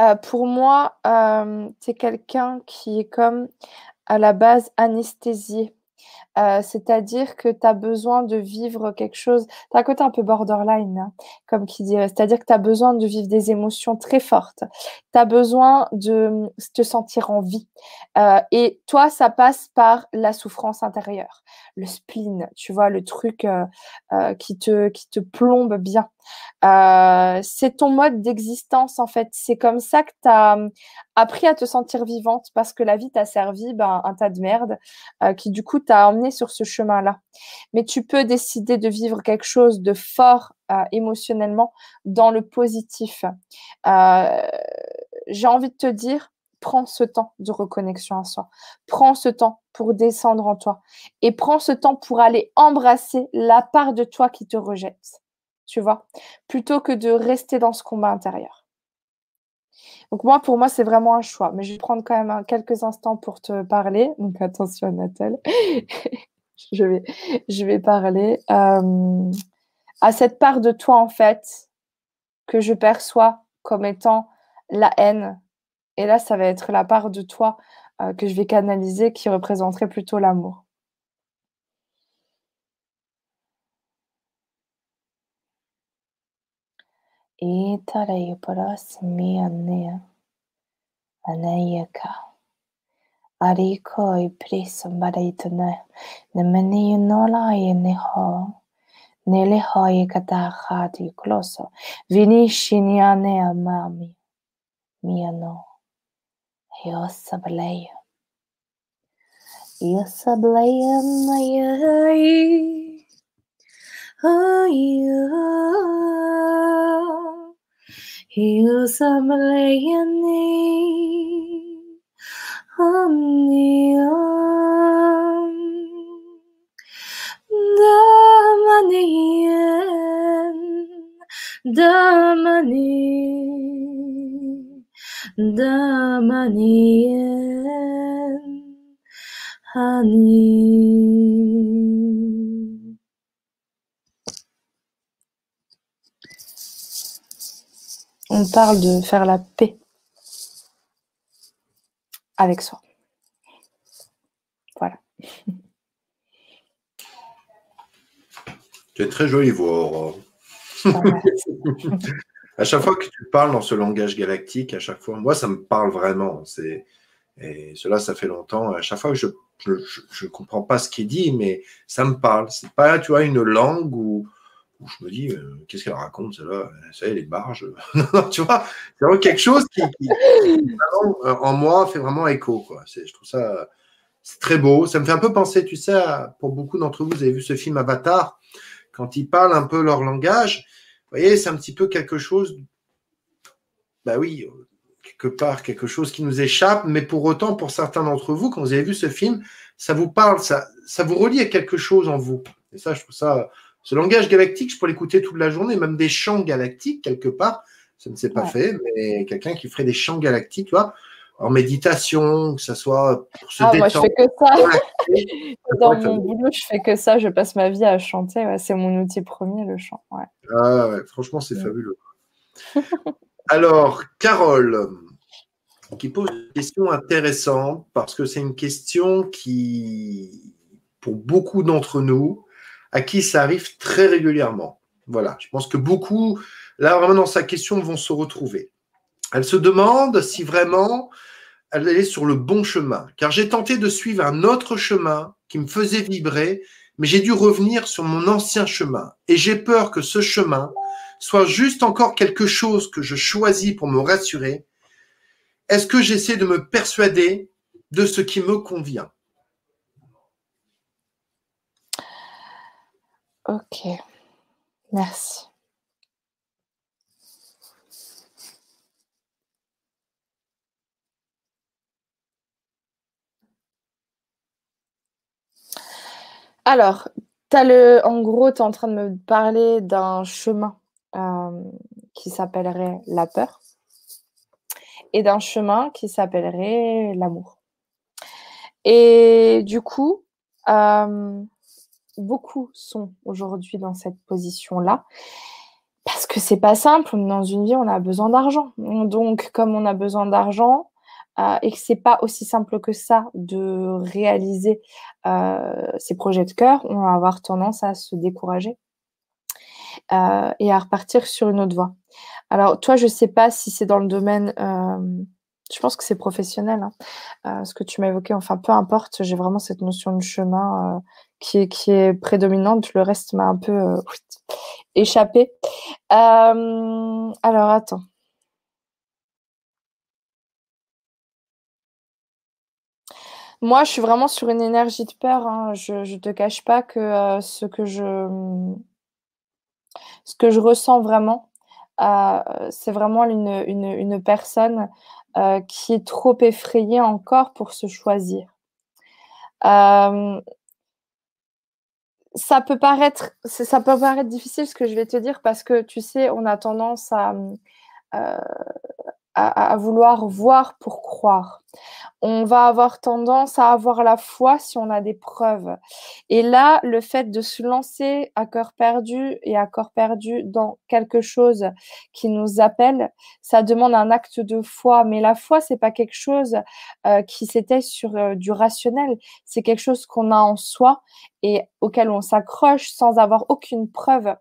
Euh, pour moi, euh, c'est quelqu'un qui est comme à la base anesthésié. Euh, c'est-à-dire que tu as besoin de vivre quelque chose. Tu un côté un peu borderline, hein, comme qui dirait. C'est-à-dire que tu as besoin de vivre des émotions très fortes. Tu as besoin de te sentir en vie. Euh, et toi, ça passe par la souffrance intérieure, le spleen, tu vois, le truc euh, qui, te, qui te plombe bien. c'est ton mode d'existence, en fait. C'est comme ça que tu as appris à te sentir vivante parce que la vie t'a servi ben, un tas de merde qui, du coup, t'a emmené sur ce chemin-là. Mais tu peux décider de vivre quelque chose de fort euh, émotionnellement dans le positif. Euh, j'ai envie de te dire, prends ce temps de reconnexion à soi. Prends ce temps pour descendre en toi. Et prends ce temps pour aller embrasser la part de toi qui te rejette. Tu vois? Plutôt que de rester dans ce combat intérieur. Donc moi, pour moi, c'est vraiment un choix. Mais je vais prendre quand même quelques instants pour te parler. Donc attention, Nathalie. je, vais, je vais parler euh, à cette part de toi, en fait, que je perçois comme étant la haine. Et là, ça va être la part de toi euh, que je vais canaliser qui représenterait plutôt l'amour. itarei parasmiane aneiaka arikoi prisom baritone nemeni nola yeneho nele hoye kata hati kloso vini shiniane er amami miano heosableya Yosableya mayai Oh, yeah. Hills of Malayani Omnium Damanian Damani Damanian Honey On parle de faire la paix avec soi. Voilà. Tu es très jolie voix, à chaque fois que tu parles dans ce langage galactique, à chaque fois, moi, ça me parle vraiment. C'est et cela, ça fait longtemps. À chaque fois que je je ne comprends pas ce qui est dit, mais ça me parle. C'est pas, tu vois, une langue où, où je me dis, euh, qu'est-ce qu'elle raconte, celle-là Ça y est, les barges. tu vois, c'est vraiment quelque chose qui, euh, en moi, fait vraiment écho. Quoi. Je trouve ça c'est très beau. Ça me fait un peu penser, tu sais, pour beaucoup d'entre vous, vous avez vu ce film Avatar, quand ils parlent un peu leur langage. Vous voyez, c'est un petit peu quelque chose, bah oui, quelque part, quelque chose qui nous échappe, mais pour autant, pour certains d'entre vous, quand vous avez vu ce film, ça vous parle, ça, ça vous relie à quelque chose en vous. Et ça, je trouve ça, ce langage galactique, je pourrais l'écouter toute la journée, même des chants galactiques, quelque part. Ça ne s'est pas fait, mais quelqu'un qui ferait des chants galactiques, tu vois, en méditation, que ce soit pour se ah, Moi, je fais que ça. Dans mon boulot, je fais que ça. Je passe ma vie à chanter. c'est mon outil premier, le chant. Ah, ouais. Franchement, c'est fabuleux. Alors, Carole, qui pose une question intéressante parce que c'est une question qui, pour beaucoup d'entre nous, à qui ça arrive très régulièrement. Voilà, je pense que beaucoup, là, vraiment dans sa question, vont se retrouver. Elle se demande si vraiment elle est sur le bon chemin, car j'ai tenté de suivre un autre chemin qui me faisait vibrer, mais j'ai dû revenir sur mon ancien chemin. Et j'ai peur que ce chemin soit juste encore quelque chose que je choisis pour me rassurer. Est-ce que j'essaie de me persuader de ce qui me convient? Ok, merci. Alors, as le, en gros, tu es en train de me parler d'un chemin euh, qui s'appellerait la peur et d'un chemin qui s'appellerait l'amour. Et du coup, euh, beaucoup sont aujourd'hui dans cette position-là parce que c'est pas simple. Dans une vie, on a besoin d'argent. Donc, comme on a besoin d'argent, euh, et que c'est pas aussi simple que ça de réaliser euh, ces projets de cœur, on va avoir tendance à se décourager euh, et à repartir sur une autre voie. Alors toi, je sais pas si c'est dans le domaine, je pense que c'est professionnel, hein, ce que tu m'as évoqué. Enfin, peu importe, j'ai vraiment cette notion de chemin qui est, qui est prédominante. Le reste m'a un peu échappé. alors attends. Moi, je suis vraiment sur une énergie de peur. Hein. Je ne te cache pas que euh, ce que je ce que je ressens vraiment, euh, c'est vraiment une, une, personne euh, qui est trop effrayée encore pour se choisir. ça peut paraître ça peut paraître difficile ce que je vais te dire parce que tu sais, on a tendance à à, vouloir voir pour croire. On va avoir tendance à avoir la foi si on a des preuves. Et là, le fait de se lancer à cœur perdu et à corps perdu dans quelque chose qui nous appelle, ça demande un acte de foi. Mais la foi, c'est pas quelque chose euh, qui s'était sur euh, du rationnel. C'est quelque chose qu'on a en soi et auquel on s'accroche sans avoir aucune preuve.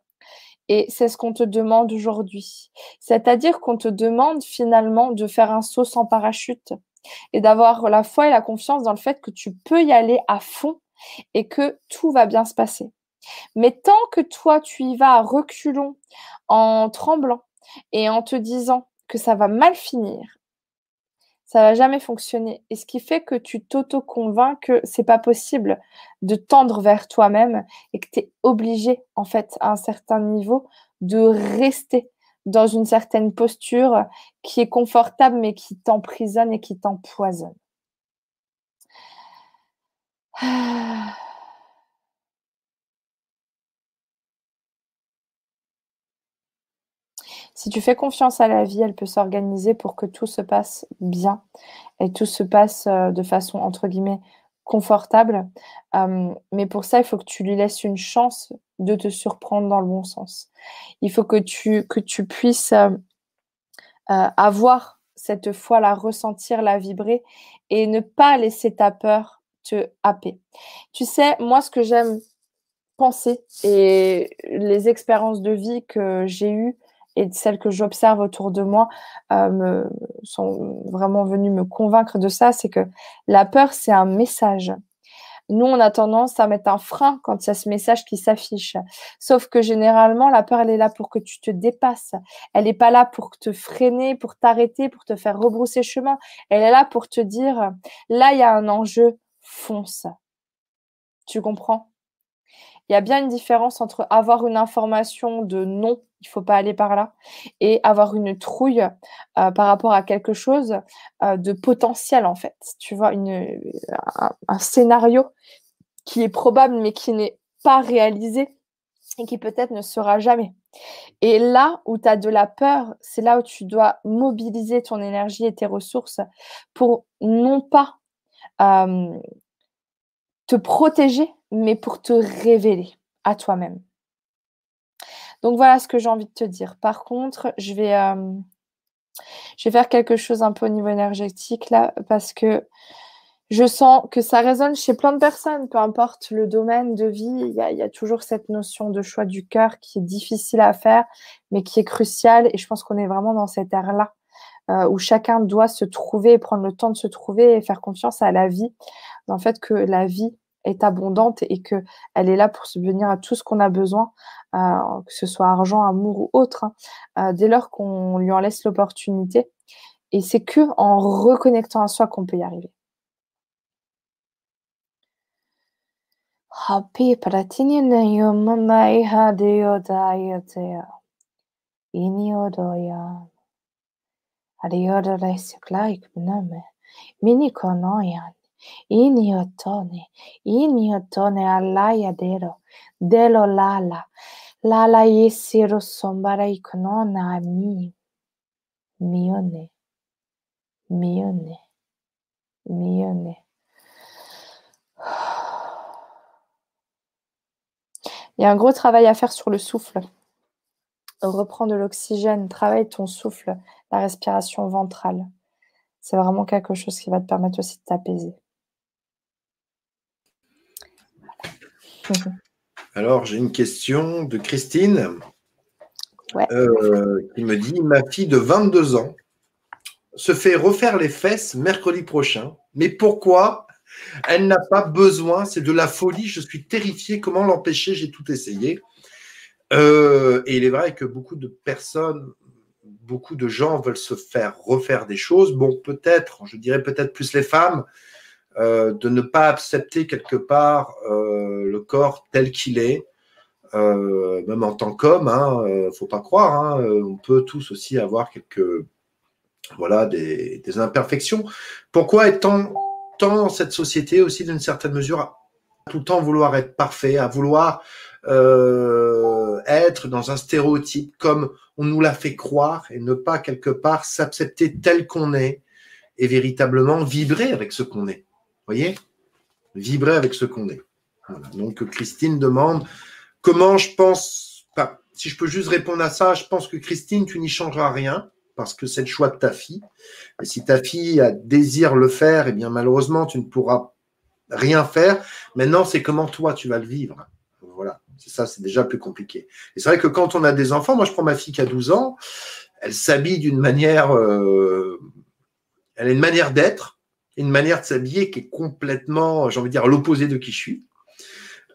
Et c'est ce qu'on te demande aujourd'hui. C'est-à-dire qu'on te demande finalement de faire un saut sans parachute et d'avoir la foi et la confiance dans le fait que tu peux y aller à fond et que tout va bien se passer. Mais tant que toi, tu y vas à reculons, en tremblant et en te disant que ça va mal finir, ça va jamais fonctionner. Et ce qui fait que tu t'auto-convaincs que c'est pas possible de tendre vers toi-même et que tu es obligé, en fait, à un certain niveau, de rester dans une certaine posture qui est confortable mais qui t'emprisonne et qui t'empoisonne. Si tu fais confiance à la vie, elle peut s'organiser pour que tout se passe bien et tout se passe euh, de façon, entre guillemets, confortable. mais pour ça, il faut que tu lui laisses une chance de te surprendre dans le bon sens. Il faut que tu, que tu puisses euh, euh, avoir cette foi, la ressentir, la vibrer et ne pas laisser ta peur te happer. Tu sais, moi, ce que j'aime penser et les expériences de vie que j'ai eues et celles que j'observe autour de moi euh, me, sont vraiment venues me convaincre de ça, c'est que la peur, c'est un message. Nous, on a tendance à mettre un frein quand il y a ce message qui s'affiche. Sauf que généralement, la peur, elle est là pour que tu te dépasses. Elle n'est pas là pour te freiner, pour t'arrêter, pour te faire rebrousser chemin. Elle est là pour te dire, là, il y a un enjeu, fonce. Tu comprends? Il y a bien une différence entre avoir une information de non, il faut pas aller par là, et avoir une trouille euh, par rapport à quelque chose euh, de potentiel en fait. Tu vois, une, un, scénario qui est probable mais qui n'est pas réalisé et qui peut-être ne sera jamais. Et là où tu as de la peur, c'est là où tu dois mobiliser ton énergie et tes ressources pour non pas euh, te protéger, mais pour te révéler à toi-même. Donc voilà ce que j'ai envie de te dire. Par contre, je vais, euh, je vais faire quelque chose un peu au niveau énergétique là, parce que je sens que ça résonne chez plein de personnes, peu importe le domaine de vie, il y a, toujours cette notion de choix du cœur qui est difficile à faire, mais qui est cruciale. Et je pense qu'on est vraiment dans cette ère-là, euh, où chacun doit se trouver, prendre le temps de se trouver et faire confiance à la vie, en fait que la vie est abondante et que elle est là pour subvenir à tout ce qu'on a besoin, euh, que ce soit argent, amour ou autre, hein, euh, dès lors qu'on lui en laisse l'opportunité. Et c'est que en reconnectant à soi qu'on peut y arriver. Iniotone, iniotone alaya dero, delo lala, lala yesiro sombara ikonona mi, mione, mione, mione. Il y a un gros travail à faire sur le souffle. Reprends de l'oxygène, travaille ton souffle, la respiration ventrale. C'est vraiment quelque chose qui va te permettre aussi de t'apaiser. Alors, j'ai une question de Christine euh, qui me dit Ma fille de 22 ans se fait refaire les fesses mercredi prochain, mais pourquoi? Elle n'a pas besoin C'est de la folie, je suis terrifié. Comment l'empêcher? J'ai tout essayé. Euh, et il est vrai que beaucoup de personnes, beaucoup de gens veulent se faire refaire des choses. Bon, peut-être, je dirais peut-être plus les femmes, euh, de ne pas accepter quelque part euh, le corps tel qu'il est, euh, même en tant qu'homme, hein, faut pas croire, hein, on peut tous aussi avoir quelques voilà des, imperfections. Pourquoi est-on tant cette société aussi d'une certaine mesure à tout le temps vouloir être parfait, à vouloir être dans un stéréotype comme on nous l'a fait croire et ne pas quelque part s'accepter tel qu'on est et véritablement vibrer avec ce qu'on est? Voyez Vibrer avec ce qu'on est. Donc Christine demande comment je pense, si je peux juste répondre à ça, je pense que Christine, tu n'y changeras rien parce que c'est le choix de ta fille. Et si ta fille désire le faire, eh bien malheureusement, tu ne pourras rien faire. Maintenant, c'est comment toi tu vas le vivre. Voilà, c'est ça, c'est déjà plus compliqué. Et c'est vrai que quand on a des enfants, moi je prends ma fille qui a 12 ans, elle s'habille d'une manière, euh, elle a une manière d'être une manière de s'habiller qui est complètement, j'ai envie de dire, l'opposé de qui je suis.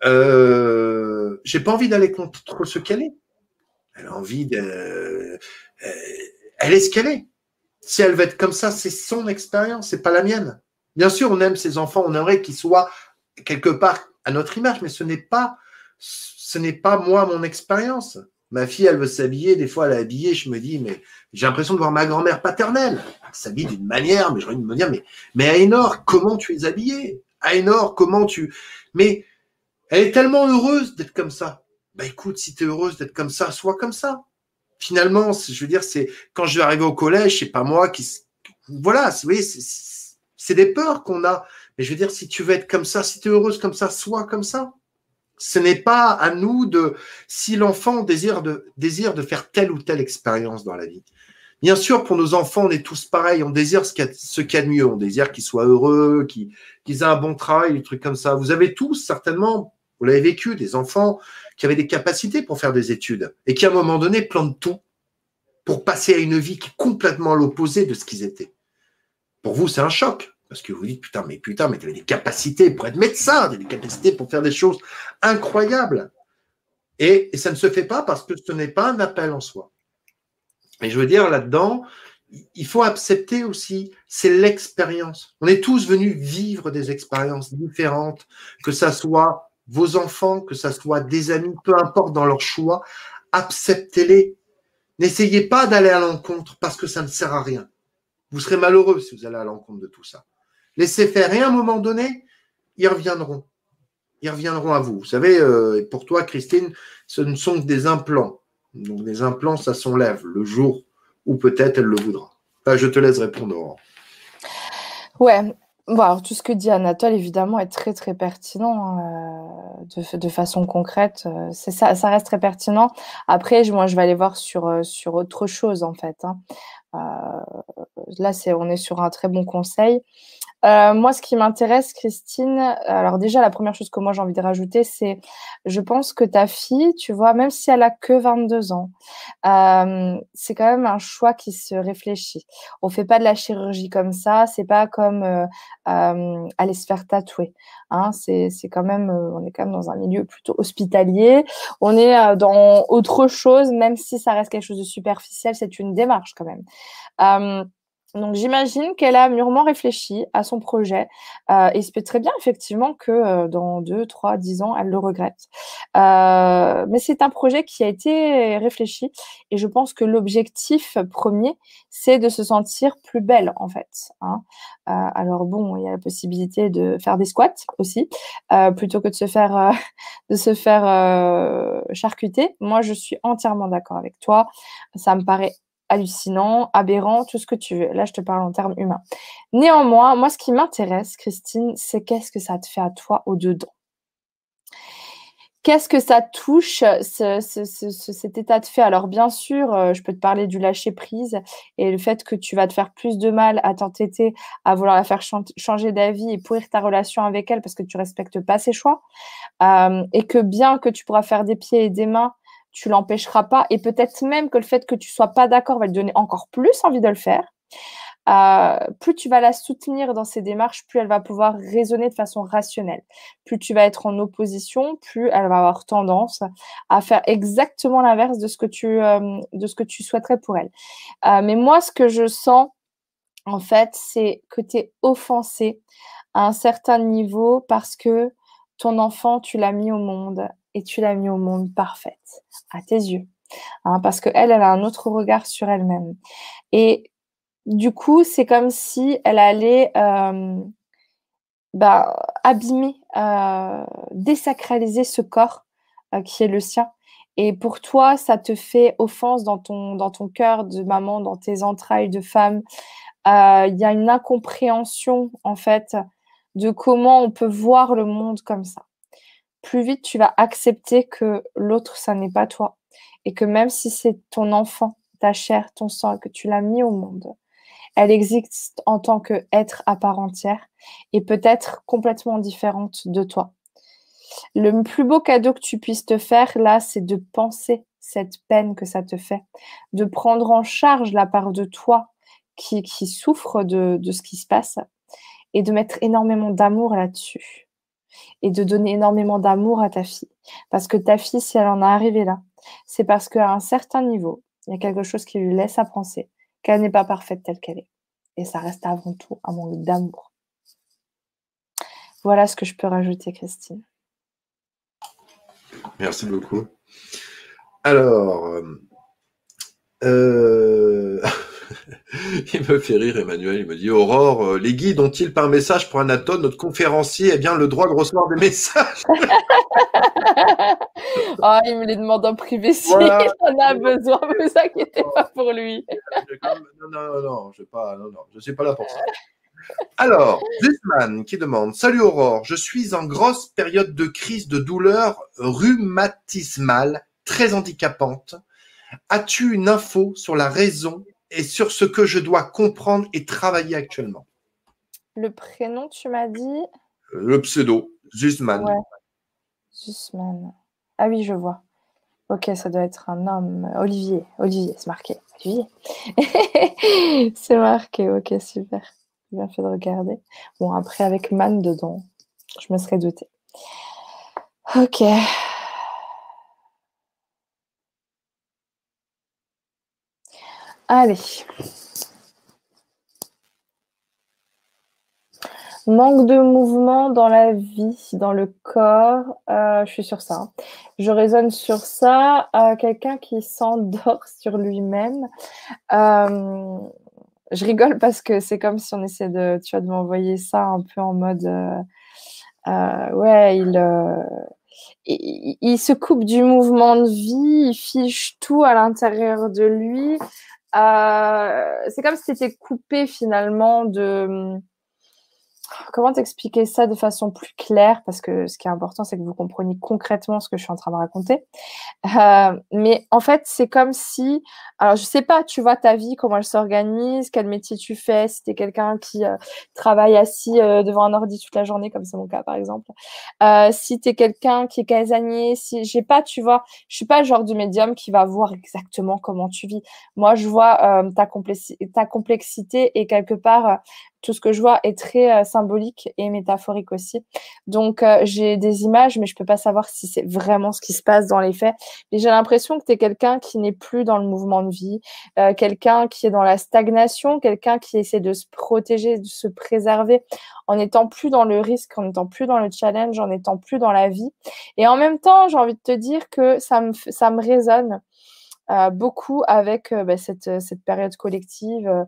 Euh, j'ai pas envie d'aller contre ce qu'elle est. Elle a envie de. Euh, elle est ce qu'elle est. Si elle veut être comme ça, c'est son expérience, c'est pas la mienne. Bien sûr, on aime ses enfants, on aimerait qu'ils soient quelque part à notre image, mais ce n'est pas, ce n'est pas moi mon expérience. Ma fille, elle veut s'habiller, des fois elle est habillée, je me dis, mais j'ai l'impression de voir ma grand-mère paternelle. Elle s'habille d'une manière, mais j'ai envie de me dire, mais, mais Aénor, comment tu es habillée? Aénor, comment tu. Mais elle est tellement heureuse d'être comme ça. Bah écoute, si tu heureuse d'être comme ça, sois comme ça. Finalement, je veux dire, c'est quand je vais arriver au collège, c'est pas moi qui. Voilà, vous voyez, c'est des peurs qu'on a. Mais je veux dire, si tu veux être comme ça, si tu es heureuse comme ça, sois comme ça. Ce n'est pas à nous de, si l'enfant désire de, désire de faire telle ou telle expérience dans la vie, Bien sûr, pour nos enfants, on est tous pareils. On désire ce qu'il y, a de mieux. On désire qu'ils soient heureux, qu'ils aient un bon travail, des trucs comme ça. Vous avez tous, certainement, vous l'avez vécu, des enfants qui avaient des capacités pour faire des études et qui, à un moment donné, plantent tout pour passer à une vie qui est complètement à l'opposé de ce qu'ils étaient. Pour vous, c'est un choc. Parce que vous dites, putain, mais putain, mais tu avais des capacités pour être médecin, tu des capacités pour faire des choses incroyables. Et, et ça ne se fait pas parce que ce n'est pas un appel en soi. Mais je veux dire, là-dedans, il faut accepter aussi, c'est l'expérience. On est tous venus vivre des expériences différentes, que ça soit vos enfants, que ça soit des amis, peu importe dans leur choix, acceptez-les. N'essayez pas d'aller à l'encontre parce que ça ne sert à rien. Vous serez malheureux si vous allez à l'encontre de tout ça. Laissez faire et à un moment donné, ils reviendront. Ils reviendront à vous. Vous savez, euh, pour toi, Christine, ce ne sont que des implants. Donc les implants, ça s'enlève le jour où peut-être elle le voudra. je te laisse répondre. Ouais, bon, tout ce que dit Anatole, évidemment, est très très pertinent hein, de, façon concrète. Euh, ça, ça reste très pertinent. Après, moi, je vais aller voir sur, euh, sur autre chose, en fait. Hein. Là, c'est, on est sur un très bon conseil. Euh, moi, ce qui m'intéresse, Christine, alors déjà, la première chose que moi j'ai envie de rajouter, c'est, je pense que ta fille, tu vois, même si elle a que 22 ans, euh, c'est quand même un choix qui se réfléchit. On fait pas de la chirurgie comme ça, c'est pas comme euh, euh aller se faire tatouer. Hein, c'est, quand même, euh, on est quand même dans un milieu plutôt hospitalier. On est dans autre chose, même si ça reste quelque chose de superficiel, c'est une démarche quand même. Donc j'imagine qu'elle a mûrement réfléchi à son projet euh, et il se peut très bien effectivement que euh, dans deux, trois, dix ans, elle le regrette. Euh, mais c'est un projet qui a été réfléchi et je pense que l'objectif premier, c'est de se sentir plus belle en fait. Hein. alors bon, il y a la possibilité de faire des squats aussi plutôt que de se faire de se faire charcuter. Moi, je suis entièrement d'accord avec toi. Ça me paraît hallucinant, aberrant, tout ce que tu veux. Là, je te parle en termes humains. Néanmoins, moi, ce qui m'intéresse, Christine, c'est qu'est-ce que ça te fait à toi au-dedans? Qu'est-ce que ça touche, cet état de fait? Alors, bien sûr, euh, je peux te parler du lâcher-prise et le fait que tu vas te faire plus de mal à t'entêter, à vouloir la faire changer d'avis et pourrir ta relation avec elle parce que tu respectes pas ses choix. Euh, et que bien que tu pourras faire des pieds et des mains, tu l'empêcheras pas. Et peut-être même que le fait que tu sois pas d'accord va lui donner encore plus envie de le faire. Euh, plus tu vas la soutenir dans ses démarches, plus elle va pouvoir raisonner de façon rationnelle. Plus tu vas être en opposition, plus elle va avoir tendance à faire exactement l'inverse de ce que tu euh, de ce que tu souhaiterais pour elle. Euh, mais moi, ce que je sens, en fait, c'est que tu es offensé à un certain niveau parce que ton enfant, tu l'as mis au monde et tu l'as mis au monde parfaite à tes yeux. Hein, parce qu'elle, elle a un autre regard sur elle-même. Et du coup, c'est comme si elle allait euh, bah, abîmer, euh, désacraliser ce corps euh, qui est le sien. Et pour toi, ça te fait offense dans ton, dans ton cœur de maman, dans tes entrailles de femme. Il y a une incompréhension, en fait, de comment on peut voir le monde comme ça plus vite tu vas accepter que l'autre, ça n'est pas toi. Et que même si c'est ton enfant, ta chair, ton sang, que tu l'as mis au monde, elle existe en tant qu'être à part entière et peut-être complètement différente de toi. Le plus beau cadeau que tu puisses te faire, là, c'est de penser cette peine que ça te fait, de prendre en charge la part de toi qui, qui souffre de, de ce qui se passe et de mettre énormément d'amour là-dessus et de donner énormément d'amour à ta fille. Parce que ta fille, si elle en est arrivée là, c'est parce qu'à un certain niveau, il y a quelque chose qui lui laisse à penser qu'elle n'est pas parfaite telle qu'elle est. Et ça reste avant tout un manque d'amour. Voilà ce que je peux rajouter, Christine. Merci beaucoup. Alors, euh, euh il me fait rire, Emmanuel. Il me dit Aurore, euh, les guides ont-ils par message pour Anatole, notre conférencier, eh bien le droit de recevoir des messages? Oh, Il me les demande en privé si il en a besoin. Ne vous inquiétez pas pour lui. non, non, non, je ne suis pas là pour ça. Alors, Guzman qui demande Salut Aurore, je suis en grosse période de crise de douleur rhumatismale très handicapante. As-tu une info sur la raison et sur ce que je dois comprendre et travailler actuellement. Le prénom, tu m'as dit? Le pseudo, Zuzman. Ouais. Zuzman. Ah oui, je vois. Ok, ça doit être un homme. Olivier. Olivier, c'est marqué. Olivier. c'est marqué. Ok, super. Bien fait de regarder. Bon, après, avec man dedans, je me serais douté. Ok. Allez. Manque de mouvement dans la vie, dans le corps. Euh, je suis sur ça. Je raisonne sur ça. Euh, quelqu'un qui s'endort sur lui-même. Euh, je rigole parce que c'est comme si on essayait de, de m'envoyer ça un peu en mode, ouais, il, se coupe du mouvement de vie, il fiche tout à l'intérieur de lui. C'est comme si c'était coupé finalement de comment t'expliquer ça de façon plus claire? Parce que ce qui est important, c'est que vous compreniez concrètement ce que je suis en train de raconter. Euh, mais en fait, c'est comme si, alors je sais pas, tu vois ta vie, comment elle s'organise, quel métier tu fais, si tu es quelqu'un qui euh, travaille assis euh, devant un ordi toute la journée, comme c'est mon cas par exemple, si tu es quelqu'un qui est casanier, si j'ai pas, tu vois, je suis pas le genre de médium qui va voir exactement comment tu vis. Moi, je vois ta, ta complexité et quelque part tout ce que je vois est très euh, symbolique et métaphorique aussi. Donc, euh, j'ai des images, mais je peux pas savoir si c'est vraiment ce qui se passe dans les faits. Et j'ai l'impression que tu es quelqu'un qui n'est plus dans le mouvement de vie, euh, quelqu'un qui est dans la stagnation, quelqu'un qui essaie de se protéger, de se préserver en n'étant plus dans le risque, en n'étant plus dans le challenge, en n'étant plus dans la vie. Et en même temps, j'ai envie de te dire que ça me, ça me résonne beaucoup avec euh, bah, cette, euh, cette, période collective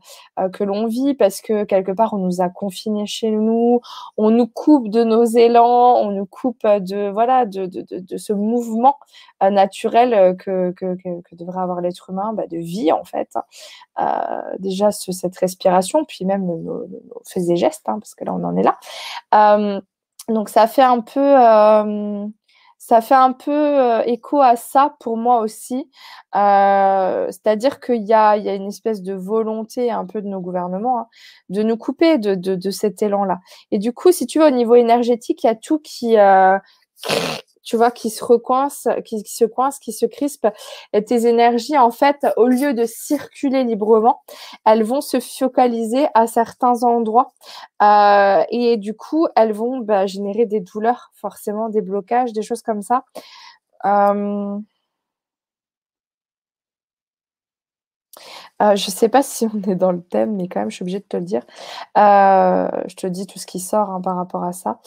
que l'on vit parce que quelque part on nous a confinés chez nous, on nous coupe de nos élans, on nous coupe de voilà de, de, de, ce mouvement naturel que, que, devrait avoir l'être humain, bah, de vie en fait. déjà cette respiration, puis même nos, nos, faits et gestes, hein, parce que là on en est là. donc ça fait un peu ça fait un peu euh, écho à ça pour moi aussi. Euh, c'est-à-dire qu'il y a, y a, une espèce de volonté un peu de nos gouvernements hein, de nous couper de, de, de cet élan-là. Et du coup, si tu veux, au niveau énergétique, il y a tout qui, euh, tu vois, qui se recoince, qui, se coince, qui se crispe. Tes énergies, en fait, au lieu de circuler librement, elles vont se focaliser à certains endroits. Euh, et du coup, elles vont bah, générer des douleurs, forcément, des blocages, des choses comme ça. Euh, Euh, je ne sais pas si on est dans le thème, mais quand même, je suis obligée de te le dire. Je te dis tout ce qui sort hein, par rapport à ça.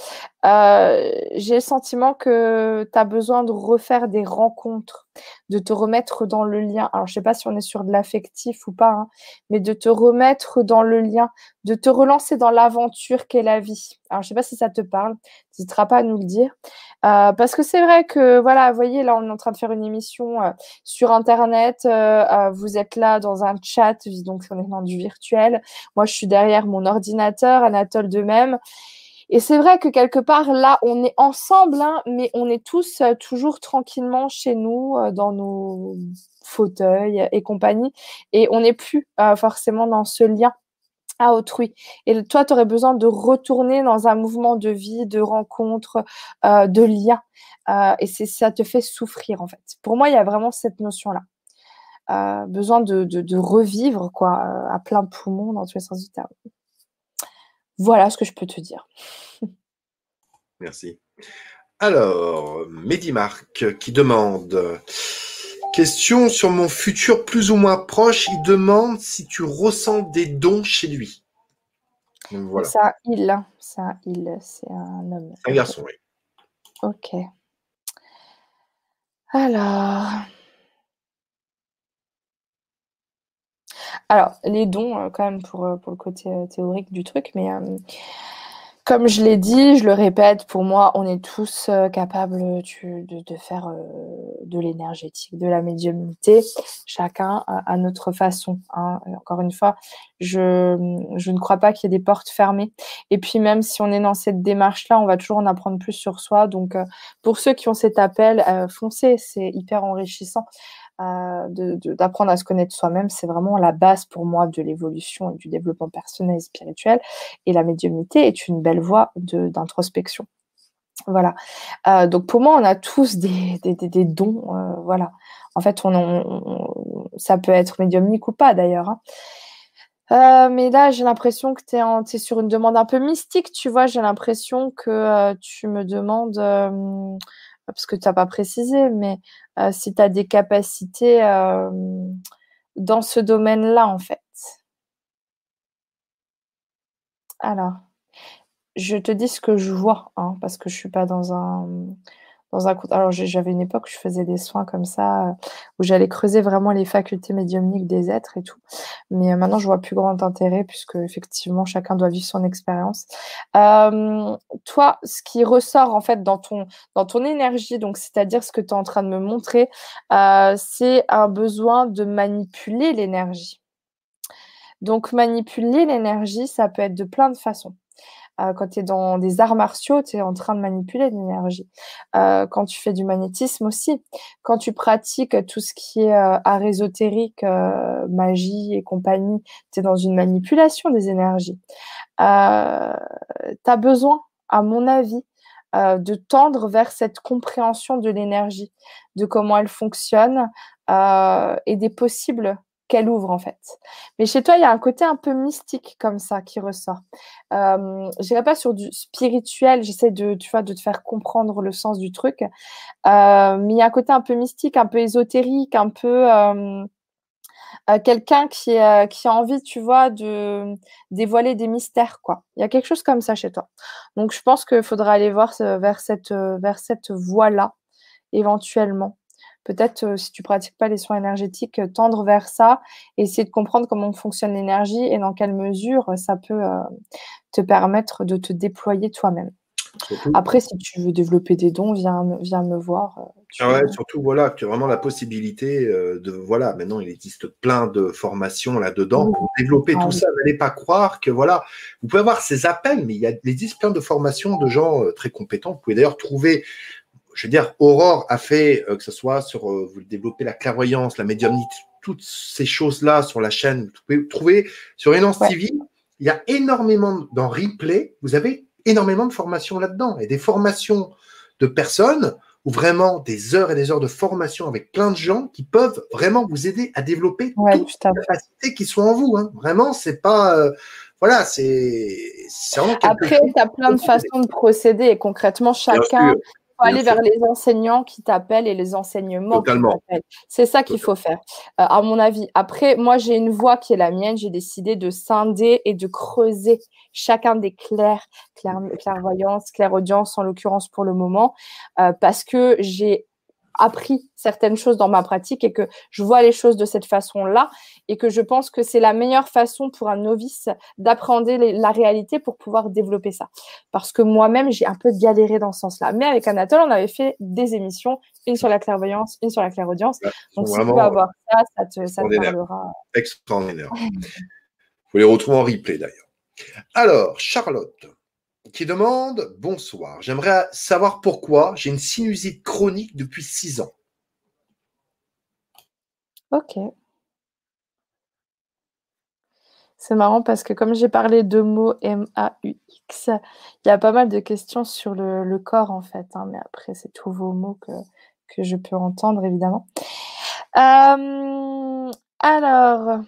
Euh, j'ai le sentiment que tu as besoin de refaire des rencontres, de te remettre dans le lien. Alors, je ne sais pas si on est sur de l'affectif ou pas, hein, mais de te remettre dans le lien, de te relancer dans l'aventure qu'est la vie. Alors, je ne sais pas si ça te parle, tu n'hésiteras pas à nous le dire. Euh, parce que c'est vrai que, voilà, vous voyez, là, on est en train de faire une émission euh, sur Internet. Euh, vous êtes là dans un chat, donc on est dans du virtuel. Moi, je suis derrière mon ordinateur, Anatole de même. Et c'est vrai que quelque part, là, on est ensemble, hein, mais on est tous toujours tranquillement chez nous, dans nos fauteuils et compagnie. Et on n'est plus forcément dans ce lien à autrui. Et toi, tu aurais besoin de retourner dans un mouvement de vie, de rencontre, euh, de lien. Euh, et ça te fait souffrir, en fait. Pour moi, il y a vraiment cette notion-là. Euh, besoin de, de, revivre, quoi, à plein poumon, dans tous les sens du terme. Voilà ce que je peux te dire. Merci. Alors, Medimark qui demande Question sur mon futur plus ou moins proche. Il demande si tu ressens des dons chez lui. voilà. Un il. Un il. C'est un homme. Un garçon, oui. Ok. Alors. Alors, les dons, euh, quand même, pour, euh, pour le côté euh, théorique du truc, mais comme je l'ai dit, je le répète, pour moi, on est tous capables de, faire de l'énergétique, de la médiumnité, chacun à, notre façon. Hein. Encore une fois, je, ne crois pas qu'il y ait des portes fermées. Et puis même si on est dans cette démarche-là, on va toujours en apprendre plus sur soi. Donc pour ceux qui ont cet appel, foncez, c'est hyper enrichissant. D'apprendre à se connaître soi-même, c'est vraiment la base pour moi de l'évolution et du développement personnel et spirituel. Et la médiumnité est une belle voie d'introspection. Voilà. Euh, donc pour moi, on a tous des, dons. Euh, voilà. En fait, on, ça peut être médiumnique ou pas d'ailleurs. Hein. Euh, mais là, j'ai l'impression que tu es, es, sur une demande un peu mystique, tu vois. J'ai l'impression que tu me demandes, parce que tu n'as pas précisé, mais si tu as des capacités dans ce domaine-là, en fait. Alors je te dis ce que je vois, hein, parce que je suis pas dans un dans un alors j'avais une époque où je faisais des soins comme ça où j'allais creuser vraiment les facultés médiumniques des êtres et tout. Mais euh, maintenant je vois plus grand intérêt puisque effectivement chacun doit vivre son expérience. Toi ce qui ressort en fait dans ton dans ton énergie donc c'est-à-dire ce que tu es en train de me montrer euh, c'est un besoin de manipuler l'énergie. Donc manipuler l'énergie ça peut être de plein de façons euh, quand tu es dans des arts martiaux, tu es en train de manipuler l'énergie. Euh, quand tu fais du magnétisme aussi. Quand tu pratiques tout ce qui est euh, art ésotérique, magie et compagnie, tu es dans une manipulation des énergies. tu as besoin, à mon avis, de tendre vers cette compréhension de l'énergie, de comment elle fonctionne et des possibles qu'elle ouvre en fait. Mais chez toi, il y a un côté un peu mystique comme ça qui ressort. Euh, je n'irai pas sur du spirituel, j'essaie de, tu vois, de te faire comprendre le sens du truc. Euh, mais il y a un côté un peu mystique, un peu ésotérique, un peu euh, euh, quelqu'un qui, a envie, tu vois, de dévoiler des mystères, quoi. Il y a quelque chose comme ça chez toi. Donc je pense qu'il faudra aller voir vers cette voie-là, éventuellement peut-être euh, si tu pratiques pas les soins énergétiques, euh, tendre vers ça, essayer de comprendre comment fonctionne l'énergie et dans quelle mesure ça peut euh, te permettre de te déployer toi-même. Après, si tu veux développer des dons, viens, viens me voir. Ah ouais, surtout, voilà, tu as vraiment la possibilité de. Voilà, maintenant, il existe plein de formations là-dedans pour développer ah tout ça. N'allez pas croire que, voilà, vous pouvez avoir ces appels, mais il, y a, il existe plein de formations de gens très compétents. Vous pouvez d'ailleurs trouver je veux dire, Aurore a fait, euh, que ce soit sur, euh, vous développez la clairvoyance, la médiumnité, toutes ces choses-là sur la chaîne, vous pouvez trouver sur Enance TV, il y a énormément, dans replay, vous avez énormément de formations là-dedans et des formations de personnes ou vraiment des heures et des heures de formation avec plein de gens qui peuvent vraiment vous aider à développer toutes les capacités qui sont en vous. Hein. Vraiment, c'est pas. Euh, voilà, c'est. Après, tu as plein de façons de procéder et concrètement, chacun faut aller vers les enseignants qui t'appellent et les enseignements Totalement. C'est ça qu'il faut faire, euh, à mon avis. Après, moi, j'ai une voix qui est la mienne. J'ai décidé de scinder et de creuser chacun des clairs, clair, clairvoyance, clairaudience, en l'occurrence pour le moment, euh, parce que j'ai appris certaines choses dans ma pratique et que je vois les choses de cette façon-là et que je pense que c'est la meilleure façon pour un novice d'appréhender la réalité pour pouvoir développer ça. Parce que moi-même, j'ai un peu galéré dans ce sens-là. Mais avec Anatole, on avait fait des émissions, une sur la clairvoyance, une sur la clairaudience. Donc, si tu peux avoir ça, ça te, ça te parlera. Extraordinaire. Vous les retrouver en replay d'ailleurs. Alors, Charlotte, qui demande Bonsoir, j'aimerais savoir pourquoi j'ai une sinusite chronique depuis 6 ans. Ok. C'est marrant parce que comme j'ai parlé de mots M-A-U-X, il y a pas mal de questions sur le, corps en fait. Hein, mais après, c'est tous vos mots que, que, je peux entendre évidemment. Euh, alors,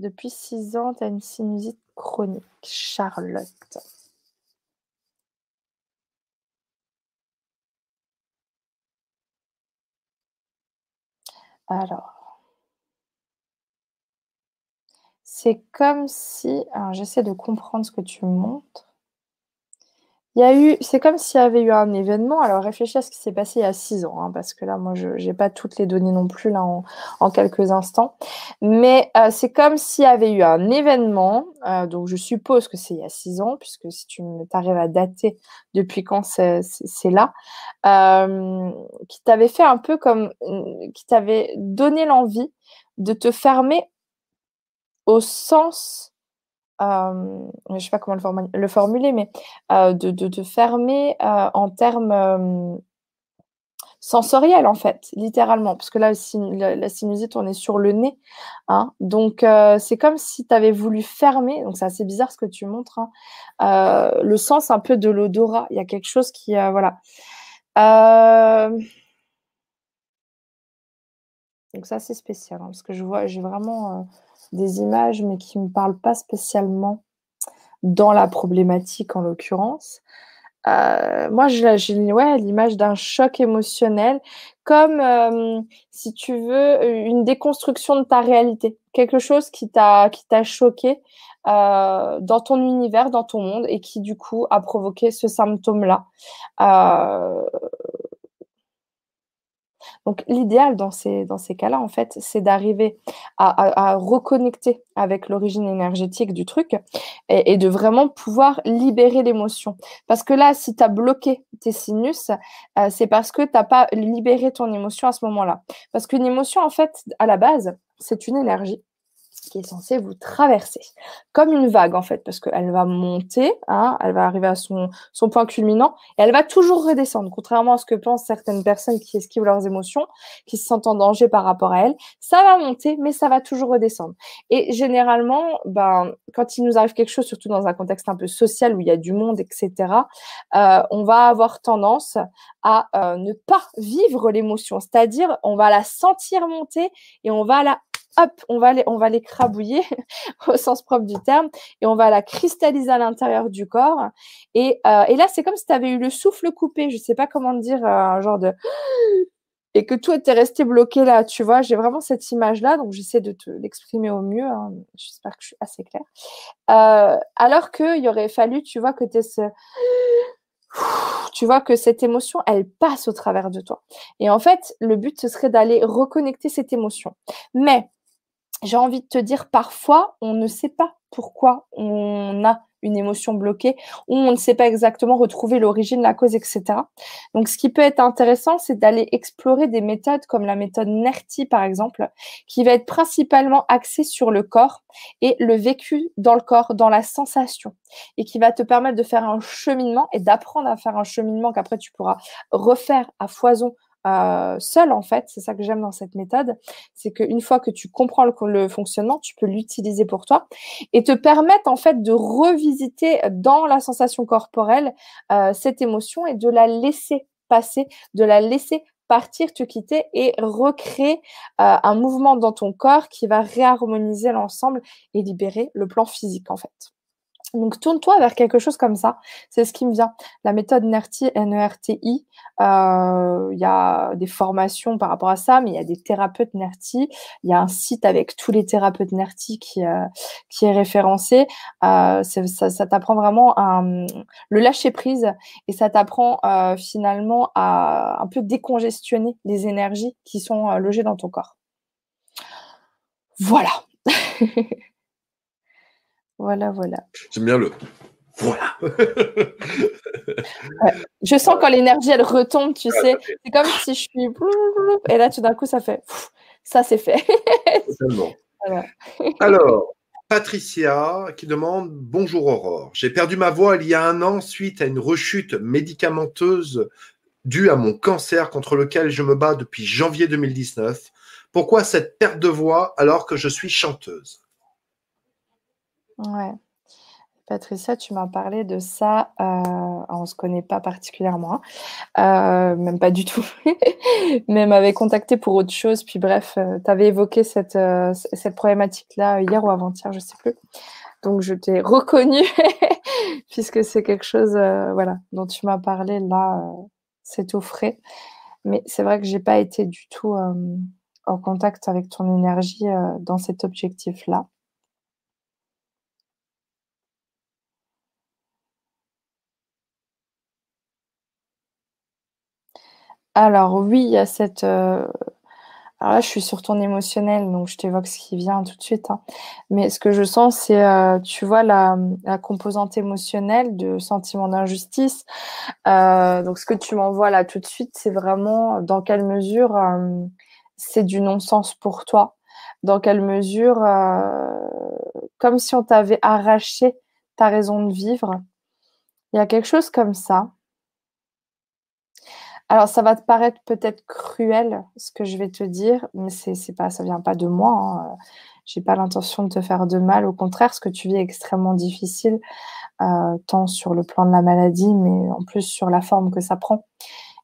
depuis 6 ans, tu as une sinusite chronique. Charlotte. Alors, c'est comme si, alors j'essaie de comprendre ce que tu montres. Il y a eu, c'est comme s'il y avait eu un événement. Alors réfléchis à ce qui s'est passé il y a six ans, hein, parce que là, moi, je n'ai pas toutes les données non plus là en, quelques instants. Mais euh, c'est comme s'il y avait eu un événement. Euh, donc je suppose que c'est il y a six ans, puisque si tu arrives à dater depuis quand c'est là, euh, qui t'avait fait un peu comme, qui t'avait donné l'envie de te fermer au sens euh, je ne sais pas comment le, formuler, mais euh, de, te fermer euh, en termes sensorielle, en fait, littéralement. Parce que là, la, sinusite, on est sur le nez. Hein. Donc, c'est comme si tu avais voulu fermer. Donc, c'est assez bizarre ce que tu montres. Hein. Le sens un peu de l'odorat. Il y a quelque chose qui. voilà. Donc, ça, c'est spécial. Hein, parce que je vois, j'ai vraiment des images, mais qui ne me parlent pas spécialement dans la problématique en l'occurrence. Euh, moi, j'ai ouais, l'image d'un choc émotionnel, comme euh, si tu veux une déconstruction de ta réalité, quelque chose qui t'a qui t'a choqué euh, dans ton univers, dans ton monde, et qui du coup a provoqué ce symptôme-là. Donc l'idéal dans ces, dans ces cas-là, en fait, c'est d'arriver à, reconnecter avec l'origine énergétique du truc et, de vraiment pouvoir libérer l'émotion. Parce que là, si tu as bloqué tes sinus, euh, c'est parce que tu n'as pas libéré ton émotion à ce moment-là. Parce qu'une émotion, en fait, à la base, c'est une énergie qui est censée vous traverser, comme une vague en fait, parce qu'elle va monter, hein, elle va arriver à son, point culminant, et elle va toujours redescendre, contrairement à ce que pensent certaines personnes qui esquivent leurs émotions, qui se sentent en danger par rapport à elles. Ça va monter, mais ça va toujours redescendre. Et généralement, ben, quand il nous arrive quelque chose, surtout dans un contexte un peu social où il y a du monde, etc., euh, on va avoir tendance à euh, ne pas vivre l'émotion, c'est-à-dire on va la sentir monter et on va la hop, on va les, l'écrabouiller au sens propre du terme et on va la cristalliser à l'intérieur du corps. Et, euh, là, c'est comme si tu avais eu le souffle coupé, je sais pas comment dire, euh, un genre de et que tout était resté bloqué là, tu vois. J'ai vraiment cette image-là, donc j'essaie de te l'exprimer au mieux. Hein. J'espère que je suis assez claire. Euh, alors qu'il aurait fallu, tu vois, que tu ce tu vois que cette émotion, elle passe au travers de toi. Et en fait, le but, ce serait d'aller reconnecter cette émotion. Mais j'ai envie de te dire, parfois, on ne sait pas pourquoi on a une émotion bloquée ou on ne sait pas exactement retrouver l'origine, la cause, etc. Donc, ce qui peut être intéressant, c'est d'aller explorer des méthodes comme la méthode NERTI, par exemple, qui va être principalement axée sur le corps et le vécu dans le corps, dans la sensation, et qui va te permettre de faire un cheminement et d'apprendre à faire un cheminement qu'après tu pourras refaire à foison euh, seul en fait. C'est ça que j'aime dans cette méthode, c'est qu'une fois que tu comprends le, fonctionnement, tu peux l'utiliser pour toi et te permettre en fait de revisiter dans la sensation corporelle euh, cette émotion et de la laisser passer, de la laisser partir, te quitter et recréer euh, un mouvement dans ton corps qui va réharmoniser l'ensemble et libérer le plan physique en fait. Donc, tourne-toi vers quelque chose comme ça. C'est ce qui me vient. La méthode NERTI, N-E-R-T-I, euh, il y a des formations par rapport à ça, mais il y a des thérapeutes NERTI. Il y a un site avec tous les thérapeutes NERTI qui, euh, qui est référencé. Euh, ça, ça t'apprend vraiment à, le lâcher prise et ça t'apprend finalement à un peu décongestionner les énergies qui sont logées dans ton corps. Voilà. Voilà, voilà. J'aime bien le voilà. Je sens quand l'énergie elle retombe, tu sais. C'est comme si je suis et là tout d'un coup ça fait ça c'est fait. Alors, Patricia qui demande Bonjour Aurore. J'ai perdu ma voix il y a un an suite à une rechute médicamenteuse due à mon cancer contre lequel je me bats depuis janvier 2019. Pourquoi cette perte de voix alors que je suis chanteuse? Ouais. Patricia, tu m'as parlé de ça. Euh, on ne se connaît pas particulièrement, hein. euh, même pas du tout. Mais m'avait contacté pour autre chose. Puis bref, euh, tu avais évoqué cette, problématique-là hier ou avant-hier, je ne sais plus. Donc je t'ai reconnu puisque c'est quelque chose voilà, dont tu m'as parlé là, c'est au frais. Mais c'est vrai que j'ai pas été du tout en contact avec ton énergie dans cet objectif-là. Alors oui, il y a cette, euh, alors là, je suis sur ton émotionnel, donc je t'évoque ce qui vient tout de suite, hein. Mais ce que je sens, c'est, euh, tu vois la composante émotionnelle de sentiment d'injustice. Euh, donc ce que tu m'envoies là tout de suite, c'est vraiment dans quelle mesure, c'est du non-sens pour toi? Dans quelle mesure, comme si on t'avait arraché ta raison de vivre. Il y a quelque chose comme ça. Alors, ça va te paraître peut-être cruel ce que je vais te dire, mais c'est, c'est pas, ça vient pas de moi. Hein. J'ai pas l'intention de te faire de mal. Au contraire, ce que tu vis est extrêmement difficile, euh, tant sur le plan de la maladie, mais en plus sur la forme que ça prend.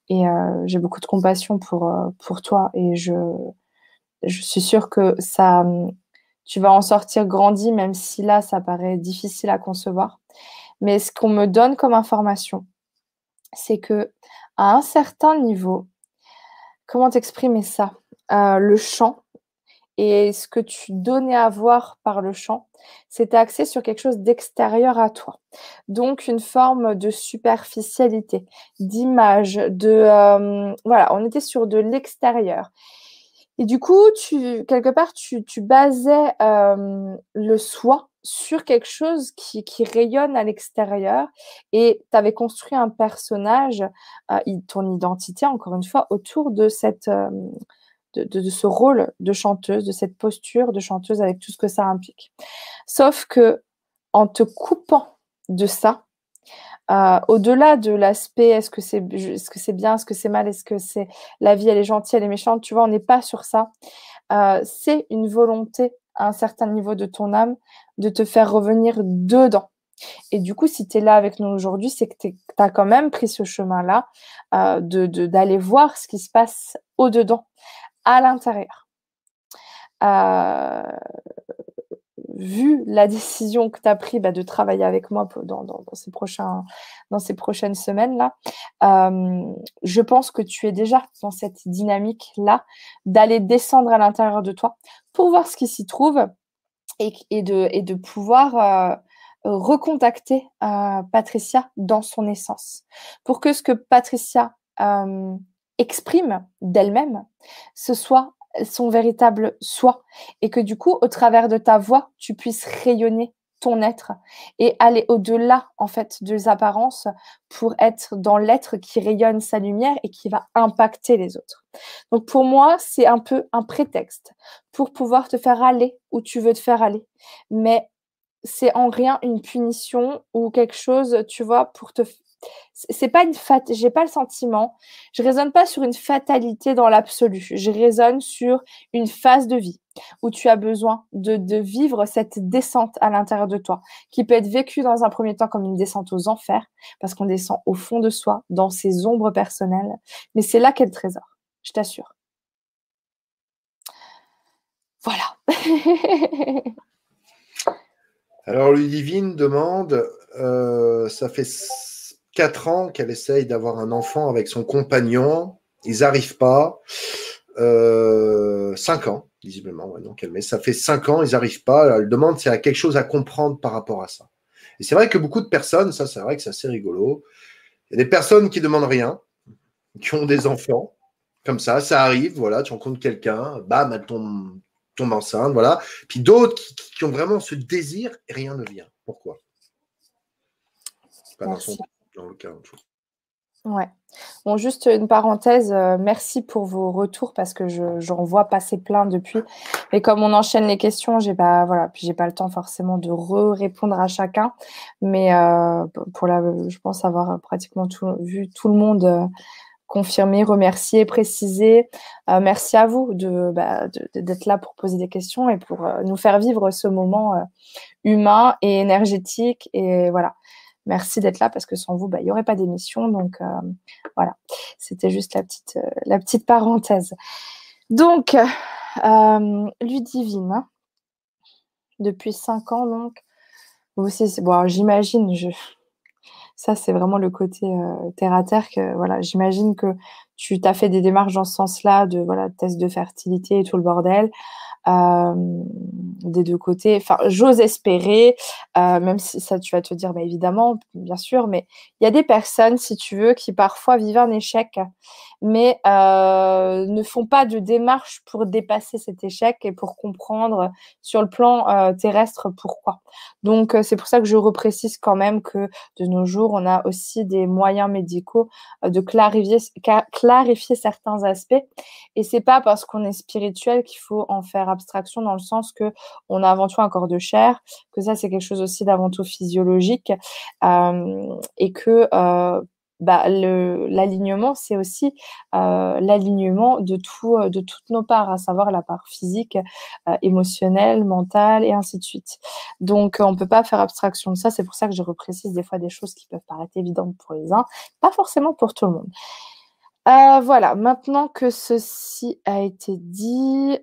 Et euh, j'ai beaucoup de compassion pour, euh, pour toi et je, je suis sûre que ça, tu vas en sortir grandi, même si là, ça paraît difficile à concevoir. Mais ce qu'on me donne comme information, c'est que à un certain niveau, comment t'exprimer ça? Euh, Le chant et ce que tu donnais à voir par le chant, c'était axé sur quelque chose d'extérieur à toi. Donc une forme de superficialité, d'image, de euh, voilà, on était sur de l'extérieur. Et du coup, tu, quelque part, tu, basais euh, le soi sur quelque chose qui, rayonne à l'extérieur et tu avais construit un personnage, euh, ton identité, encore une fois, autour de, cette, euh, ce rôle de chanteuse, de cette posture de chanteuse avec tout ce que ça implique. Sauf que en te coupant de ça, euh, au-delà de l'aspect est-ce que c'est bien, est-ce que c'est mal, est-ce que c'est la vie elle est gentille, elle est méchante, tu vois, on n'est pas sur ça. C'est une volonté un certain niveau de ton âme de te faire revenir dedans. Et du coup, si tu es là avec nous aujourd'hui, c'est que tu as quand même pris ce chemin-là euh, d'aller voir ce qui se passe au-dedans, à l'intérieur. Euh, vu la décision que tu as prise bah, de travailler avec moi dans, dans, ces, prochains, dans ces prochaines semaines-là, euh, je pense que tu es déjà dans cette dynamique-là d'aller descendre à l'intérieur de toi pour voir ce qui s'y trouve et, et, de, et de pouvoir euh, recontacter euh, Patricia dans son essence. Pour que ce que Patricia euh, exprime d'elle-même, ce soit son véritable soi et que du coup, au travers de ta voix, tu puisses rayonner ton être et aller au-delà en fait des apparences pour être dans l'être qui rayonne sa lumière et qui va impacter les autres. Donc pour moi, c'est un peu un prétexte pour pouvoir te faire aller où tu veux te faire aller. Mais c'est en rien une punition ou quelque chose, tu vois, pour te c'est pas une fat j'ai pas le sentiment. Je raisonne pas sur une fatalité dans l'absolu. Je raisonne sur une phase de vie où tu as besoin de, vivre cette descente à l'intérieur de toi qui peut être vécue dans un premier temps comme une descente aux enfers parce qu'on descend au fond de soi dans ses ombres personnelles. Mais c'est là qu'est le trésor je t'assure. Voilà. Alors Ludivine demande euh, ça fait 4 ans qu'elle essaye d'avoir un enfant avec son compagnon. Ils n'arrivent pas. Euh, 5 ans, visiblement. donc elle met, ça fait 5 ans, ils n'arrivent pas. Elle demande s'il y a quelque chose à comprendre par rapport à ça. Et c'est vrai que beaucoup de personnes, ça c'est vrai que c'est assez rigolo. Il y a des personnes qui demandent rien, qui ont des enfants. Comme ça, ça arrive, voilà, tu rencontres quelqu'un, bam, elle tombe, tombe enceinte, voilà. Puis d'autres qui, ont vraiment ce désir rien ne vient. Pourquoi? Pas dans son dans le cas. Ouais. Bon, juste une parenthèse, euh, merci pour vos retours parce que j'en vois passer plein depuis. Mais comme on enchaîne les questions, j'ai pas, voilà, puis j'ai pas le temps forcément de re-répondre à chacun. Mais euh, pour la, je pense avoir pratiquement tout, vu tout le monde euh, confirmer, remercier, préciser. Merci à vous de, bah, d'être là pour poser des questions et pour nous faire vivre ce moment humain et énergétique. Et voilà. Merci d'être là parce que sans vous, bah, il n'y aurait pas d'émission. Donc euh, voilà, c'était juste la petite, euh, parenthèse. Donc, euh, Ludivine, depuis cinq ans, donc, vous bon, j'imagine, je, ça c'est vraiment le côté terre à terre que voilà, j'imagine que tu t'as fait des démarches dans ce sens-là de voilà, test de fertilité et tout le bordel. Euh, des deux côtés. J'ose espérer, euh, même si ça, tu vas te dire, bah, évidemment, bien sûr, mais il y a des personnes, si tu veux, qui parfois vivent un échec, mais euh, ne font pas de démarche pour dépasser cet échec et pour comprendre sur le plan euh, terrestre pourquoi. Donc, euh, c'est pour ça que je reprécise quand même que de nos jours, on a aussi des moyens médicaux euh, de clarifier, clarifier certains aspects. Et c'est pas parce qu'on est spirituel qu'il faut en faire abstraction dans le sens que on a avant tout un corps de chair, que ça c'est quelque chose aussi d'avant tout physiologique euh, et que euh, bah, l'alignement, c'est aussi euh, l'alignement de, tout, euh, de toutes nos parts, à savoir la part physique, euh, émotionnelle, mentale et ainsi de suite. Donc, on ne peut pas faire abstraction de ça. C'est pour ça que je reprécise des fois des choses qui peuvent paraître évidentes pour les uns, pas forcément pour tout le monde. voilà, maintenant que ceci a été dit,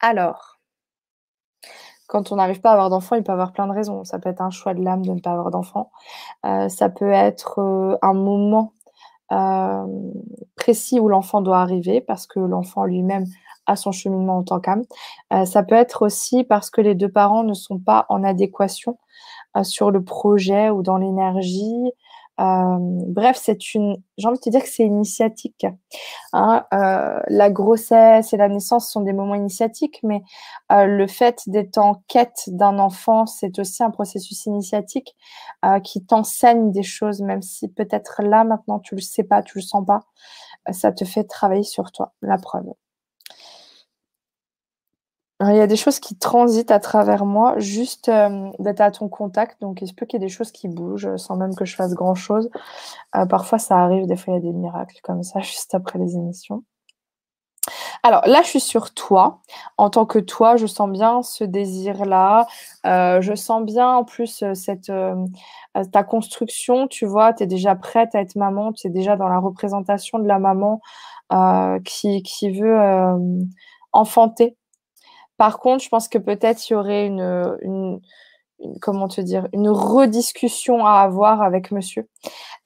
alors, quand on n'arrive pas à avoir d'enfant, il peut avoir plein de raisons. Ça peut être un choix de l'âme de ne pas avoir d'enfant. Euh, ça peut être euh, un moment euh, précis où l'enfant doit arriver parce que l'enfant lui-même a son cheminement en tant qu'âme. ça peut être aussi parce que les deux parents ne sont pas en adéquation sur le projet ou dans l'énergie euh, bref, c'est une, j'ai envie de te dire que c'est initiatique. Hein. Euh, la grossesse et la naissance sont des moments initiatiques, mais euh, le fait d'être en quête d'un enfant, c'est aussi un processus initiatique qui t'enseigne des choses, même si peut-être là maintenant tu le sais pas, tu le sens pas. ça te fait travailler sur toi, la preuve il y a des choses qui transitent à travers moi, juste euh, d'être à ton contact. Donc, il se peut qu'il y ait des choses qui bougent euh, sans même que je fasse grand-chose. Euh, parfois, ça arrive, des fois, il y a des miracles comme ça, juste après les émissions. Alors là, je suis sur toi. En tant que toi, je sens bien ce désir-là. je sens bien en plus cette, ta construction. Tu vois, tu es déjà prête à être maman. Tu es déjà dans la représentation de la maman qui, qui veut enfanter par contre, je pense que peut-être il y aurait une, comment te dire, une rediscussion à avoir avec monsieur,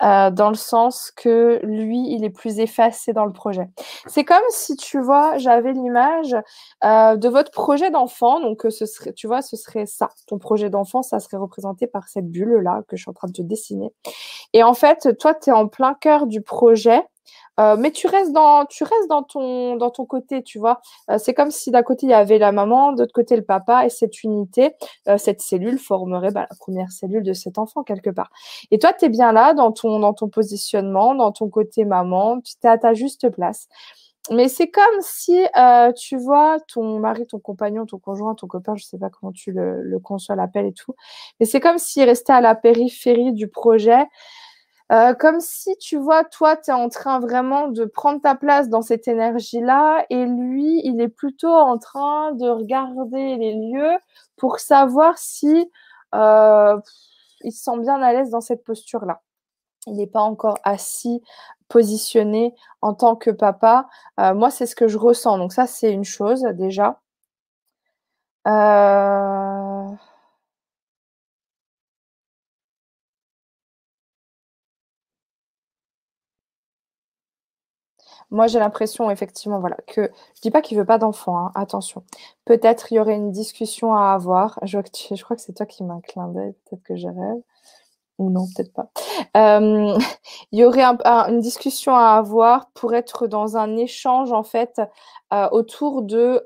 euh, dans le sens que lui, il est plus effacé dans le projet. C'est comme si, tu vois, j'avais l'image euh, de votre projet d'enfant, donc euh, ce serait, tu vois, ce serait ça. Ton projet d'enfant, ça serait représenté par cette bulle-là que je suis en train de te dessiner. Et en fait, toi, tu es en plein cœur du projet, euh, mais tu restes dans, tu restes dans ton, dans ton côté, tu vois. Euh, c'est comme si d'un côté il y avait la maman, de l'autre côté le papa, et cette unité, euh, cette cellule formerait bah, la première cellule de cet enfant quelque part. Et toi, tu es bien là dans ton, dans ton positionnement, dans ton côté maman, tu es à ta juste place. Mais c'est comme si, tu vois, ton mari, ton compagnon, ton conjoint, ton copain, je sais pas comment tu le, le conçois, l'appel et tout, mais c'est comme s'il restait à la périphérie du projet. Euh, comme si, tu vois, toi, tu es en train vraiment de prendre ta place dans cette énergie-là et lui, il est plutôt en train de regarder les lieux pour savoir si euh, il se sent bien à l'aise dans cette posture-là. Il n'est pas encore assis, positionné en tant que papa. Euh, moi, c'est ce que je ressens. Donc ça, c'est une chose déjà. Euh... Moi, j'ai l'impression, effectivement, voilà, que je dis pas qu'il veut pas d'enfant, hein, attention. Peut-être il y aurait une discussion à avoir. Je, crois que c'est toi qui m'as clin d'œil, peut-être que je rêve. Ou non, peut-être pas. Il y aurait une discussion à avoir pour être dans un échange, en fait, euh, autour de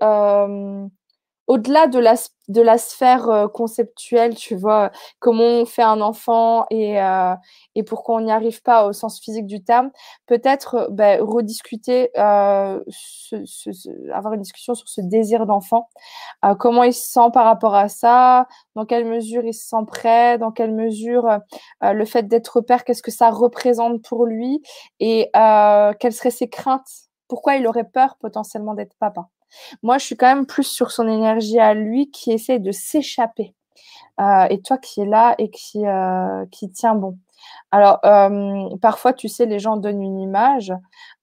au-delà de la, de la sphère euh, conceptuelle, tu vois, comment on fait un enfant et, euh, et pourquoi on n'y arrive pas au sens physique du terme, peut-être euh, ben, rediscuter, avoir une discussion sur ce désir d'enfant, comment il se sent par rapport à ça, dans quelle mesure il se sent prêt, dans quelle mesure le fait d'être père, qu'est-ce que ça représente pour lui et quelles seraient ses craintes, pourquoi il aurait peur potentiellement d'être papa? Moi, je suis quand même plus sur son énergie à lui qui essaie de s'échapper. Euh, et toi qui es là et qui, euh, tient bon. Alors, euh, parfois, tu sais, les gens donnent une image,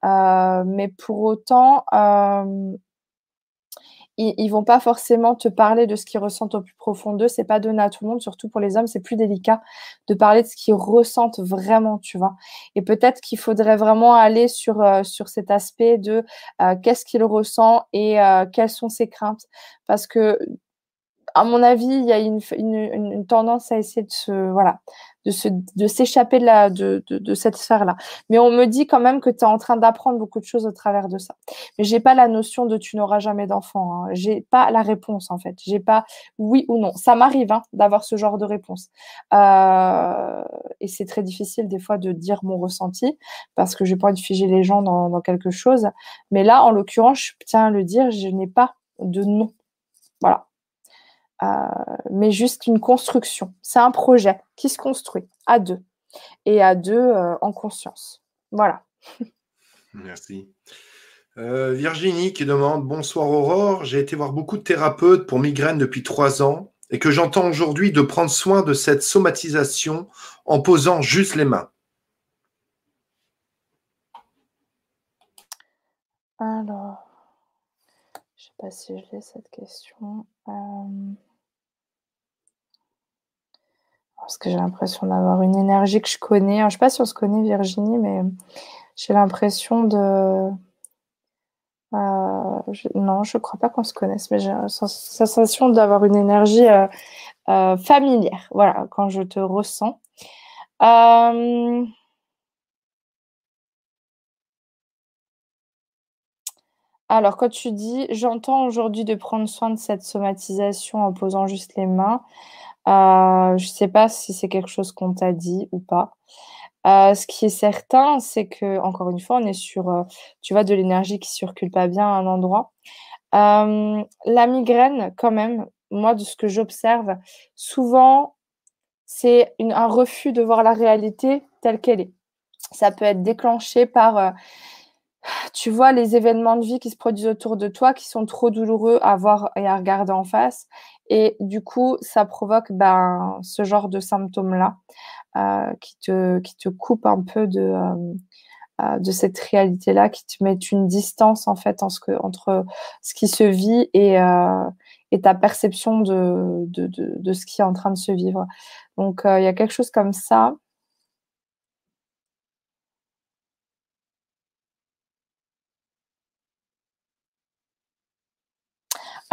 mais pour autant, ils, ils vont pas forcément te parler de ce qu'ils ressentent au plus profond d'eux. C'est pas donné à tout le monde, surtout pour les hommes, c'est plus délicat de parler de ce qu'ils ressentent vraiment, tu vois. Et peut-être qu'il faudrait vraiment aller sur euh, sur cet aspect de euh, qu'est-ce qu'il ressent et euh, quelles sont ses craintes, parce que à mon avis, il y a une, tendance à essayer de se, voilà, de, s'échapper de, de, de, cette sphère-là. Mais on me dit quand même que tu es en train d'apprendre beaucoup de choses au travers de ça. Mais j'ai pas la notion de tu n'auras jamais d'enfant. Hein. J'ai pas la réponse en fait. J'ai pas oui ou non. Ça m'arrive hein, d'avoir ce genre de réponse. Euh, et c'est très difficile des fois de dire mon ressenti parce que j'ai pas envie de figer les gens dans, dans quelque chose. Mais là, en l'occurrence, je tiens à le dire, je n'ai pas de nom. Voilà. Euh, mais juste une construction. C'est un projet qui se construit à deux. et à deux en conscience. Voilà. Merci. Virginie qui demande Bonsoir Aurore, j'ai été voir beaucoup de thérapeutes pour migraine depuis trois ans et que j'entends aujourd'hui de prendre soin de cette somatisation en posant juste les mains. Alors, je ne sais pas si je l'ai cette question. Euh, parce que j'ai l'impression d'avoir une énergie que je connais. je ne sais pas si on se connaît, Virginie, mais j'ai l'impression de. Euh, non, je ne crois pas qu'on se connaisse, mais j'ai la sensation d'avoir une énergie euh, familière. Voilà, quand je te ressens. Alors, quand tu dis, j'entends aujourd'hui de prendre soin de cette somatisation en posant juste les mains, euh, je ne sais pas si c'est quelque chose qu'on t'a dit ou pas. Euh, ce qui est certain, c'est que, encore une fois, on est sur, euh, tu vois, de l'énergie qui circule pas bien à un endroit. la migraine, quand même, moi, de ce que j'observe, souvent, c'est un refus de voir la réalité telle qu'elle est. Ça peut être déclenché par tu vois les événements de vie qui se produisent autour de toi qui sont trop douloureux à voir et à regarder en face. Et du coup, ça provoque ben, ce genre de symptômes-là euh, qui, te, qui te coupe un peu de, euh, euh, de cette réalité-là, qui te met une distance en fait entre ce qui se vit et, et ta perception de, de, de, de, ce qui est en train de se vivre. Donc, il y a quelque chose comme ça.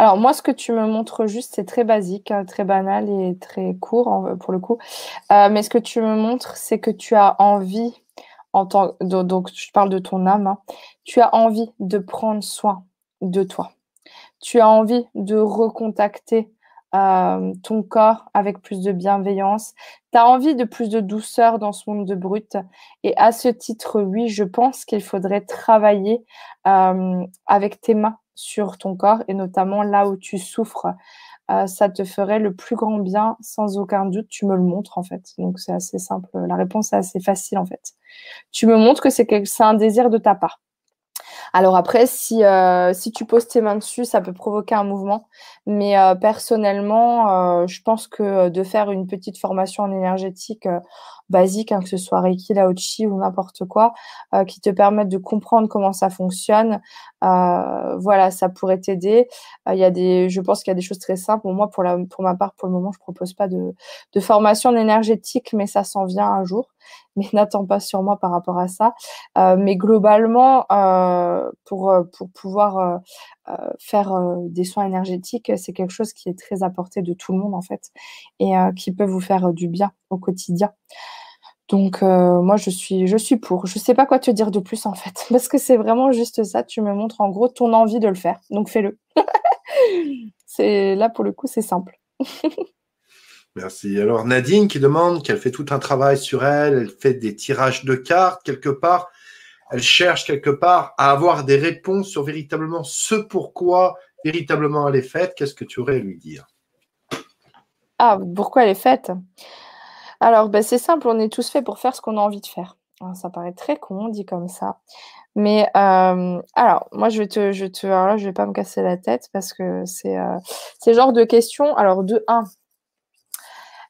Alors moi, ce que tu me montres juste, c'est très basique, hein, très banal et très court pour le coup. Euh, mais ce que tu me montres, c'est que tu as envie, donc je parle de ton âme, hein, tu as envie de prendre soin de toi. Tu as envie de recontacter euh, ton corps avec plus de bienveillance. Tu as envie de plus de douceur dans ce monde de brut. Et à ce titre, oui, je pense qu'il faudrait travailler euh, avec tes mains sur ton corps et notamment là où tu souffres. Euh, ça te ferait le plus grand bien, sans aucun doute. Tu me le montres en fait. Donc c'est assez simple. La réponse est assez facile en fait. Tu me montres que c'est un désir de ta part. Alors après, si, euh, si tu poses tes mains dessus, ça peut provoquer un mouvement. Mais euh, personnellement, je pense que de faire une petite formation en énergétique basique, hein, que ce soit Reiki, Laochi ou n'importe quoi, euh, qui te permettent de comprendre comment ça fonctionne. Euh, voilà, ça pourrait t'aider. Euh, il y a des, je pense qu'il y a des choses très simples. moi, pour, la, pour ma part, pour le moment, je propose pas de, de formation en énergétique, mais ça s'en vient un jour. Mais n'attends pas sur moi par rapport à ça. mais globalement, pour, pour pouvoir faire des soins énergétiques, c'est quelque chose qui est très apporté de tout le monde en fait et qui peut vous faire du bien au quotidien. Donc moi je suis je suis pour. Je sais pas quoi te dire de plus en fait parce que c'est vraiment juste ça. Tu me montres en gros ton envie de le faire. Donc fais-le. c'est là pour le coup c'est simple. Merci. Alors Nadine qui demande qu'elle fait tout un travail sur elle, elle fait des tirages de cartes quelque part, elle cherche quelque part à avoir des réponses sur véritablement ce pourquoi véritablement elle est faite. Qu'est-ce que tu aurais à lui dire? Ah, pourquoi elle est faite? Alors, ben, c'est simple, on est tous faits pour faire ce qu'on a envie de faire. ça paraît très con, dit comme ça. Mais euh, alors, moi, je vais te, je te, alors je vais pas me casser la tête parce que c'est, euh, ce genre de questions. Alors, de un,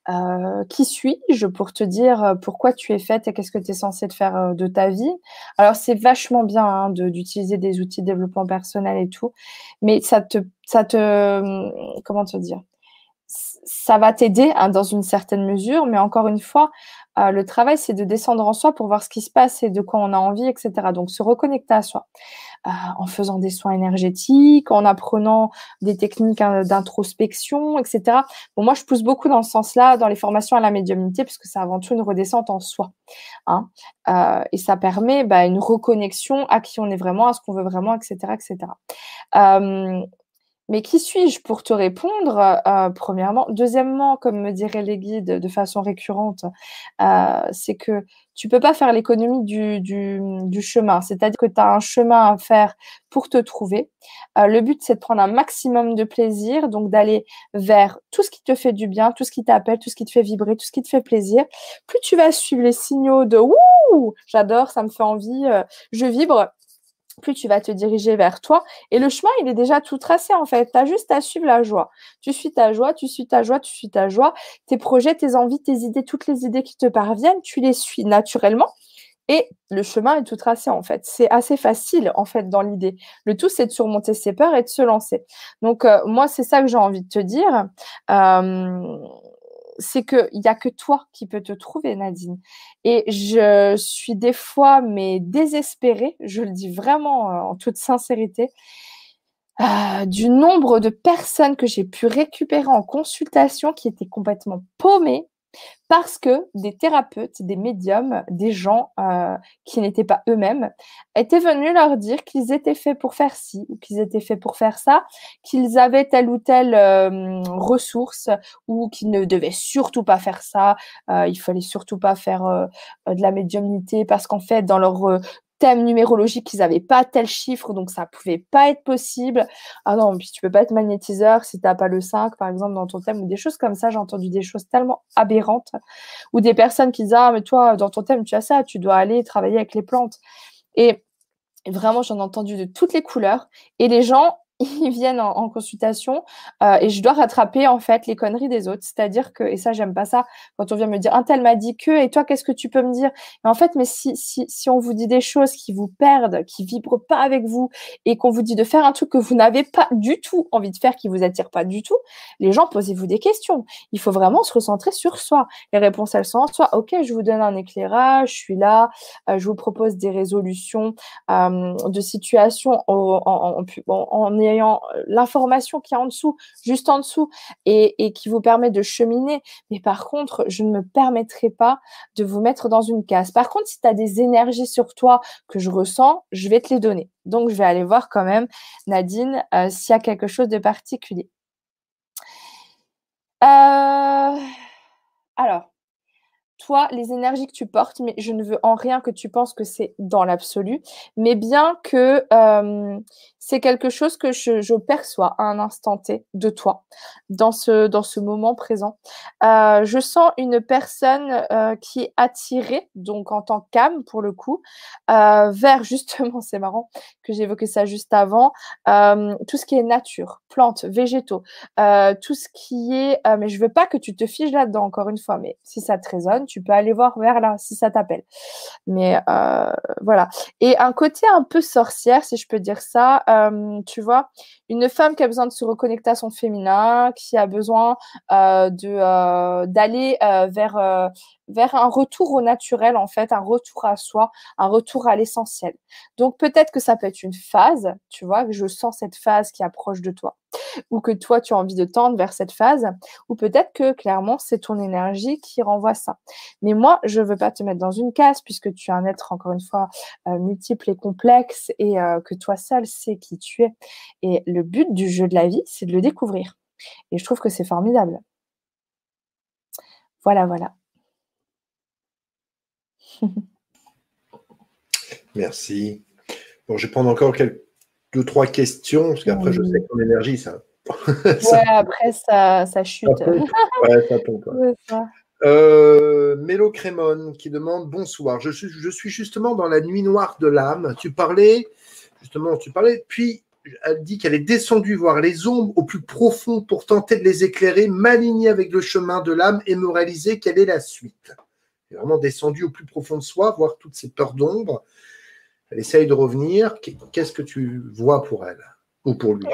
euh, qui suis-je pour te dire pourquoi tu es faite et qu'est-ce que tu es censé faire de ta vie? Alors, c'est vachement bien hein, d'utiliser des outils de développement personnel et tout, mais ça te, ça te, comment te dire? Ça va t'aider hein, dans une certaine mesure, mais encore une fois, euh, le travail, c'est de descendre en soi pour voir ce qui se passe et de quoi on a envie, etc. Donc, se reconnecter à soi euh, en faisant des soins énergétiques, en apprenant des techniques hein, d'introspection, etc. Bon, moi, je pousse beaucoup dans ce sens-là, dans les formations à la médiumnité, puisque c'est avant tout une redescente en soi. Hein. Euh, et ça permet bah, une reconnexion à qui on est vraiment, à ce qu'on veut vraiment, etc., etc. Mais qui suis-je pour te répondre euh, Premièrement? Deuxièmement, comme me diraient les guides de façon récurrente, euh, c'est que tu peux pas faire l'économie du, du, chemin. C'est-à-dire que tu as un chemin à faire pour te trouver. Euh, le but, c'est de prendre un maximum de plaisir, donc d'aller vers tout ce qui te fait du bien, tout ce qui t'appelle, tout ce qui te fait vibrer, tout ce qui te fait plaisir. Plus tu vas suivre les signaux de « Ouh, j'adore, ça me fait envie, je vibre », plus tu vas te diriger vers toi. Et le chemin, il est déjà tout tracé en fait. Tu juste à suivre la joie. Tu suis ta joie, tu suis ta joie, tu suis ta joie. Tes projets, tes envies, tes idées, toutes les idées qui te parviennent, tu les suis naturellement. Et le chemin est tout tracé en fait. C'est assez facile en fait dans l'idée. Le tout, c'est de surmonter ses peurs et de se lancer. Donc euh, moi, c'est ça que j'ai envie de te dire. Euh, c'est qu'il n'y a que toi qui peux te trouver, Nadine. Et je suis des fois, mais désespérée, je le dis vraiment euh, en toute sincérité, euh, du nombre de personnes que j'ai pu récupérer en consultation qui étaient complètement paumées parce que des thérapeutes, des médiums, des gens euh, qui n'étaient pas eux-mêmes étaient venus leur dire qu'ils étaient faits pour faire ci ou qu'ils étaient faits pour faire ça, qu'ils avaient telle ou telle euh, ressource ou qu'ils ne devaient surtout pas faire ça. Euh, il fallait surtout pas faire de la médiumnité parce qu'en fait, dans leur numérologique, ils n'avaient pas tel chiffre, donc ça pouvait pas être possible. Ah non, puis tu peux pas être magnétiseur si tu n'as pas le 5, par exemple, dans ton thème, ou des choses comme ça. J'ai entendu des choses tellement aberrantes, ou des personnes qui disent, ah, mais toi, dans ton thème, tu as ça, tu dois aller travailler avec les plantes. Et vraiment, j'en ai entendu de toutes les couleurs. Et les gens, ils viennent en, consultation euh, et je dois rattraper en fait les conneries des autres. C'est-à-dire que, et ça j'aime pas ça, quand on vient me dire un tel m'a dit que, et toi qu'est-ce que tu peux me dire? En fait, mais si, si, si on vous dit des choses qui vous perdent, qui vibrent pas avec vous, et qu'on vous dit de faire un truc que vous n'avez pas du tout envie de faire, qui vous attire pas du tout, les gens posez-vous des questions. Il faut vraiment se recentrer sur soi. Les réponses elles sont en soi. Ok, je vous donne un éclairage, je suis là, euh, je vous propose des résolutions euh, de situations en, en ayant euh, l'information qui est en dessous, juste en dessous, et, qui vous permet de cheminer. Mais par contre, je ne me permettrai pas de vous mettre dans une case. Par contre, si tu as des énergies sur toi que je ressens, je vais te les donner. Donc, je vais aller voir quand même, Nadine, euh, s'il y a quelque chose de particulier. Euh, alors, toi, les énergies que tu portes, mais je ne veux en rien que tu penses que c'est dans l'absolu, mais bien que c'est quelque chose que je, perçois à un instant T de toi, dans ce, moment présent. Euh, je sens une personne euh, qui est attirée, donc en tant qu'âme pour le coup, euh, vers justement, c'est marrant que j'évoquais ça juste avant, tout ce qui est nature, plantes, végétaux, tout ce qui est, mais je veux pas que tu te figes là-dedans encore une fois, mais si ça te résonne, tu peux aller voir vers là si ça t'appelle. Mais voilà. Et un côté un peu sorcière, si je peux dire ça euh, tu vois, une femme qui a besoin de se reconnecter à son féminin, qui a besoin euh, euh, d'aller vers vers un retour au naturel en fait, un retour à soi, un retour à l'essentiel. Donc peut-être que ça peut être une phase, tu vois, que je sens cette phase qui approche de toi, ou que toi tu as envie de tendre vers cette phase, ou peut-être que clairement c'est ton énergie qui renvoie ça. Mais moi, je veux pas te mettre dans une case puisque tu es un être encore une fois multiple et complexe et que toi seul sais qui tu es. Et le but du jeu de la vie, c'est de le découvrir. Et je trouve que c'est formidable. Voilà, voilà. Merci. Bon, je vais prendre encore quelques, deux, trois questions, parce qu'après, je sais que énergie, ça. ouais, après, ça, ça chute. ouais, ça. Euh, Mélo Crémone qui demande bonsoir. Je suis, je suis justement dans la nuit noire de l'âme. Tu parlais, justement, tu parlais, puis elle dit qu'elle est descendue voir les ombres au plus profond pour tenter de les éclairer, m'aligner avec le chemin de l'âme et me réaliser quelle est la suite. Est vraiment descendue au plus profond de soi, voir toutes ces peurs d'ombre. Elle essaye de revenir. Qu'est-ce que tu vois pour elle Ou pour lui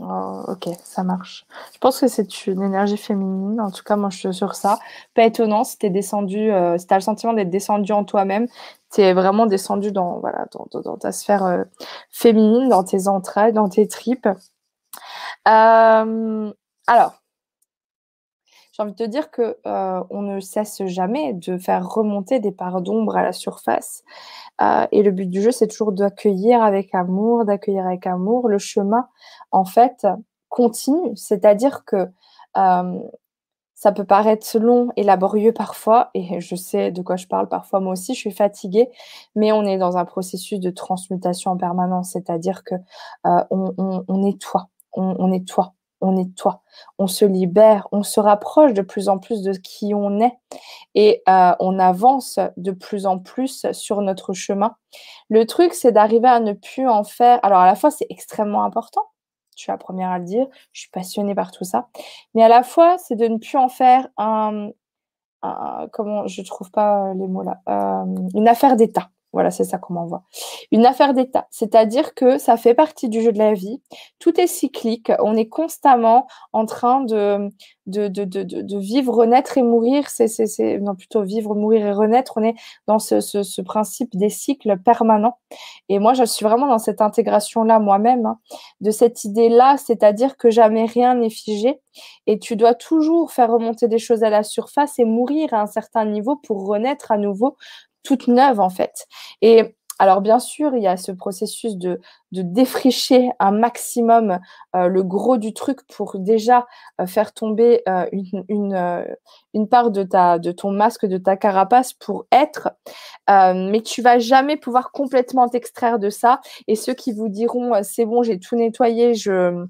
oh, ok, ça marche. Je pense que c'est une énergie féminine. En tout cas, moi, je suis sur ça. Pas étonnant si tu es descendu, euh, si tu as le sentiment d'être descendu en toi-même, tu es vraiment descendu dans, voilà, dans, ta sphère euh, féminine, dans tes entrailles, dans tes tripes. Euh, alors, j'ai envie de te dire que euh, on ne cesse jamais de faire remonter des parts d'ombre à la surface. Euh, et le but du jeu, c'est toujours d'accueillir avec amour, d'accueillir avec amour. Le chemin, en fait, continue. C'est-à-dire que euh, ça peut paraître long et laborieux parfois, et je sais de quoi je parle parfois moi aussi, je suis fatiguée, mais on est dans un processus de transmutation en permanence, c'est-à-dire que euh, on, on, on, nettoie, on, on nettoie, on nettoie, on se libère, on se rapproche de plus en plus de qui on est et euh, on avance de plus en plus sur notre chemin. Le truc, c'est d'arriver à ne plus en faire. Alors à la fois, c'est extrêmement important je suis la première à le dire, je suis passionnée par tout ça. Mais à la fois, c'est de ne plus en faire un, comment, je trouve pas les mots là, euh, une affaire d'État. Voilà, c'est ça qu'on m'envoie. Une affaire d'État, c'est-à-dire que ça fait partie du jeu de la vie. Tout est cyclique. On est constamment en train de, de, de, de, vivre, renaître et mourir. C'est, c'est, non, plutôt vivre, mourir et renaître. On est dans ce, ce, ce, principe des cycles permanents. Et moi, je suis vraiment dans cette intégration-là moi-même, hein, de cette idée-là, c'est-à-dire que jamais rien n'est figé. Et tu dois toujours faire remonter des choses à la surface et mourir à un certain niveau pour renaître à nouveau toute neuve en fait. Et alors bien sûr, il y a ce processus de, de défricher un maximum euh, le gros du truc pour déjà euh, faire tomber euh, une, une, une, part de, ta, de ton masque, de ta carapace pour être. mais tu vas jamais pouvoir complètement t'extraire de ça. Et ceux qui vous diront c'est bon, j'ai tout nettoyé, je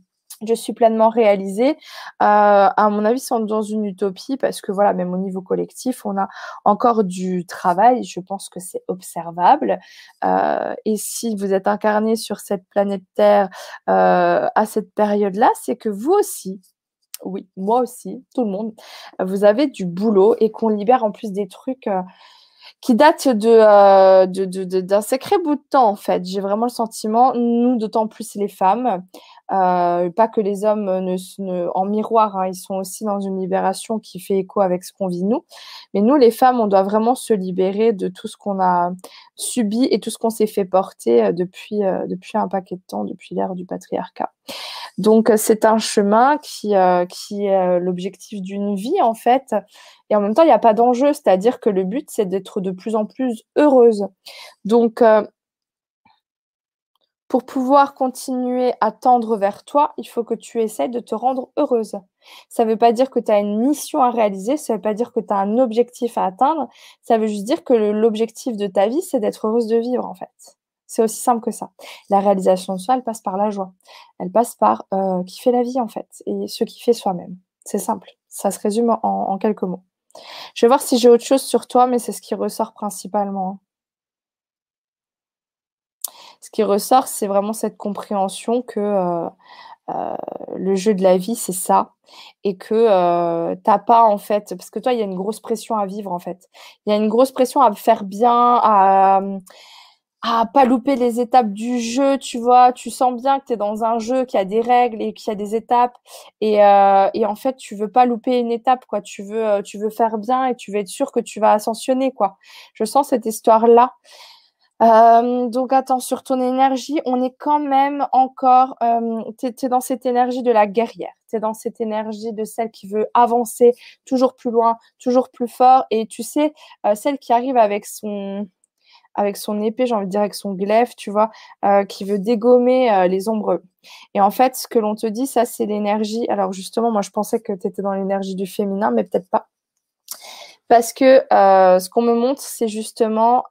je suis pleinement réalisée. Euh, à mon avis, sont dans une utopie parce que voilà, même au niveau collectif, on a encore du travail. Je pense que c'est observable. Euh, et si vous êtes incarné sur cette planète Terre euh, à cette période-là, c'est que vous aussi, oui, moi aussi, tout le monde, vous avez du boulot et qu'on libère en plus des trucs. Qui datent d'un sacré bout de temps en fait. J'ai vraiment le sentiment, nous d'autant plus les femmes, euh, pas que les hommes ne, ne en miroir, hein, ils sont aussi dans une libération qui fait écho avec ce qu'on vit nous. Mais nous, les femmes, on doit vraiment se libérer de tout ce qu'on a subi et tout ce qu'on s'est fait porter euh, depuis, euh, depuis un paquet de temps, depuis l'ère du patriarcat. Donc c'est un chemin qui, qui est l'objectif d'une vie en fait. Et en même temps, il n'y a pas d'enjeu, c'est-à-dire que le but, c'est d'être de plus en plus heureuse. Donc, pour pouvoir continuer à tendre vers toi, il faut que tu essaies de te rendre heureuse. Ça ne veut pas dire que tu as une mission à réaliser, ça ne veut pas dire que tu as un objectif à atteindre, ça veut juste dire que l'objectif de ta vie, c'est d'être heureuse de vivre en fait. C'est aussi simple que ça. La réalisation de soi, elle passe par la joie. Elle passe par euh, kiffer la vie en fait et ce qui fait soi-même. C'est simple. Ça se résume en, en, quelques mots. Je vais voir si j'ai autre chose sur toi, mais c'est ce qui ressort principalement. Ce qui ressort, c'est vraiment cette compréhension que euh, euh, le jeu de la vie, c'est ça. Et que euh, t'as pas, en fait, parce que toi, il y a une grosse pression à vivre, en fait. Il y a une grosse pression à faire bien, à à pas louper les étapes du jeu, tu vois, tu sens bien que tu es dans un jeu qui a des règles et qui a des étapes et, euh, et en fait, tu veux pas louper une étape quoi, tu veux tu veux faire bien et tu veux être sûr que tu vas ascensionner quoi. Je sens cette histoire là. Euh, donc attends, sur ton énergie, on est quand même encore, euh, tu es, dans cette énergie de la guerrière, tu es dans cette énergie de celle qui veut avancer toujours plus loin, toujours plus fort, et tu sais, euh, celle qui arrive avec son avec son épée, j'ai envie de dire avec son glaive, tu vois, euh, qui veut dégommer les ombres. Et en fait, ce que l'on te dit, ça, c'est l'énergie. Alors justement, moi, je pensais que tu étais dans l'énergie du féminin, mais peut-être pas. Parce que ce qu'on me montre, c'est justement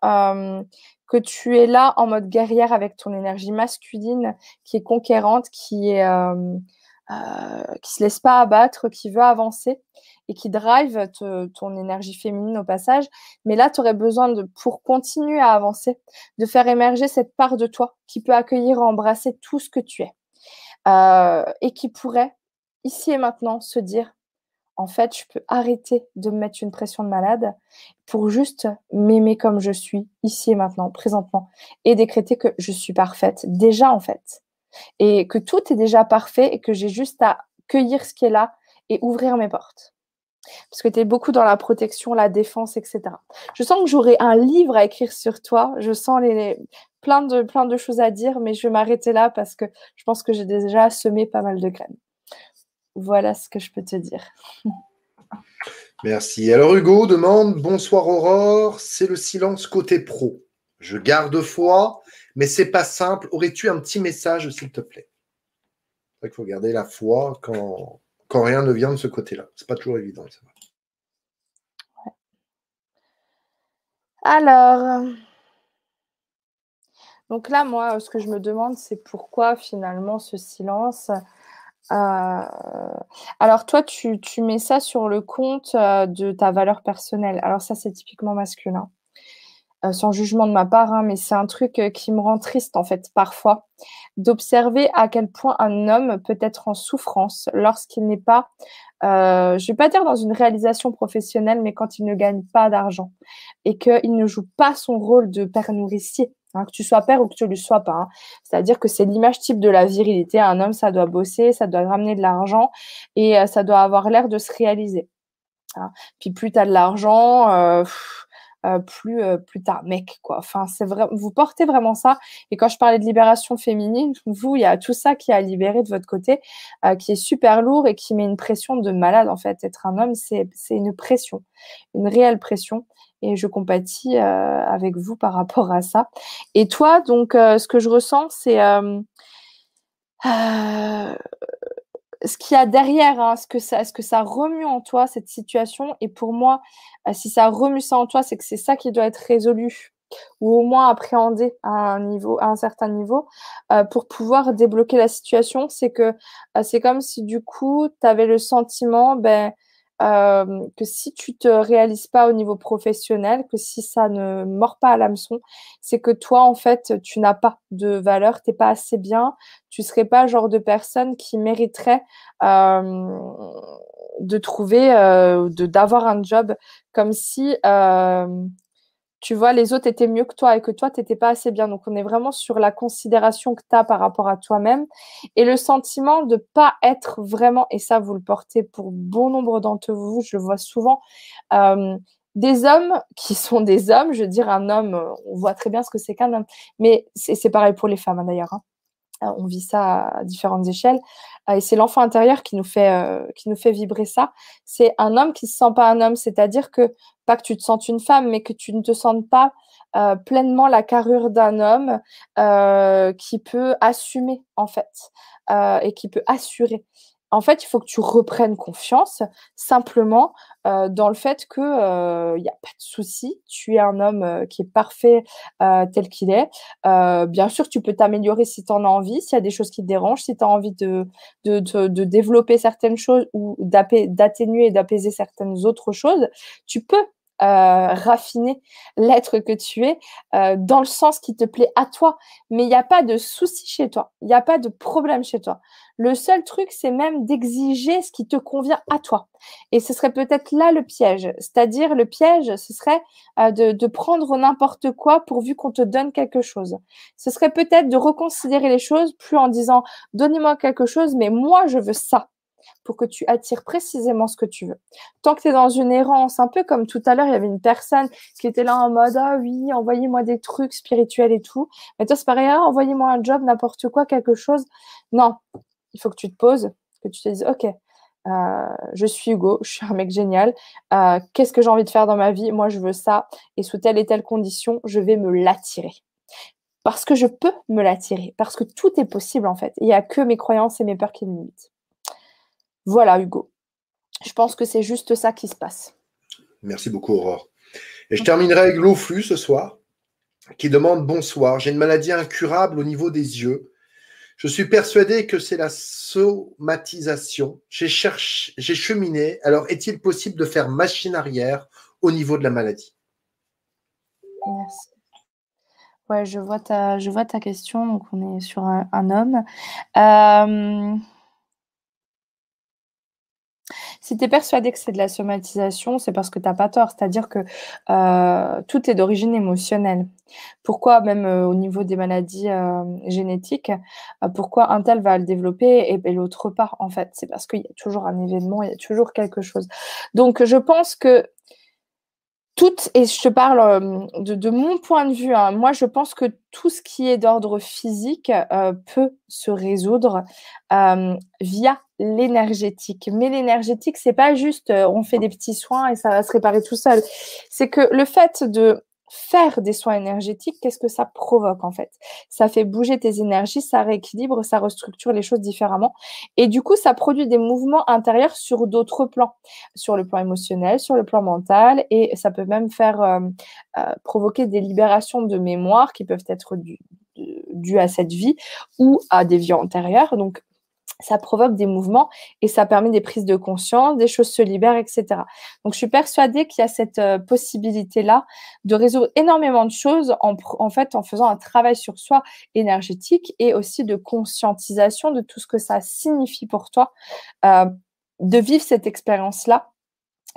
que tu es là en mode guerrière avec ton énergie masculine qui est conquérante, qui est euh, euh, qui se laisse pas abattre, qui veut avancer et qui drive ton énergie féminine au passage. Mais là, tu aurais besoin de, pour continuer à avancer, de faire émerger cette part de toi qui peut accueillir, embrasser tout ce que tu es euh, et qui pourrait ici et maintenant se dire en fait, je peux arrêter de me mettre une pression de malade pour juste m'aimer comme je suis, ici et maintenant, présentement, et décréter que je suis parfaite, déjà en fait, et que tout est déjà parfait et que j'ai juste à cueillir ce qui est là et ouvrir mes portes. Parce que tu es beaucoup dans la protection, la défense, etc. Je sens que j'aurai un livre à écrire sur toi. Je sens plein, de, plein de choses à dire, mais je vais m'arrêter là parce que je pense que j'ai déjà semé pas mal de graines. Voilà ce que je peux te dire. Merci. Alors Hugo demande Bonsoir Aurore, c'est le silence côté pro. Je garde foi, mais c'est pas simple. Aurais-tu un petit message, s'il te plaît? C'est vrai qu'il faut garder la foi quand, quand rien ne vient de ce côté-là. C'est pas toujours évident. Alors, donc là, moi, ce que je me demande, c'est pourquoi finalement ce silence euh, alors toi, tu, mets ça sur le compte euh, de ta valeur personnelle. Alors ça, c'est typiquement masculin. Euh, sans jugement de ma part, hein, mais c'est un truc qui me rend triste en fait parfois d'observer à quel point un homme peut être en souffrance lorsqu'il n'est pas, je ne vais pas dire dans une réalisation professionnelle, mais quand il ne gagne pas d'argent et qu'il ne joue pas son rôle de père nourricier Hein, que tu sois père ou que tu ne le sois pas. Hein. C'est-à-dire que c'est l'image type de la virilité. Un homme, ça doit bosser, ça doit ramener de l'argent et euh, ça doit avoir l'air de se réaliser. Hein. Puis plus tu as de l'argent, euh, euh, plus, plus tu as mec. Quoi. Enfin, c'est vrai, vous portez vraiment ça. Et quand je parlais de libération féminine, vous, il y a tout ça qui a libéré de votre côté, qui est super lourd et qui met une pression de malade. En fait, être un homme, c'est une pression, une réelle pression et je compatis euh, avec vous par rapport à ça. Et toi, donc, euh, ce que je ressens, c'est euh, ce qu'il y a derrière, hein, ce, que ça, ce que ça remue en toi, cette situation. Et pour moi, si ça remue ça en toi, c'est que c'est ça qui doit être résolu ou au moins appréhendé à un niveau, à un certain niveau, pour pouvoir débloquer la situation. C'est que c'est comme si du coup, tu avais le sentiment, ben, euh, que si tu te réalises pas au niveau professionnel, que si ça ne mord pas à l'hameçon, c'est que toi, en fait, tu n'as pas de valeur, t'es pas assez bien, tu serais pas genre de personne qui mériterait euh, de trouver, euh, d'avoir un job comme si tu vois, les autres étaient mieux que toi et que toi, tu n'étais pas assez bien. Donc, on est vraiment sur la considération que tu as par rapport à toi-même et le sentiment de pas être vraiment, et ça, vous le portez pour bon nombre d'entre vous, je le vois souvent, euh, des hommes qui sont des hommes, je veux dire, un homme, on voit très bien ce que c'est qu'un homme, mais c'est pareil pour les femmes hein, d'ailleurs. Hein. Euh, on vit ça à différentes échelles. Euh, et c'est l'enfant intérieur qui nous fait, euh, qui nous fait vibrer ça. C'est un homme qui ne se sent pas un homme, c'est-à-dire que pas que tu te sentes une femme, mais que tu ne te sentes pas pleinement la carrure d'un homme qui peut assumer en fait et qui peut assurer en fait, il faut que tu reprennes confiance simplement euh, dans le fait que il euh, n'y a pas de souci. Tu es un homme euh, qui est parfait tel qu'il est. bien sûr, tu peux t'améliorer si tu en as envie, s'il y a des choses qui te dérangent, si tu as envie de, de, de, développer certaines choses ou d'atténuer et d'apaiser certaines autres choses. Tu peux euh, raffiner l'être que tu es euh, dans le sens qui te plaît à toi. Mais il n'y a pas de souci chez toi. Il n'y a pas de problème chez toi. Le seul truc, c'est même d'exiger ce qui te convient à toi. Et ce serait peut-être là le piège. C'est-à-dire, le piège, ce serait euh, de, de prendre n'importe quoi pourvu qu'on te donne quelque chose. Ce serait peut-être de reconsidérer les choses plus en disant, donnez-moi quelque chose, mais moi, je veux ça pour que tu attires précisément ce que tu veux. Tant que tu es dans une errance, un peu comme tout à l'heure, il y avait une personne qui était là en mode Ah oui, envoyez-moi des trucs spirituels et tout. Mais toi, c'est pareil, ah, envoyez-moi un job, n'importe quoi, quelque chose. Non, il faut que tu te poses, que tu te dises Ok, euh, je suis Hugo, je suis un mec génial. Euh, qu'est-ce que j'ai envie de faire dans ma vie? Moi, je veux ça. Et sous telle et telle condition, je vais me l'attirer. Parce que je peux me l'attirer. Parce que tout est possible, en fait. Il n'y a que mes croyances et mes peurs qui me limitent. Voilà, Hugo. Je pense que c'est juste ça qui se passe. Merci beaucoup, Aurore. Et je terminerai avec Flux ce soir, qui demande Bonsoir, j'ai une maladie incurable au niveau des yeux. Je suis persuadé que c'est la somatisation. J'ai cherché, j'ai cheminé. Alors, est-il possible de faire machine arrière au niveau de la maladie? Merci. Ouais, je vois ta, je vois ta question. Donc, on est sur un, homme. Euh, si tu es persuadé que c'est de la somatisation, c'est parce que tu n'as pas tort. C'est-à-dire que euh, tout est d'origine émotionnelle. Pourquoi, même euh, au niveau des maladies euh, génétiques, pourquoi un tel va le développer et, l'autre pas, en fait? C'est parce qu'il y a toujours un événement, il y a toujours quelque chose. Donc, je pense que toutes, et je te parle euh, de, mon point de vue, hein, moi je pense que tout ce qui est d'ordre physique euh, peut se résoudre euh, via l'énergétique. Mais l'énergétique, c'est pas juste on fait des petits soins et ça va se réparer tout seul. C'est que le fait de faire des soins énergétiques, qu'est-ce que ça provoque en fait? Ça fait bouger tes énergies, ça rééquilibre, ça restructure les choses différemment. Et du coup, ça produit des mouvements intérieurs sur d'autres plans, sur le plan émotionnel, sur le plan mental, et ça peut même faire euh, euh, provoquer des libérations de mémoire qui peuvent être dues à cette vie ou à des vies antérieures. Donc, ça provoque des mouvements et ça permet des prises de conscience, des choses se libèrent, etc. Donc, je suis persuadée qu'il y a cette euh, possibilité-là de résoudre énormément de choses en, fait en faisant un travail sur soi énergétique et aussi de conscientisation de tout ce que ça signifie pour toi euh, de vivre cette expérience-là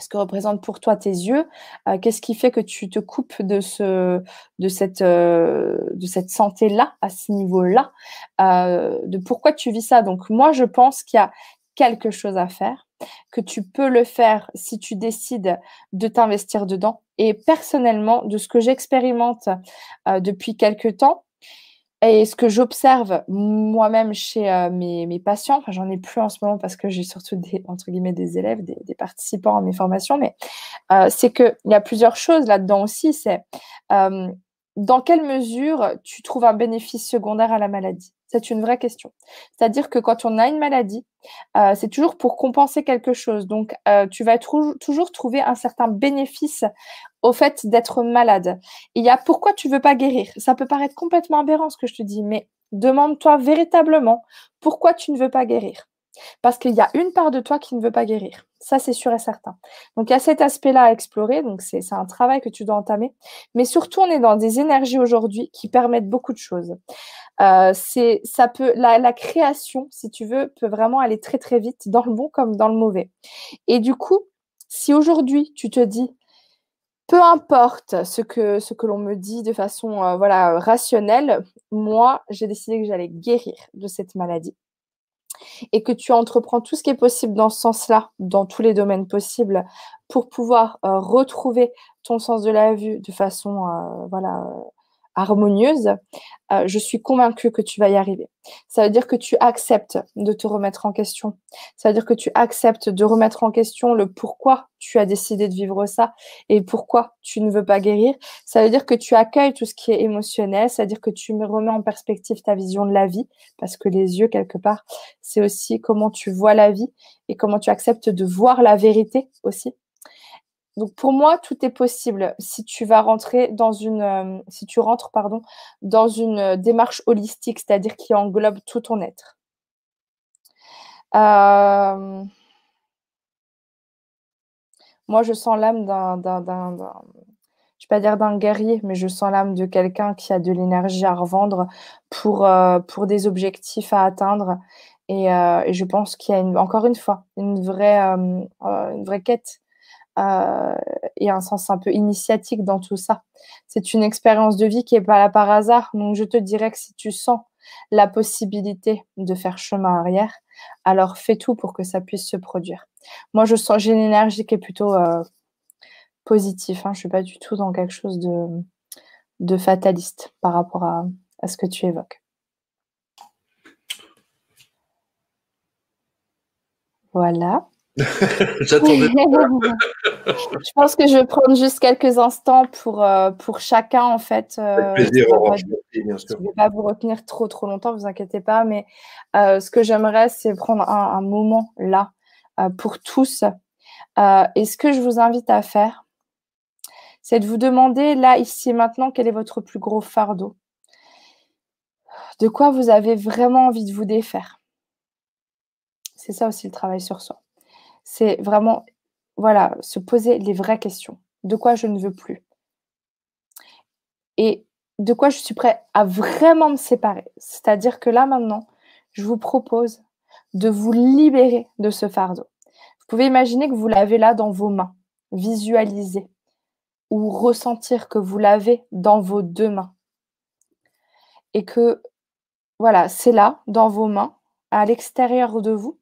ce que représentent pour toi tes yeux, euh, qu'est-ce qui fait que tu te coupes de, ce, de cette, euh, de cette santé-là, à ce niveau-là, euh, de pourquoi tu vis ça? Donc moi, je pense qu'il y a quelque chose à faire, que tu peux le faire si tu décides de t'investir dedans. Et personnellement, de ce que j'expérimente depuis quelques temps, et ce que j'observe moi-même chez euh, mes, mes, patients, enfin, j'en ai plus en ce moment parce que j'ai surtout des, entre guillemets, des élèves, des, participants à mes formations, mais euh, c'est qu'il y a plusieurs choses là-dedans aussi. C'est euh, dans quelle mesure tu trouves un bénéfice secondaire à la maladie? C'est une vraie question. C'est-à-dire que quand on a une maladie, euh, c'est toujours pour compenser quelque chose. Donc, euh, tu vas toujours trouver un certain bénéfice au fait d'être malade. Il y a pourquoi tu veux pas guérir. Ça peut paraître complètement aberrant ce que je te dis, mais demande-toi véritablement pourquoi tu ne veux pas guérir. Parce qu'il y a une part de toi qui ne veut pas guérir. Ça, c'est sûr et certain. Donc, il y a cet aspect-là à explorer. Donc, c'est un travail que tu dois entamer. Mais surtout, on est dans des énergies aujourd'hui qui permettent beaucoup de choses. Euh, ça peut, la, création, si tu veux, peut vraiment aller très, très vite dans le bon comme dans le mauvais. Et du coup, si aujourd'hui, tu te dis, peu importe ce que, ce que l'on me dit de façon euh, voilà, rationnelle, moi, j'ai décidé que j'allais guérir de cette maladie et que tu entreprends tout ce qui est possible dans ce sens-là, dans tous les domaines possibles, pour pouvoir euh, retrouver ton sens de la vue de façon euh, voilà, harmonieuse, euh, je suis convaincue que tu vas y arriver. Ça veut dire que tu acceptes de te remettre en question. Ça veut dire que tu acceptes de remettre en question le pourquoi tu as décidé de vivre ça et pourquoi tu ne veux pas guérir. Ça veut dire que tu accueilles tout ce qui est émotionnel. Ça veut dire que tu me remets en perspective ta vision de la vie parce que les yeux, quelque part, c'est aussi comment tu vois la vie et comment tu acceptes de voir la vérité aussi. Donc pour moi, tout est possible si tu vas rentrer dans une, euh, si tu rentres pardon, dans une euh, démarche holistique, c'est-à-dire qui englobe tout ton être. Euh, moi, je sens l'âme d'un, je vais pas dire d'un guerrier, mais je sens l'âme de quelqu'un qui a de l'énergie à revendre pour, des objectifs à atteindre. Et, je pense qu'il y a encore une fois une vraie quête euh, et un sens un peu initiatique dans tout ça. C'est une expérience de vie qui n'est pas là par hasard. Donc, je te dirais que si tu sens la possibilité de faire chemin arrière, alors fais tout pour que ça puisse se produire. Moi, je sens, j'ai une énergie qui est plutôt euh, positive. Hein. Je ne suis pas du tout dans quelque chose de, fataliste par rapport à ce que tu évoques. Voilà. J'attendais. je pense que je vais prendre juste quelques instants pour, euh, pour chacun, en fait. Euh, plaisir, Je ne vais pas vous retenir trop, trop longtemps, vous inquiétez pas, mais euh, ce que j'aimerais, c'est prendre un, un, moment là pour tous. et ce que je vous invite à faire, c'est de vous demander, là, ici et maintenant, quel est votre plus gros fardeau De quoi vous avez vraiment envie de vous défaire C'est ça aussi le travail sur soi c'est vraiment, voilà, se poser les vraies questions. De quoi je ne veux plus? Et de quoi je suis prêt à vraiment me séparer? C'est-à-dire que là, maintenant, je vous propose de vous libérer de ce fardeau. Vous pouvez imaginer que vous l'avez là dans vos mains, visualiser ou ressentir que vous l'avez dans vos deux mains. Et que, voilà, c'est là, dans vos mains, à l'extérieur de vous,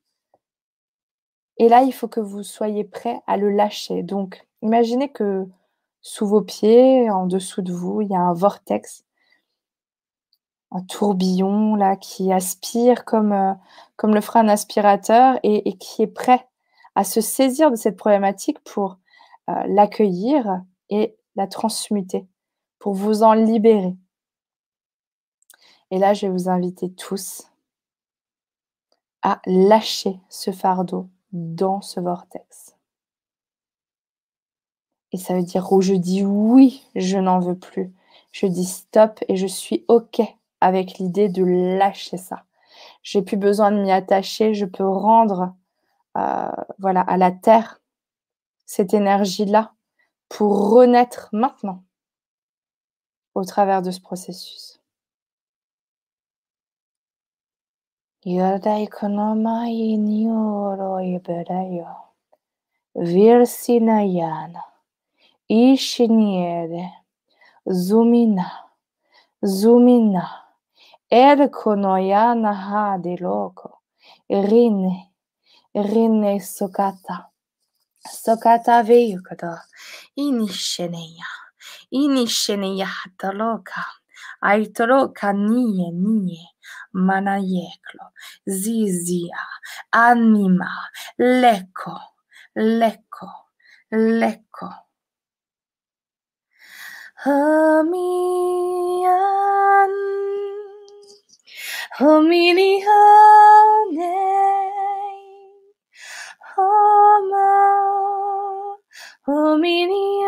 et là, il faut que vous soyez prêt à le lâcher. Donc, imaginez que sous vos pieds, en dessous de vous, il y a un vortex, un tourbillon là qui aspire comme, euh, le ferait un aspirateur et, qui est prêt à se saisir de cette problématique pour euh, l'accueillir et la transmuter, pour vous en libérer. Et là, je vais vous inviter tous à lâcher ce fardeau dans ce vortex. Et ça veut dire où je dis oui, je n'en veux plus. Je dis stop et je suis OK avec l'idée de lâcher ça. J'ai plus besoin de m'y attacher, je peux rendre euh, à la terre cette énergie-là pour renaître maintenant au travers de ce processus. Jordaj konoma junioroj berejo, Virsinajana, Işiniere, Zumina, Zumina, Erkonojana hadi loko, Rine, Rine sokata, Sokata veikado, Inişeneya, Inişeneya hataloka, Aitoroka nije, nije, manaieclo, zizia, anima, leko, leko, leco, leco. Homian, hominiane, homa, hominiane.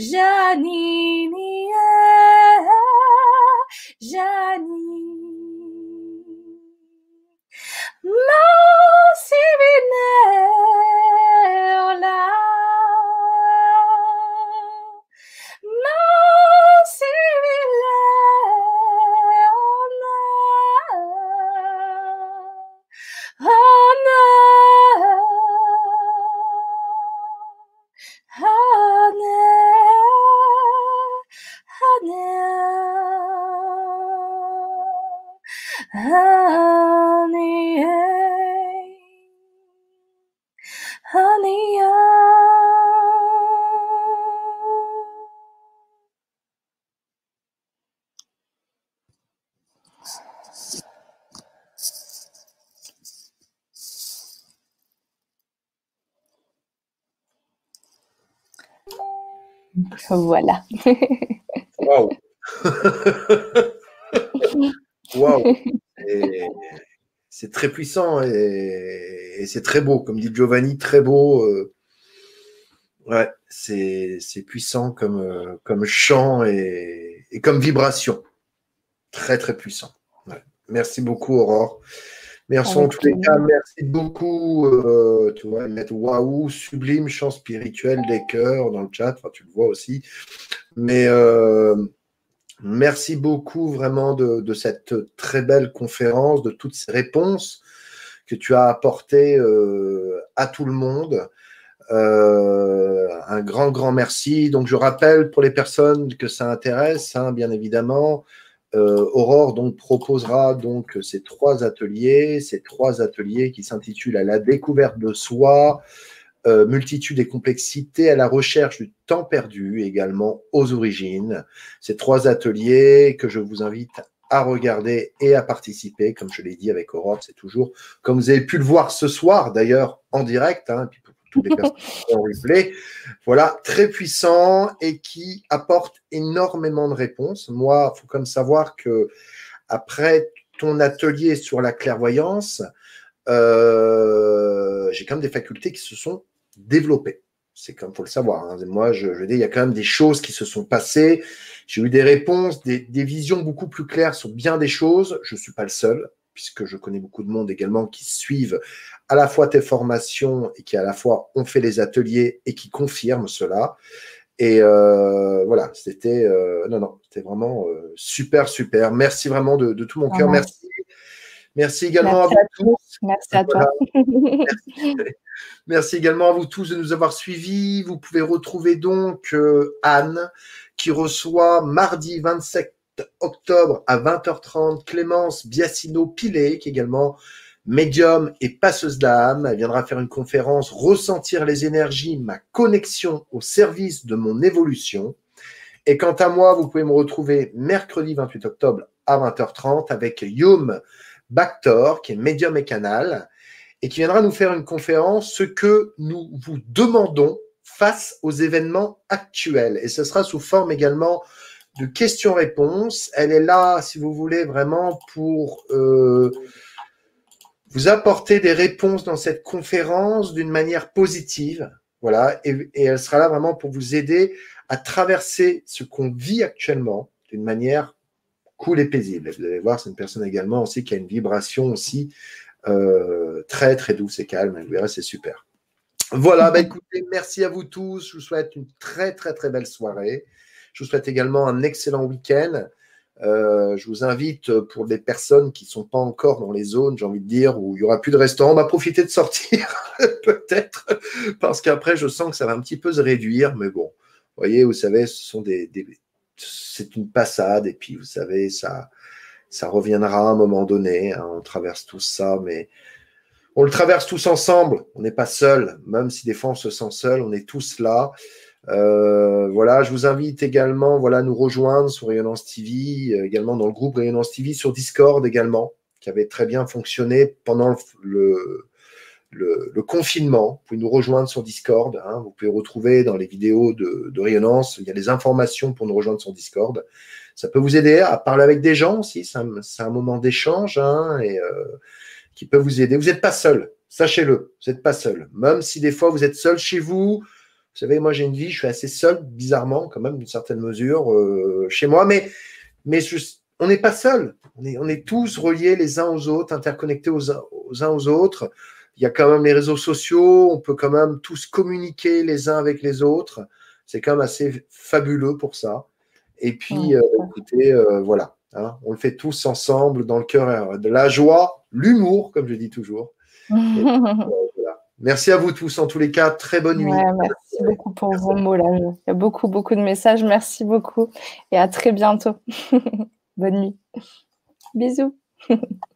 Janine, yeah, Janine. Voilà. Waouh. Waouh. C'est très puissant et, c'est très beau, comme dit Giovanni, très beau. Euh, ouais, c'est puissant comme, euh, comme chant et, comme vibration. Très, très puissant. Merci beaucoup, Aurore. Merci en tous les cas, merci beaucoup. Euh, tu vois, mettre waouh, sublime chant spirituel des cœurs dans le chat, enfin, tu le vois aussi. Mais euh, merci beaucoup vraiment de, cette très belle conférence, de toutes ces réponses que tu as apportées euh, à tout le monde. un grand, grand merci. Donc, je rappelle pour les personnes que ça intéresse, hein, bien évidemment, euh, Aurore donc proposera donc ces trois ateliers, ces trois ateliers qui s'intitulent à la découverte de soi, euh, multitude et complexité, à la recherche du temps perdu, également aux origines. Ces trois ateliers que je vous invite à regarder et à participer, comme je l'ai dit avec Aurore, c'est toujours, comme vous avez pu le voir ce soir d'ailleurs en direct, hein, tous les personnes en replay. Voilà, très puissant et qui apporte énormément de réponses. Moi, il faut comme savoir que après ton atelier sur la clairvoyance, euh, j'ai quand même des facultés qui se sont développées. C'est comme faut le savoir. Hein. Moi, je, dis, il y a quand même des choses qui se sont passées. J'ai eu des réponses, des, visions beaucoup plus claires sur bien des choses. Je suis pas le seul, puisque je connais beaucoup de monde également qui suivent à la fois tes formations et qui à la fois ont fait les ateliers et qui confirment cela. Et euh, voilà, c'était euh, non, non, c'était vraiment euh, super, super. Merci vraiment de, tout mon cœur. Merci. Merci également à vous tous. Merci à toi. Merci. également à vous tous de nous avoir suivis. Vous pouvez retrouver donc Anne qui reçoit mardi 27 octobre à 20h30 Clémence Biasino-Pilet, qui est également médium et passeuse d'âme. Elle viendra faire une conférence Ressentir les énergies, ma connexion au service de mon évolution. Et quant à moi, vous pouvez me retrouver mercredi 28 octobre à 20h30 avec Yom Bactor, qui est médium et canal, et qui viendra nous faire une conférence Ce que nous vous demandons face aux événements actuels. Et ce sera sous forme également de questions-réponses. Elle est là, si vous voulez, vraiment pour euh, vous apporter des réponses dans cette conférence d'une manière positive. Voilà, et, elle sera là vraiment pour vous aider à traverser ce qu'on vit actuellement d'une manière cool et paisible. Vous allez voir, c'est une personne également aussi qui a une vibration aussi euh, très très douce et calme. Vous verrez, c'est super. Voilà, bah écoutez, merci à vous tous. Je vous souhaite une très très très belle soirée. Je vous souhaite également un excellent week-end. Euh, je vous invite pour les personnes qui ne sont pas encore dans les zones, j'ai envie de dire, où il y aura plus de restaurants, à profiter de sortir, peut-être, parce qu'après, je sens que ça va un petit peu se réduire, mais bon, vous voyez, vous savez, ce sont des, c'est une passade, et puis vous savez, ça, ça reviendra à un moment donné. Hein, on traverse tout ça, mais on le traverse tous ensemble. On n'est pas seul, même si des fois on se sent seul, on est tous là. Euh, voilà, je vous invite également voilà, à nous rejoindre sur Rayonnance TV, euh, également dans le groupe Rayonnance TV sur Discord également, qui avait très bien fonctionné pendant le, confinement. Vous pouvez nous rejoindre sur Discord. Hein. vous pouvez retrouver dans les vidéos de, de, Rayonnance, il y a des informations pour nous rejoindre sur Discord. Ça peut vous aider à parler avec des gens aussi. C'est un, un, moment d'échange hein, et euh, qui peut vous aider. Vous n'êtes pas seul, sachez-le. Vous n'êtes pas seul. Même si des fois vous êtes seul chez vous, vous savez, moi j'ai une vie, je suis assez seul, bizarrement, quand même, d'une certaine mesure, euh, chez moi, mais, mais on n'est pas seul. On est, on est tous reliés les uns aux autres, interconnectés aux, aux, uns aux autres. Il y a quand même les réseaux sociaux, on peut quand même tous communiquer les uns avec les autres. C'est quand même assez fabuleux pour ça. Et puis, euh, écoutez, euh, voilà, hein, on le fait tous ensemble dans le cœur de la joie, l'humour, comme je dis toujours. Merci à vous tous, en tous les cas. Très bonne nuit. merci beaucoup pour vos mots là. Il y a beaucoup, beaucoup de messages. Merci beaucoup et à très bientôt. bonne nuit. Bisous.